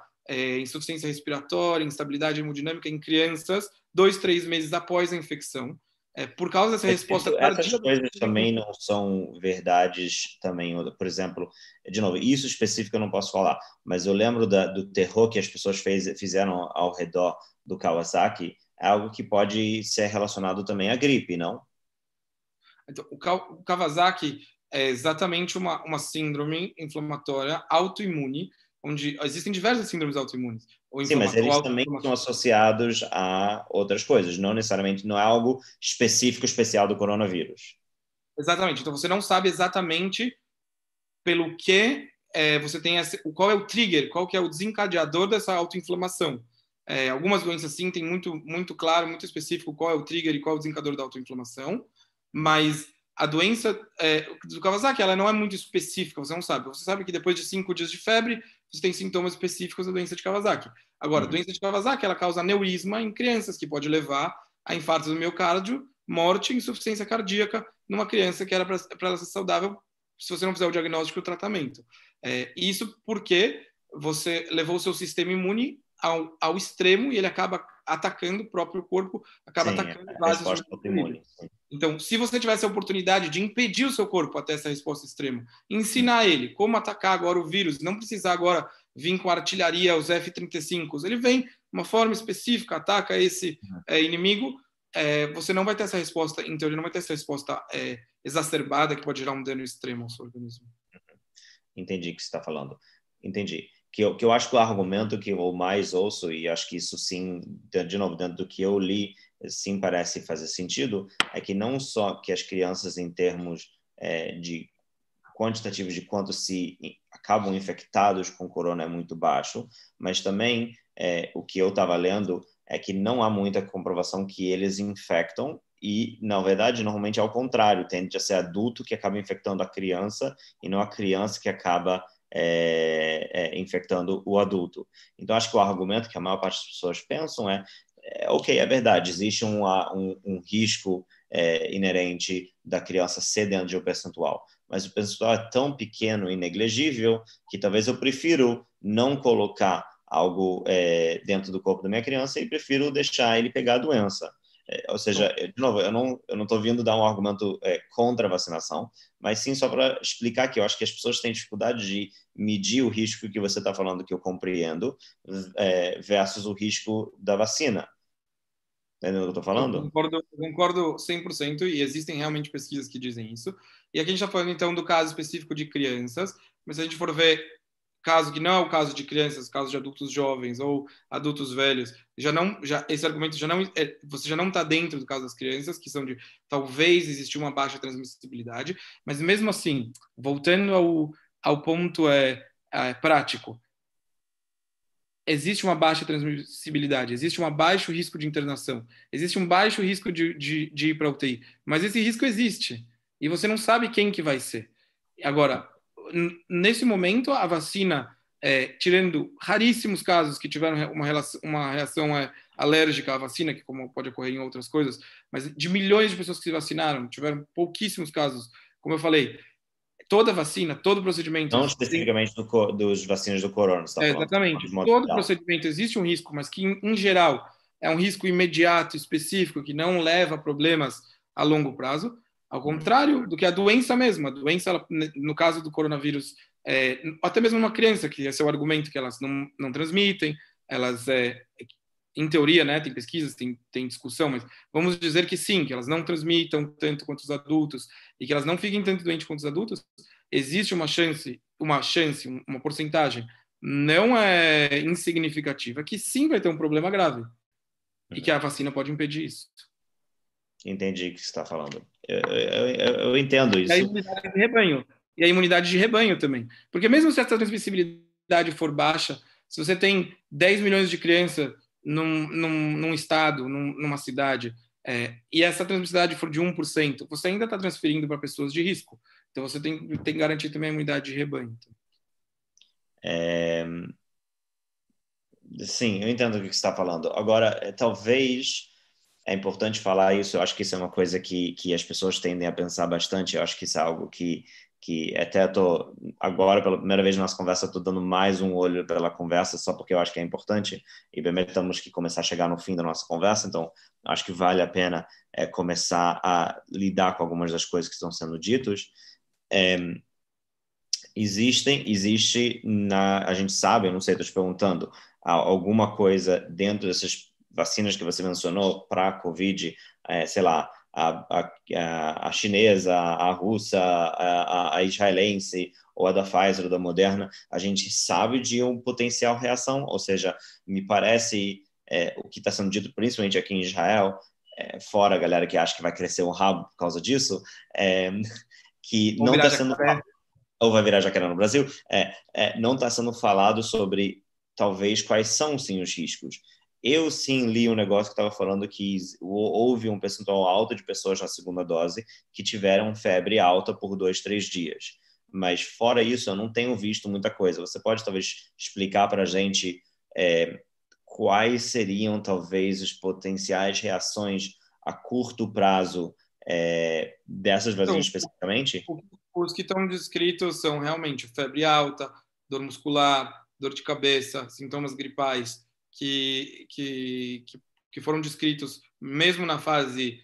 insuficiência respiratória, instabilidade hemodinâmica em crianças, dois, três meses após a infecção. É, por causa dessa resposta Essas coisas também não são verdades também, por exemplo, de novo, isso específico eu não posso falar, mas eu lembro da, do terror que as pessoas fez, fizeram ao redor do Kawasaki, é algo que pode ser relacionado também à gripe, não? Então, o Kawasaki é exatamente uma, uma síndrome inflamatória autoimune onde existem diversas síndromes autoimunes. Sim, mas eles também são associados a outras coisas, não necessariamente, não é algo específico, especial do coronavírus. Exatamente, então você não sabe exatamente pelo que é, você tem, esse, qual é o trigger, qual que é o desencadeador dessa autoinflamação. É, algumas doenças sim tem muito, muito claro, muito específico qual é o trigger e qual é o desencadeador da autoinflamação, mas a doença é, do Kawasaki ela não é muito específica, você não sabe. Você sabe que depois de cinco dias de febre, você tem sintomas específicos da doença de Kawasaki. Agora, uhum. a doença de Kawasaki ela causa aneurisma em crianças, que pode levar a infarto do miocárdio morte e insuficiência cardíaca numa criança que era para ela ser saudável se você não fizer o diagnóstico e o tratamento. É, isso porque você levou o seu sistema imune ao, ao extremo e ele acaba atacando o próprio corpo, acaba Sim, atacando bases imune. Então, se você tivesse a oportunidade de impedir o seu corpo até essa resposta extrema, ensinar ele como atacar agora o vírus, não precisar agora vir com artilharia, os F-35, ele vem de uma forma específica, ataca esse é, inimigo, é, você não vai ter essa resposta, em teoria, não vai ter essa resposta é, exacerbada que pode gerar um dano extremo ao seu organismo. Entendi o que você está falando. Entendi. Que eu, que eu acho que o argumento que eu mais ouço, e acho que isso sim, de novo, dentro do que eu li, sim parece fazer sentido, é que não só que as crianças, em termos é, de quantitativo de quanto se acabam infectados com corona é muito baixo, mas também é, o que eu estava lendo é que não há muita comprovação que eles infectam e, na verdade, normalmente é ao contrário, tende a ser adulto que acaba infectando a criança e não a criança que acaba é, é, infectando o adulto. Então, acho que o argumento que a maior parte das pessoas pensam é, é ok, é verdade, existe um, um, um risco é, inerente da criança ser dentro de um percentual, mas o percentual é tão pequeno e negligível que talvez eu prefiro não colocar algo é, dentro do corpo da minha criança e prefiro deixar ele pegar a doença. É, ou seja, de novo, eu não eu não estou vindo dar um argumento é, contra a vacinação, mas sim só para explicar que eu acho que as pessoas têm dificuldade de medir o risco que você está falando, que eu compreendo, é, versus o risco da vacina. Entendeu o que eu estou falando? Eu concordo, concordo 100% e existem realmente pesquisas que dizem isso. E aqui a gente está falando então do caso específico de crianças, mas se a gente for ver caso que não é o caso de crianças, caso de adultos jovens ou adultos velhos, já não, já esse argumento já não, é, você já não está dentro do caso das crianças, que são de talvez existir uma baixa transmissibilidade, mas mesmo assim, voltando ao, ao ponto é, é prático, existe uma baixa transmissibilidade, existe um baixo risco de internação, existe um baixo risco de, de, de ir para UTI, mas esse risco existe e você não sabe quem que vai ser. Agora, nesse momento, a vacina, é, tirando raríssimos casos que tiveram uma, relação, uma reação é, alérgica à vacina, que como pode ocorrer em outras coisas, mas de milhões de pessoas que se vacinaram, tiveram pouquíssimos casos. Como eu falei, toda vacina, todo procedimento. Não especificamente do, dos vacinas do corona. Tá é, exatamente. Todo procedimento existe um risco, mas que, em, em, geral, é um risco imediato, específico, que não leva a problemas a longo prazo. Ao contrário do que a doença mesmo. A doença, ela, no caso do coronavírus, é, até mesmo uma criança, que esse é o argumento que elas não, não transmitem, elas, é, em teoria, né, tem pesquisas, tem, tem discussão, mas vamos dizer que sim, que elas não transmitam tanto quanto os adultos e que elas não fiquem tanto doentes quanto os adultos, existe uma chance, uma chance, uma porcentagem não é insignificativa que sim vai ter um problema grave e que a vacina pode impedir isso. Entendi o que você está falando. Eu, eu, eu, entendo isso. E a imunidade de rebanho. E a imunidade de rebanho também. Porque mesmo se essa transmissibilidade for baixa, se você tem 10 milhões de crianças num, num, num estado, num, numa cidade, é, e essa transmissibilidade for de 1%, você ainda está transferindo para pessoas de risco. Então você tem, tem que garantir também a imunidade de rebanho. É... Sim, eu entendo o que você está falando. Agora, é, talvez é importante falar isso. Eu acho que isso é uma coisa que, que as pessoas tendem a pensar bastante. Eu acho que isso é algo que, que até estou agora, pela primeira vez na nossa conversa, estou dando mais um olho pela conversa, só porque eu acho que é importante. E bem, temos que começar a chegar no fim da nossa conversa, então acho que vale a pena é, começar a lidar com algumas das coisas que estão sendo ditas. É, existem, existe na, a gente sabe, eu não sei, estou te perguntando, alguma coisa dentro dessas vacinas que você mencionou para a Covid, é, sei lá, a, a, a, chinesa, a russa, a, a, israelense ou a da Pfizer ou da Moderna, a gente sabe de um potencial reação, ou seja, me parece é, o que está sendo dito principalmente aqui em Israel, é, fora a galera que acha que vai crescer um rabo por causa disso, é, que não está sendo ou vai virar jacaré no Brasil, é, é, não está sendo falado sobre talvez quais são sim os riscos eu sim li um negócio que estava falando que houve um percentual alto de pessoas na segunda dose que tiveram febre alta por dois, três dias. Mas fora isso, eu não tenho visto muita coisa. Você pode talvez explicar para a gente é, quais seriam talvez as potenciais reações a curto prazo é, dessas vacinas então, especificamente? Os que estão descritos são realmente febre alta, dor muscular, dor de cabeça, sintomas gripais que, que, que foram descritos mesmo na fase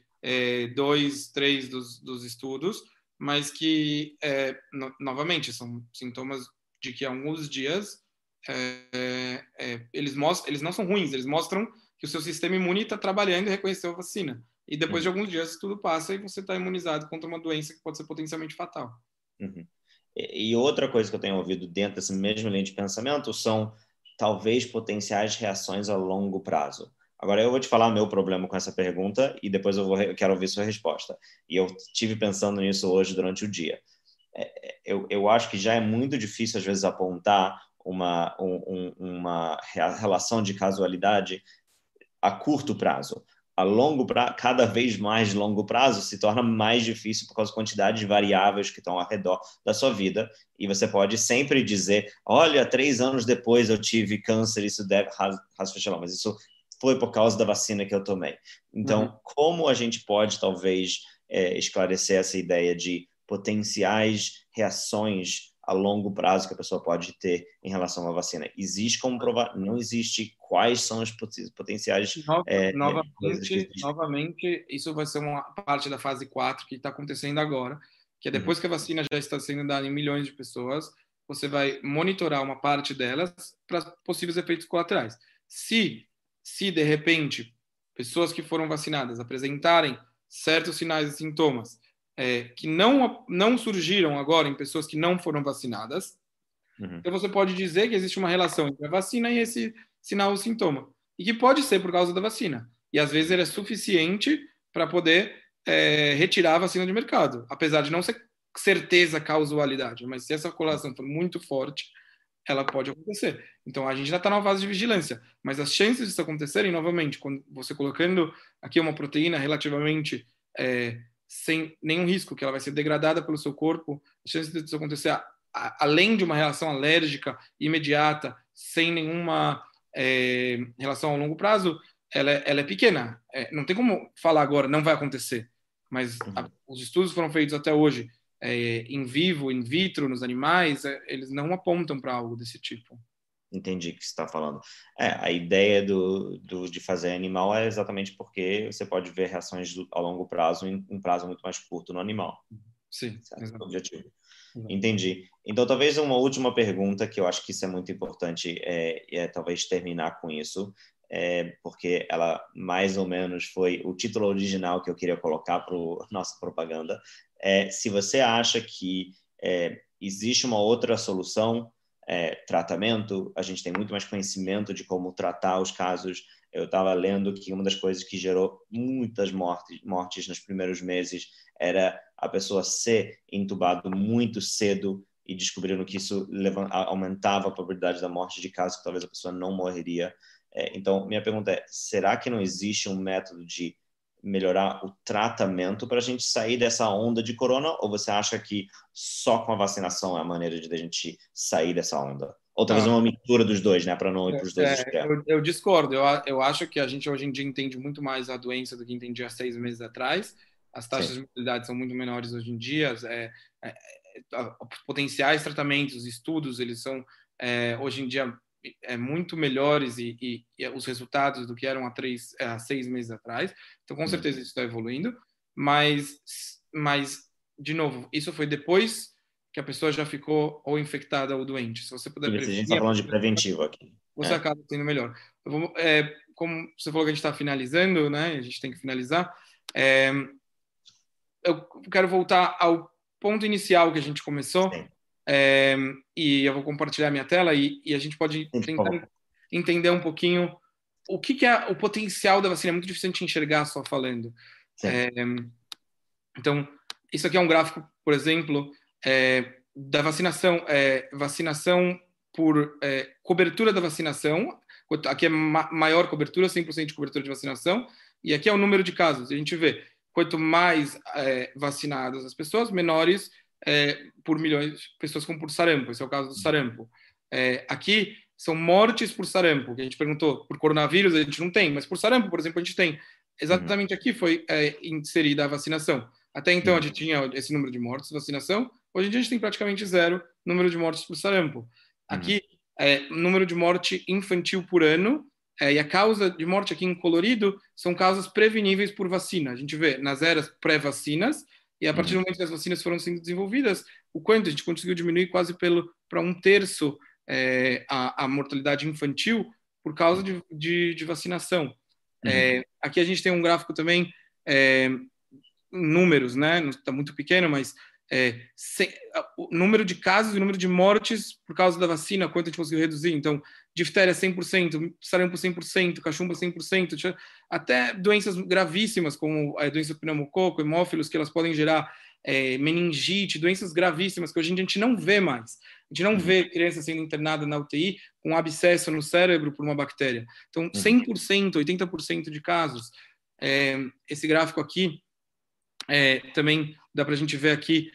2, é, 3 dos, dos estudos, mas que, é, no, novamente, são sintomas de que alguns dias é, é, eles, mostram, eles não são ruins, eles mostram que o seu sistema imune está trabalhando e reconheceu a vacina. E depois uhum. de alguns dias tudo passa e você está imunizado contra uma doença que pode ser potencialmente fatal. Uhum. E, e outra coisa que eu tenho ouvido dentro desse mesmo linha de pensamento são talvez potenciais reações a longo prazo. Agora eu vou te falar meu problema com essa pergunta e depois eu, vou, eu quero ouvir sua resposta. E eu tive pensando nisso hoje durante o dia. É, é eu, eu acho que já é muito difícil às vezes apontar uma, um, uma relação de casualidade a curto prazo. A longo prazo, cada vez mais longo prazo, se torna mais difícil por causa da quantidade de variáveis que estão ao redor da sua vida. E você pode sempre dizer: olha, três anos depois eu tive câncer, isso deve. Mas isso foi por causa da vacina que eu tomei. Então, uhum. como a gente pode, talvez, é, esclarecer essa ideia de potenciais reações a longo prazo que a pessoa pode ter em relação à vacina? Existe como provar? Não existe? Quais são os potenciais? é, novamente, novamente, isso vai ser uma parte da fase 4 que está acontecendo agora, que é uhum. depois uhum. que a vacina já está sendo dada em milhões de pessoas, você vai monitorar uma parte delas para possíveis efeitos colaterais. Se se de repente pessoas que foram vacinadas apresentarem certos sinais e sintomas é, que não, não surgiram agora em pessoas que não foram vacinadas, uhum. então você pode dizer que existe uma relação entre a vacina e esse sinal ou sintoma. E que pode ser por causa da vacina. E às vezes ele é suficiente para poder é, retirar a vacina de mercado, apesar de não ser certeza causalidade, mas se essa correlação for muito forte, ela pode acontecer. Então a gente já está na fase de vigilância, mas as chances disso acontecerem, novamente, quando você colocando aqui uma proteína relativamente é, sem nenhum risco, que ela vai ser degradada pelo seu corpo, as chances disso acontecer, a, a, além de uma reação alérgica imediata, sem nenhuma é, relação a longo prazo, ela, é, ela é pequena. É, não tem como falar agora, não vai acontecer. Mas a, uhum. os estudos foram feitos até hoje é, em vivo, in vitro, nos animais, é, eles não apontam para algo desse tipo. Entendi o que você está falando. É, a ideia do, do, de fazer animal é exatamente porque você pode ver reações do, a longo prazo em um prazo muito mais curto no animal. Sim, certo? objetivo. Exato. Entendi. Então, talvez uma última pergunta, que eu acho que isso é muito importante, é, é talvez terminar com isso, é, porque ela mais ou menos foi o título original que eu queria colocar para <laughs> nossa propaganda, é, se você acha que é, existe uma outra solução, é, tratamento, a gente tem muito mais conhecimento de como tratar os casos. Eu estava lendo que uma das coisas que gerou muitas mortes, mortes nos primeiros meses era a pessoa ser entubado muito cedo e descobrindo que isso aumentava a probabilidade da morte de casos que talvez a pessoa não morreria. É, então, minha pergunta é: será que não existe um método de melhorar o tratamento para a gente sair dessa onda de corona? Ou você acha que só com a vacinação é a maneira de a gente sair dessa onda? Ou talvez ah. uma mistura dos dois, né? Para não ir para os dois é, extremos. Eu, eu, discordo. Eu, eu acho que a gente hoje em dia entende muito mais a doença do que entendia seis meses atrás. As taxas Sim. de mortalidade são muito menores hoje em dia. É, é, é potenciais tratamentos, os estudos, eles são é, hoje em dia é, muito melhores e, e, e, os resultados do que eram há, três, é, há seis meses atrás. Então, com uhum. certeza, isso está evoluindo. Mas, mas, de novo, isso foi depois que a pessoa já ficou ou infectada ou doente. Se você puder prevenir... A gente está falando de preventivo aqui. Você é. acaba sendo melhor. Vou, é, como você falou que a gente está finalizando, né? A gente tem que finalizar. É, eu quero voltar ao ponto inicial que a gente começou, Sim. É, e eu vou compartilhar minha tela e, e a gente pode tentar entender um pouquinho o que, que, é o potencial da vacina. É muito difícil a gente enxergar só falando. É, então, isso aqui é um gráfico, por exemplo, é, da vacinação, é, vacinação por é, cobertura da vacinação. Aqui é ma maior cobertura, 100% de cobertura de vacinação. E aqui é o número de casos. A gente vê, quanto mais é, vacinadas as pessoas, menores é, por milhões de pessoas com por sarampo. Esse é o caso do sarampo. É, aqui são mortes por sarampo, que a gente perguntou. Por coronavírus a gente não tem, mas por sarampo, por exemplo, a gente tem. exatamente uhum. aqui foi é, inserida a vacinação. Até então uhum. a gente tinha esse número de mortes, vacinação. Hoje em dia a gente tem praticamente zero número de mortes por sarampo. Uhum. Aqui, é, número de morte infantil por ano é, e a causa de morte aqui em colorido são causas preveníveis por vacina. A gente vê nas eras pré-vacinas e a partir do momento que as vacinas foram sendo desenvolvidas, o quanto a gente conseguiu diminuir quase pelo para um terço é, a, a, mortalidade infantil por causa de, de, de vacinação. Uhum. É, aqui a gente tem um gráfico também, é, números, né? Está muito pequeno, mas é, sem, o número de casos e o número de mortes por causa da vacina, quanto a gente conseguiu reduzir. Então, difteria 100%, sarampo 100%, cachumba 100%, até doenças gravíssimas como a doença do pneumococo, hemófilos, que elas podem gerar é, meningite, doenças gravíssimas que hoje em dia a gente não vê mais. A gente não uhum. vê criança sendo internada na UTI com um abscesso no cérebro por uma bactéria. Então, 100%, uhum. 80% de casos. É, esse gráfico aqui é, também dá para a gente ver aqui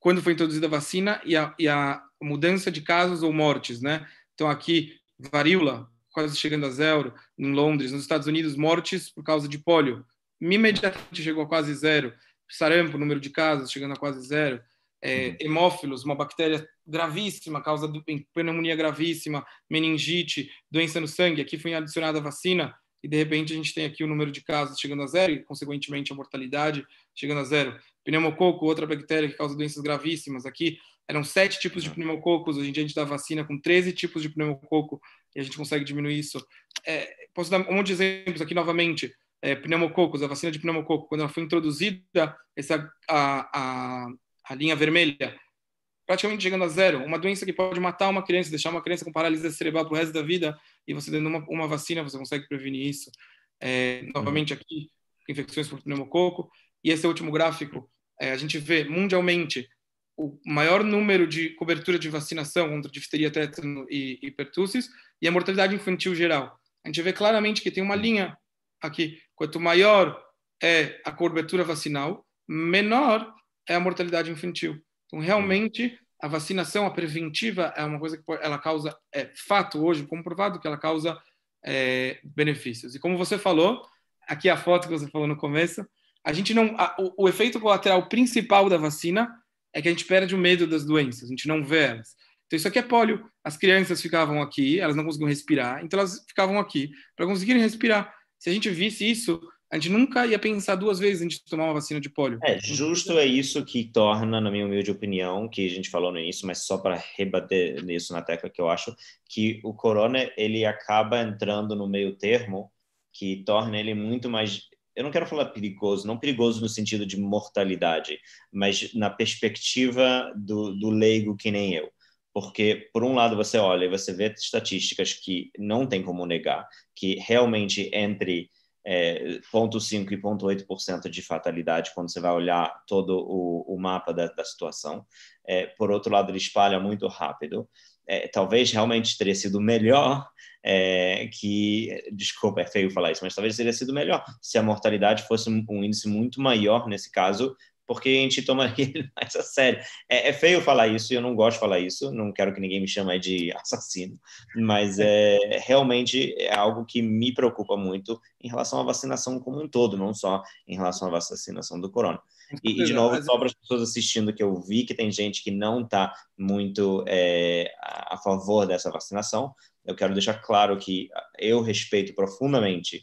quando foi introduzida a vacina e a, e a, mudança de casos ou mortes, né? Então aqui varíola quase chegando a zero em Londres, nos Estados Unidos mortes por causa de pólio imediatamente chegou a quase zero, sarampo número de casos chegando a quase zero, é, uhum. hemófilos uma bactéria gravíssima causa de pneumonia gravíssima, meningite, doença no sangue. Aqui foi adicionada a vacina e de repente a gente tem aqui o número de casos chegando a zero e, consequentemente, a mortalidade chegando a zero. Pneumococo, outra bactéria que causa doenças gravíssimas. Aqui eram sete tipos de pneumococos, hoje em dia a gente dá vacina com 13 tipos de pneumococo e a gente consegue diminuir isso. É, posso dar um monte de exemplos aqui novamente. É, pneumococos, a vacina de pneumococo, quando ela foi introduzida, essa, a, a, a linha vermelha, praticamente chegando a zero. Uma doença que pode matar uma criança, deixar uma criança com paralisia cerebral para o resto da vida, e você dando uma, uma vacina, você consegue prevenir isso. É, novamente aqui, infecções por pneumococo. E esse é último gráfico, é, a gente vê mundialmente o maior número de cobertura de vacinação contra difteria, tétano e, e pertussis e a mortalidade infantil geral. A gente vê claramente que tem uma linha aqui. Quanto maior é a cobertura vacinal, menor é a mortalidade infantil. Então, realmente, a vacinação, a preventiva, é uma coisa que ela causa, é fato hoje, comprovado que ela causa é, benefícios. E como você falou, aqui a foto que você falou no começo, a gente não, a, o, o, efeito colateral principal da vacina é que a gente perde o medo das doenças, a gente não vê elas. Então isso aqui é pólio. As crianças ficavam aqui, elas não conseguiam respirar, então elas ficavam aqui para conseguirem respirar. Se a gente visse isso, a gente nunca ia pensar duas vezes de tomar uma vacina de pólio. É, justo é isso que torna, na minha humilde opinião, que a gente falou no início, mas só para rebater nisso na tecla que eu acho, que o corona, ele acaba entrando no meio termo que torna ele muito mais eu não quero falar perigoso, não perigoso no sentido de mortalidade, mas na perspectiva do, do leigo que nem eu. Porque, por um lado, você olha e você vê estatísticas que não tem como negar, que realmente entre é, 0,5% e 0,8% de fatalidade quando você vai olhar todo o, o mapa da, da situação. É, por outro lado, ele espalha muito rápido. É, talvez realmente teria sido melhor é, que, desculpa, é feio falar isso, mas talvez teria sido melhor se a mortalidade fosse um índice muito maior nesse caso, porque a gente tomaria <laughs> ele mais a sério. É, é, feio falar isso eu não gosto de falar isso, não quero que ninguém me chame de <laughs> assassino, mas é realmente é algo que me preocupa muito em relação à vacinação como um todo, não só em relação à vacinação do corona. E, e de novo, só para as pessoas assistindo, que eu vi que tem gente que não está muito é, a favor dessa vacinação, eu quero deixar claro que eu respeito profundamente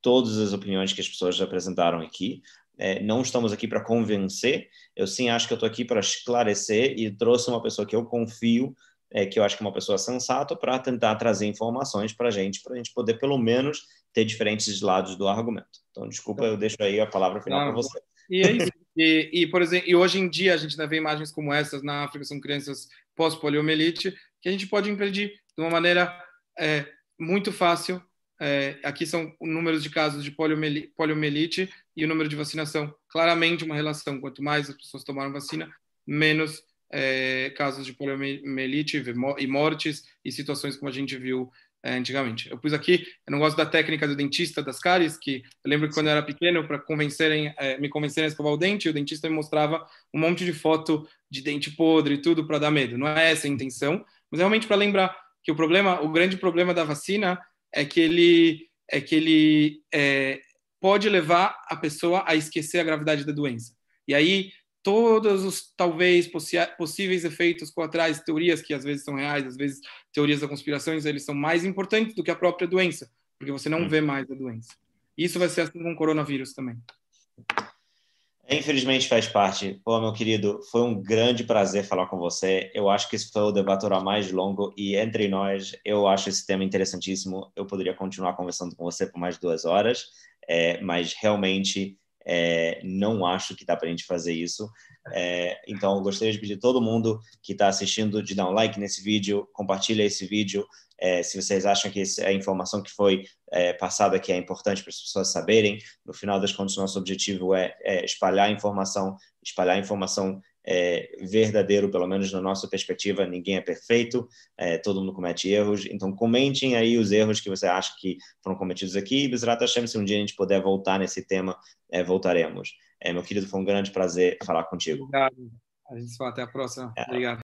todas as opiniões que as pessoas apresentaram aqui, é, não estamos aqui para convencer, eu sim acho que eu estou aqui para esclarecer e trouxe uma pessoa que eu confio, é, que eu acho que é uma pessoa sensata, para tentar trazer informações para a gente, para a gente poder pelo menos ter diferentes lados do argumento. Então, desculpa, eu deixo aí a palavra final para você. E é isso. E, e, por exemplo, e hoje em dia a gente vê imagens como essas na África, são crianças pós-poliomielite, que a gente pode impedir de uma maneira é, muito fácil é, aqui são números de casos de poliomielite e o número de vacinação. Claramente uma relação. Quanto mais as pessoas tomaram vacina, menos é, casos de poliomielite e mortes e situações como a gente viu é, antigamente. Eu pus aqui, eu não gosto da técnica do dentista das cáries, que eu lembro que quando eu era pequeno, para convencerem, é, me convencerem a escovar o dente, o dentista me mostrava um monte de foto de dente podre e tudo para dar medo. Não é essa a intenção, mas é realmente para lembrar que o problema, o grande problema da vacina é que ele é que ele é, pode levar a pessoa a esquecer a gravidade da doença. E aí, todos os talvez possíveis efeitos colaterais, teorias que às vezes são reais, às vezes teorias da conspiração, eles são mais importantes do que a própria doença, porque você não hum. vê mais a doença. Isso vai ser assim com o coronavírus também. Infelizmente faz parte. Pô, meu querido, foi um grande prazer falar com você. Eu acho que esse foi o debatora mais longo e entre nós, eu acho esse tema interessantíssimo. Eu poderia continuar conversando com você por mais duas horas, é, mas realmente é, não acho que dá para a gente fazer isso. É, então, gostaria de pedir a todo mundo que está assistindo de dar um like nesse vídeo, compartilha esse vídeo. É, se vocês acham que a informação que foi é, passada aqui é importante para as pessoas saberem, no final das contas, nosso objetivo é, é espalhar informação, espalhar informação é, verdadeiro, pelo menos na nossa perspectiva, ninguém é perfeito, é, todo mundo comete erros, então comentem aí os erros que você acha que foram cometidos aqui, e Bezerra Hashem, se um dia a gente puder voltar nesse tema, é, voltaremos. É, meu querido, foi um grande prazer falar contigo. Obrigado. A gente se fala até a próxima. É. Obrigado.